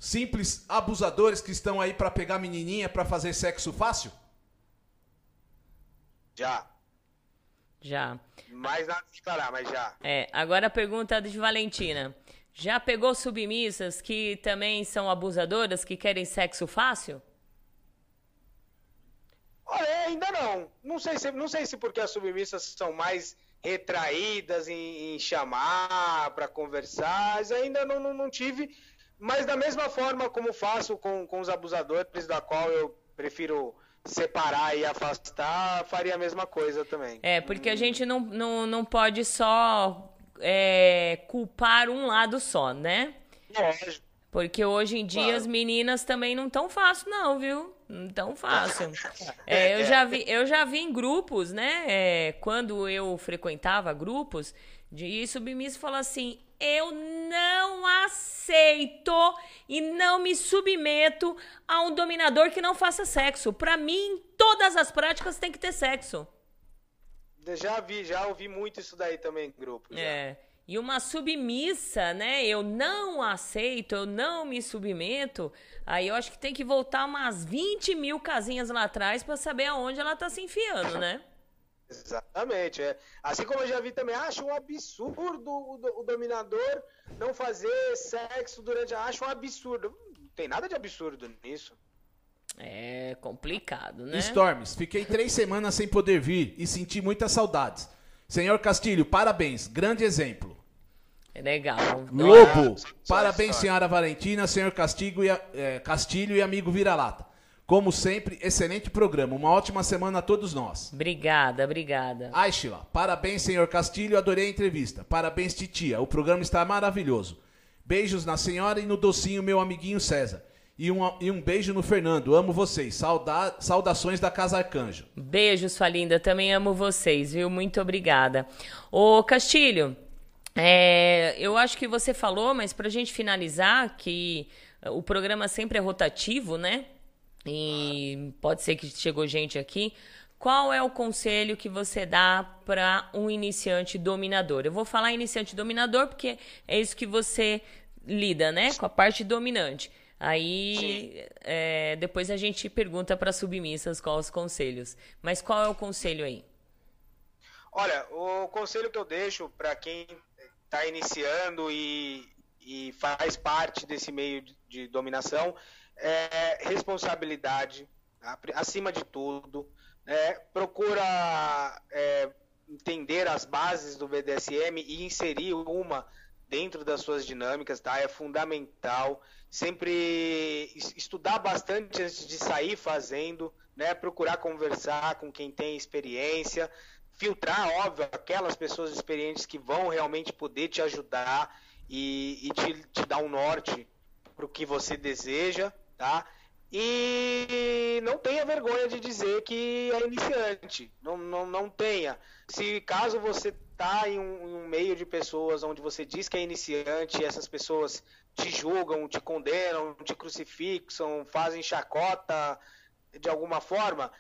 simples abusadores que estão aí pra pegar menininha pra fazer sexo fácil? Já. Já. Mais nada de falar, mas já. É, agora a pergunta de Valentina. Já pegou submissas que também são abusadoras, que querem sexo fácil? Olha, ainda não. Não sei se, não sei se porque as submissas são mais retraídas em, em chamar para conversar, mas ainda não, não, não tive. Mas da mesma forma como faço com, com os abusadores, da qual eu prefiro separar e afastar, faria a mesma coisa também. É, porque a gente não, não, não pode só é, culpar um lado só, né? Lógico. Porque hoje em dia Claro. as meninas também não tão fácil, não, viu? Não tão fácil. É, eu, já vi, eu já vi em grupos, né? é, quando eu frequentava grupos, de submisso falar assim: eu não aceito e não me submeto a um dominador que não faça sexo. Pra mim, todas as práticas tem que ter sexo. Já vi, já ouvi muito isso daí também em grupo. já. É. E uma submissa, né? Eu não aceito, eu não me submeto. Aí eu acho que tem que voltar umas 20 mil casinhas lá atrás pra saber aonde ela tá se enfiando, né? Exatamente, é. Assim como eu já vi também, acho um absurdo o, o dominador não fazer sexo durante a. Acho um absurdo. Não tem nada de absurdo nisso. É complicado, né? Storms, fiquei três semanas sem poder vir e senti muitas saudades. Senhor Castilho, parabéns, grande exemplo. É legal. Lobo, só parabéns, senhora Valentina, senhor Castigo e, é, Castilho e amigo Vira-Lata. Como sempre, excelente programa. Uma ótima semana a todos nós. Obrigada, obrigada. Aishila, parabéns, senhor Castilho, adorei a entrevista. Parabéns, titia, o programa está maravilhoso. Beijos na senhora e no docinho, meu amiguinho César. E um, e um beijo no Fernando, amo vocês. Sauda- saudações da Casa Arcanjo. Beijo, sua linda. Também amo vocês, viu? Muito obrigada. Ô, Castilho, é, eu acho que você falou, mas pra gente finalizar, que o programa sempre é rotativo, né? E pode ser que chegou gente aqui. Qual é o conselho que você dá para um iniciante dominador? Eu vou falar iniciante dominador porque é isso que você lida, né? Com a parte dominante. Aí é, depois a gente pergunta para submissas quais os conselhos. Mas qual é o conselho aí? Olha, o conselho que eu deixo para quem está iniciando e, e faz parte desse meio de, de dominação é responsabilidade, tá? acima de tudo. né? procura é, entender as bases do BDSM e inserir uma dentro das suas dinâmicas, tá? É fundamental. Sempre es- estudar bastante antes de sair fazendo, né? Procurar conversar com quem tem experiência, filtrar, óbvio, aquelas pessoas experientes que vão realmente poder te ajudar e, e te, te dar um norte para o que você deseja, tá? E não tenha vergonha de dizer que é iniciante. Não, não, não tenha. Se caso você tá em um, em um meio de pessoas onde você diz que é iniciante essas pessoas te julgam, te condenam, te crucifixam, fazem chacota de alguma forma,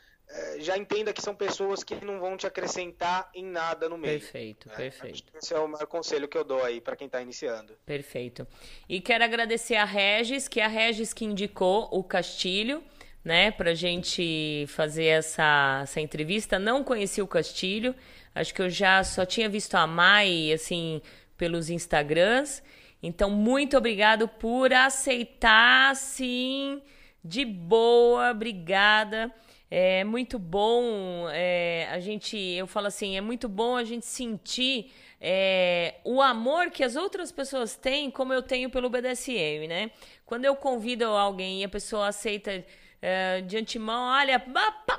já entenda que são pessoas que não vão te acrescentar em nada no meio. Perfeito, né? perfeito. Esse é o maior conselho que eu dou aí para quem está iniciando. Perfeito. E quero agradecer a Regis, que é a Regis que indicou o Castilho, né, pra gente fazer essa, essa entrevista. Não conheci o Castilho, acho que eu já só tinha visto a Mai, assim, pelos Instagrams. Então, muito obrigado por aceitar, sim, de boa, obrigada. É muito bom é, a gente, eu falo assim, é muito bom a gente sentir é, o amor que as outras pessoas têm, como eu tenho pelo BDSM, né? Quando eu convido alguém e a pessoa aceita é, de antemão, olha,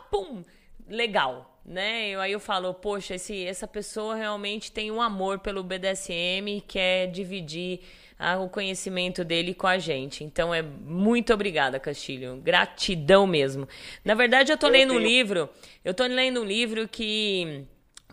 pum, legal, né? Eu, aí eu falo, poxa, esse, essa pessoa realmente tem um amor pelo BDSM e quer dividir o conhecimento dele com a gente. Então é muito obrigada, Castilho. Gratidão mesmo. Na verdade, eu tô Eu lendo um tenho- livro, eu tô lendo um livro que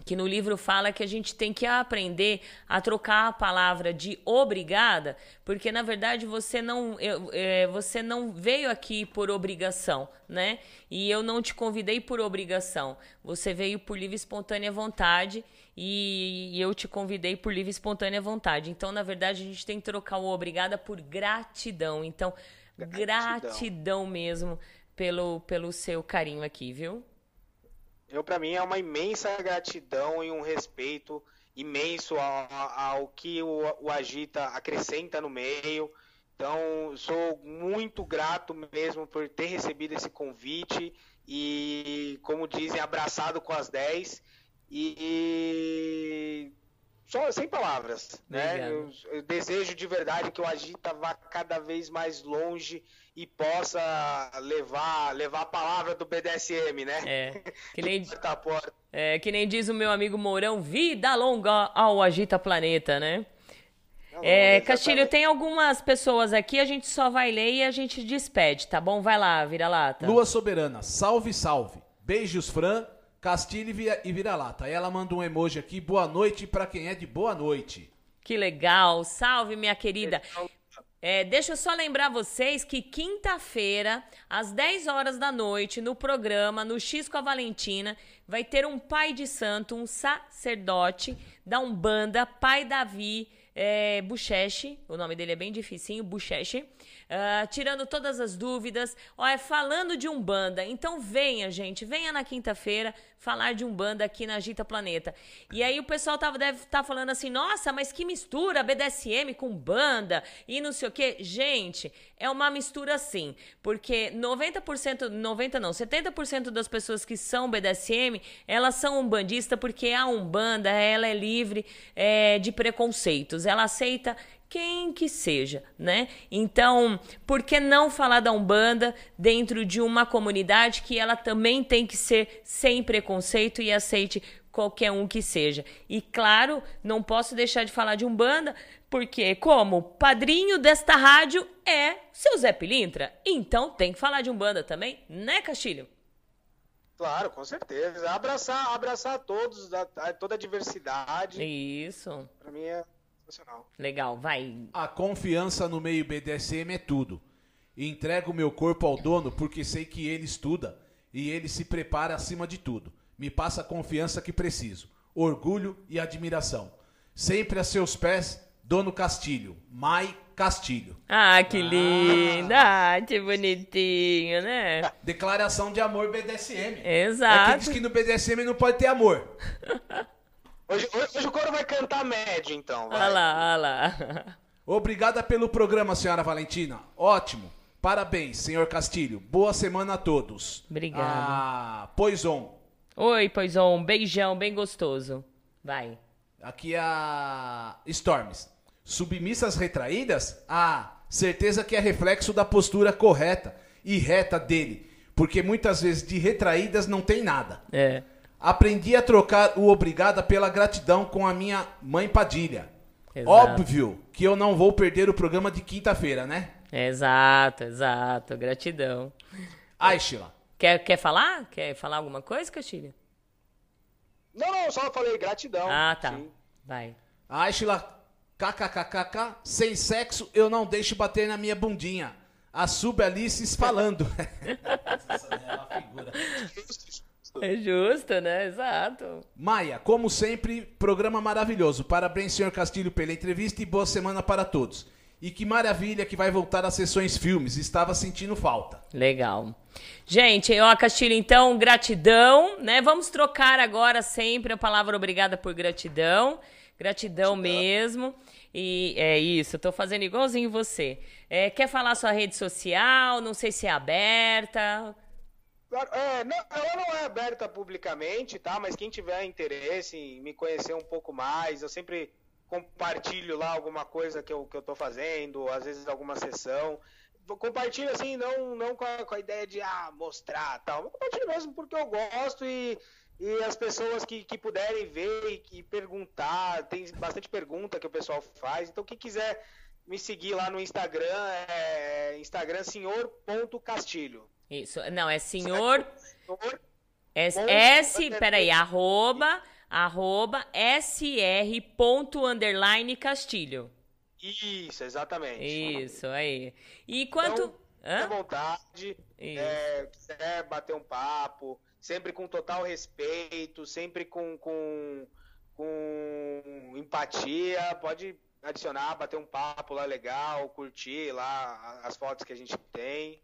que no livro fala que a gente tem que aprender a trocar a palavra de obrigada, porque na verdade você não, é, você não veio aqui por obrigação, né? E eu não te convidei por obrigação. Você veio por livre e espontânea vontade e, eu te convidei por livre e espontânea vontade. Então, na verdade, a gente tem que trocar o obrigada por gratidão. Então, Gratidão, Gratidão mesmo pelo, pelo seu carinho aqui, viu? Eu, para mim, é uma imensa gratidão e um respeito imenso ao, ao que o, o Agita acrescenta no meio. Então, sou muito grato mesmo por ter recebido esse convite e, como dizem, abraçado com as 10. E só sem palavras, né? Eu, eu, desejo de verdade que o Agita vá cada vez mais longe e possa levar levar a palavra do BDSM, né? É. Que nem, é, que nem diz o meu amigo Mourão, vida longa ao Agita Planeta, né? Não, é, Castilho, tem algumas pessoas aqui, a gente só vai ler e a gente despede, tá bom? Vai lá, vira-lata. Lua Soberana, salve, salve. Beijos, Fran, Castilho e vira-lata. Aí ela manda um emoji aqui, boa noite para quem é de boa noite. Que legal, salve, minha querida. É, deixa eu só lembrar vocês que quinta-feira, às 10 horas da noite, no programa, no X com a Valentina, vai ter um pai de santo, um sacerdote da Umbanda, pai Davi é, Bucheche, o nome dele é bem dificinho, Bucheche, uh, tirando todas as dúvidas, ó, falando de Umbanda. Então venha, gente, venha na quinta-feira falar de Umbanda aqui na Agita Planeta. E aí o pessoal tava, deve estar tá falando assim, nossa, mas que mistura BDSM com banda e não sei o quê. Gente, é uma mistura sim, porque 90%, 90 não, 70% das pessoas que são BDSM, elas são umbandistas porque a Umbanda, ela é livre é, de preconceitos. Ela aceita quem que seja, né? Então, por que não falar da Umbanda dentro de uma comunidade que ela também tem que ser sem preconceito e aceite qualquer um que seja? E claro, não posso deixar de falar de Umbanda, porque como padrinho desta rádio é seu Zé Pilintra, então tem que falar de Umbanda também, né, Castilho? Claro, com certeza. Abraçar, abraçar todos, toda a diversidade. Isso. Para mim é sensacional. Legal, vai. A confiança no meio BDSM é tudo. Entrego meu corpo ao dono porque sei que ele estuda e ele se prepara acima de tudo. Me passa a confiança que preciso, orgulho e admiração. Sempre a seus pés, Dono Castilho, Mai Castilho. Ah, que linda! Ah, que bonitinho, né? Declaração de amor BDSM. Exato. É que diz que no BDSM não pode ter amor. Hoje, hoje, hoje o coro vai cantar médio, então. Vai. Olha lá, olha lá. Obrigada pelo programa, senhora Valentina. Ótimo. Parabéns, senhor Castilho. Boa semana a todos. Obrigada. Ah, Poison. Oi, Poison. Um beijão bem gostoso. Vai. Aqui é a Storms. Submissas retraídas? Ah, certeza que é reflexo da postura correta e reta dele. Porque muitas vezes de retraídas não tem nada. É. Aprendi a trocar o obrigada pela gratidão com a minha mãe Padilha. Exato. Óbvio que eu não vou perder o programa de quinta-feira, né? Exato, exato. Gratidão. Aishila. Quer, quer falar? Quer falar alguma coisa, Castilho? Não, não, só falei gratidão. Ah, tá. Sim. Vai. Aishila, kkkk, sem sexo eu não deixo bater na minha bundinha. A Subalices falando. Essa é uma figura. É justo, né? Exato. Maia, como sempre, programa maravilhoso. Parabéns, senhor Castilho, pela entrevista e boa semana para todos. E que maravilha que vai voltar às sessões filmes. Estava sentindo falta. Legal. Gente, ó, Castilho, então, gratidão, né? Vamos trocar agora sempre a palavra obrigada por gratidão. Gratidão, gratidão. mesmo. E é isso, eu tô fazendo igualzinho você. É, quer falar sua rede social? Não sei se é aberta. É, não, ela não é aberta publicamente, tá? Mas quem tiver interesse em me conhecer um pouco mais, eu sempre compartilho lá alguma coisa que eu, que eu tô fazendo, às vezes alguma sessão. Compartilho assim, não, não com, a, com a ideia de ah, mostrar tal. Eu compartilho mesmo porque eu gosto e, e as pessoas que, que puderem ver e, e perguntar, tem bastante pergunta que o pessoal faz. Então, quem quiser me seguir lá no Instagram, é Instagram senhor.castilho. Isso, não, é senhor. S, S peraí, arroba, arroba sr ponto underline castilho. Isso, exatamente. Isso, aí. E quanto. Então, à vontade, é, quiser bater um papo, sempre com total respeito, sempre com, com, com empatia, pode adicionar, bater um papo lá legal, curtir lá as fotos que a gente tem.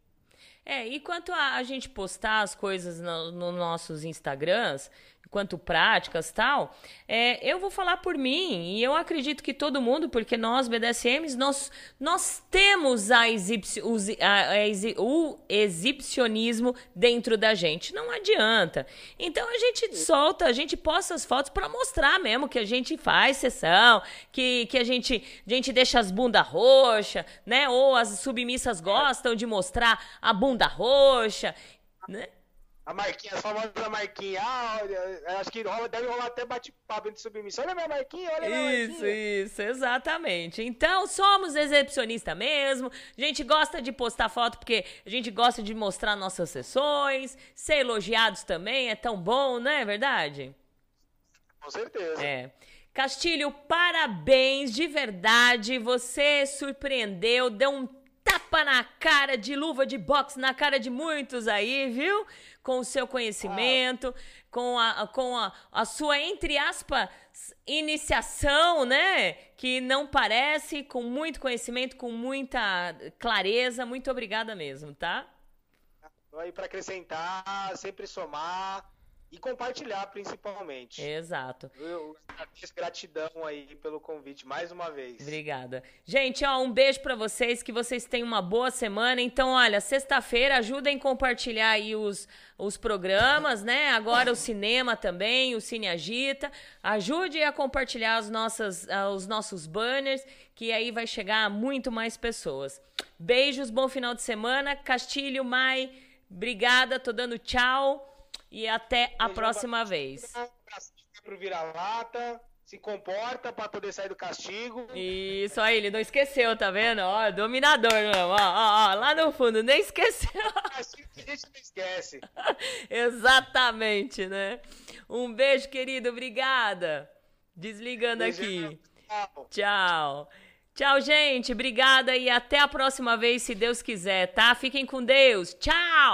É, e quanto a, a gente postar as coisas nos no nossos Instagrams, quanto práticas tal, é, eu vou falar por mim, e eu acredito que todo mundo, porque nós, BDSMs, nós, nós temos a a, o exibicionismo dentro da gente. Não adianta. Então a gente solta, a gente posta as fotos para mostrar mesmo que a gente faz sessão, que, que a, gente, a gente deixa as bundas roxas, né? Ou as submissas gostam de mostrar a bunda roxa, né? A marquinha, a famosa marquinha. Ah, olha, acho que rola, deve rolar até bate-papo de submissão. Olha minha marquinha, olha minha Isso, marquinha. isso, exatamente. Então, somos exibicionistas mesmo. A gente gosta de postar foto porque a gente gosta de mostrar nossas sessões. Ser elogiados também é tão bom, não é verdade? Com certeza. É. Castilho, parabéns de verdade. Você surpreendeu, deu um tapa na cara de luva de boxe na cara de muitos aí, viu? Com o seu conhecimento, com, a, com a, a sua, entre aspas, iniciação, né? Que não parece, com muito conhecimento, com muita clareza. Muito obrigada mesmo, tá? Aí para acrescentar, sempre somar e compartilhar principalmente. Exato. Eu agradeço gratidão aí pelo convite mais uma vez. Obrigada. Gente, ó, um beijo para vocês, que vocês tenham uma boa semana. Então, olha, sexta-feira ajudem a compartilhar aí os, os programas, né? Agora o cinema também, o Cine Agita. Ajude a compartilhar as nossas, os nossos banners, que aí vai chegar a muito mais pessoas. Beijos, bom final de semana. Castilho, Mai, obrigada, tô dando tchau. E até a próxima vez. Pro vira-lata, se comporta para poder sair do castigo. Isso aí, ele não esqueceu, tá vendo? Ó, dominador mesmo. Ó, ó, ó, lá no fundo, nem esqueceu. Castigo que a gente não esquece. Exatamente, né? Um beijo, querido, obrigada. Desligando aqui. Tchau. Tchau. Tchau, gente. Obrigada e até a próxima vez, se Deus quiser, tá? Fiquem com Deus. Tchau!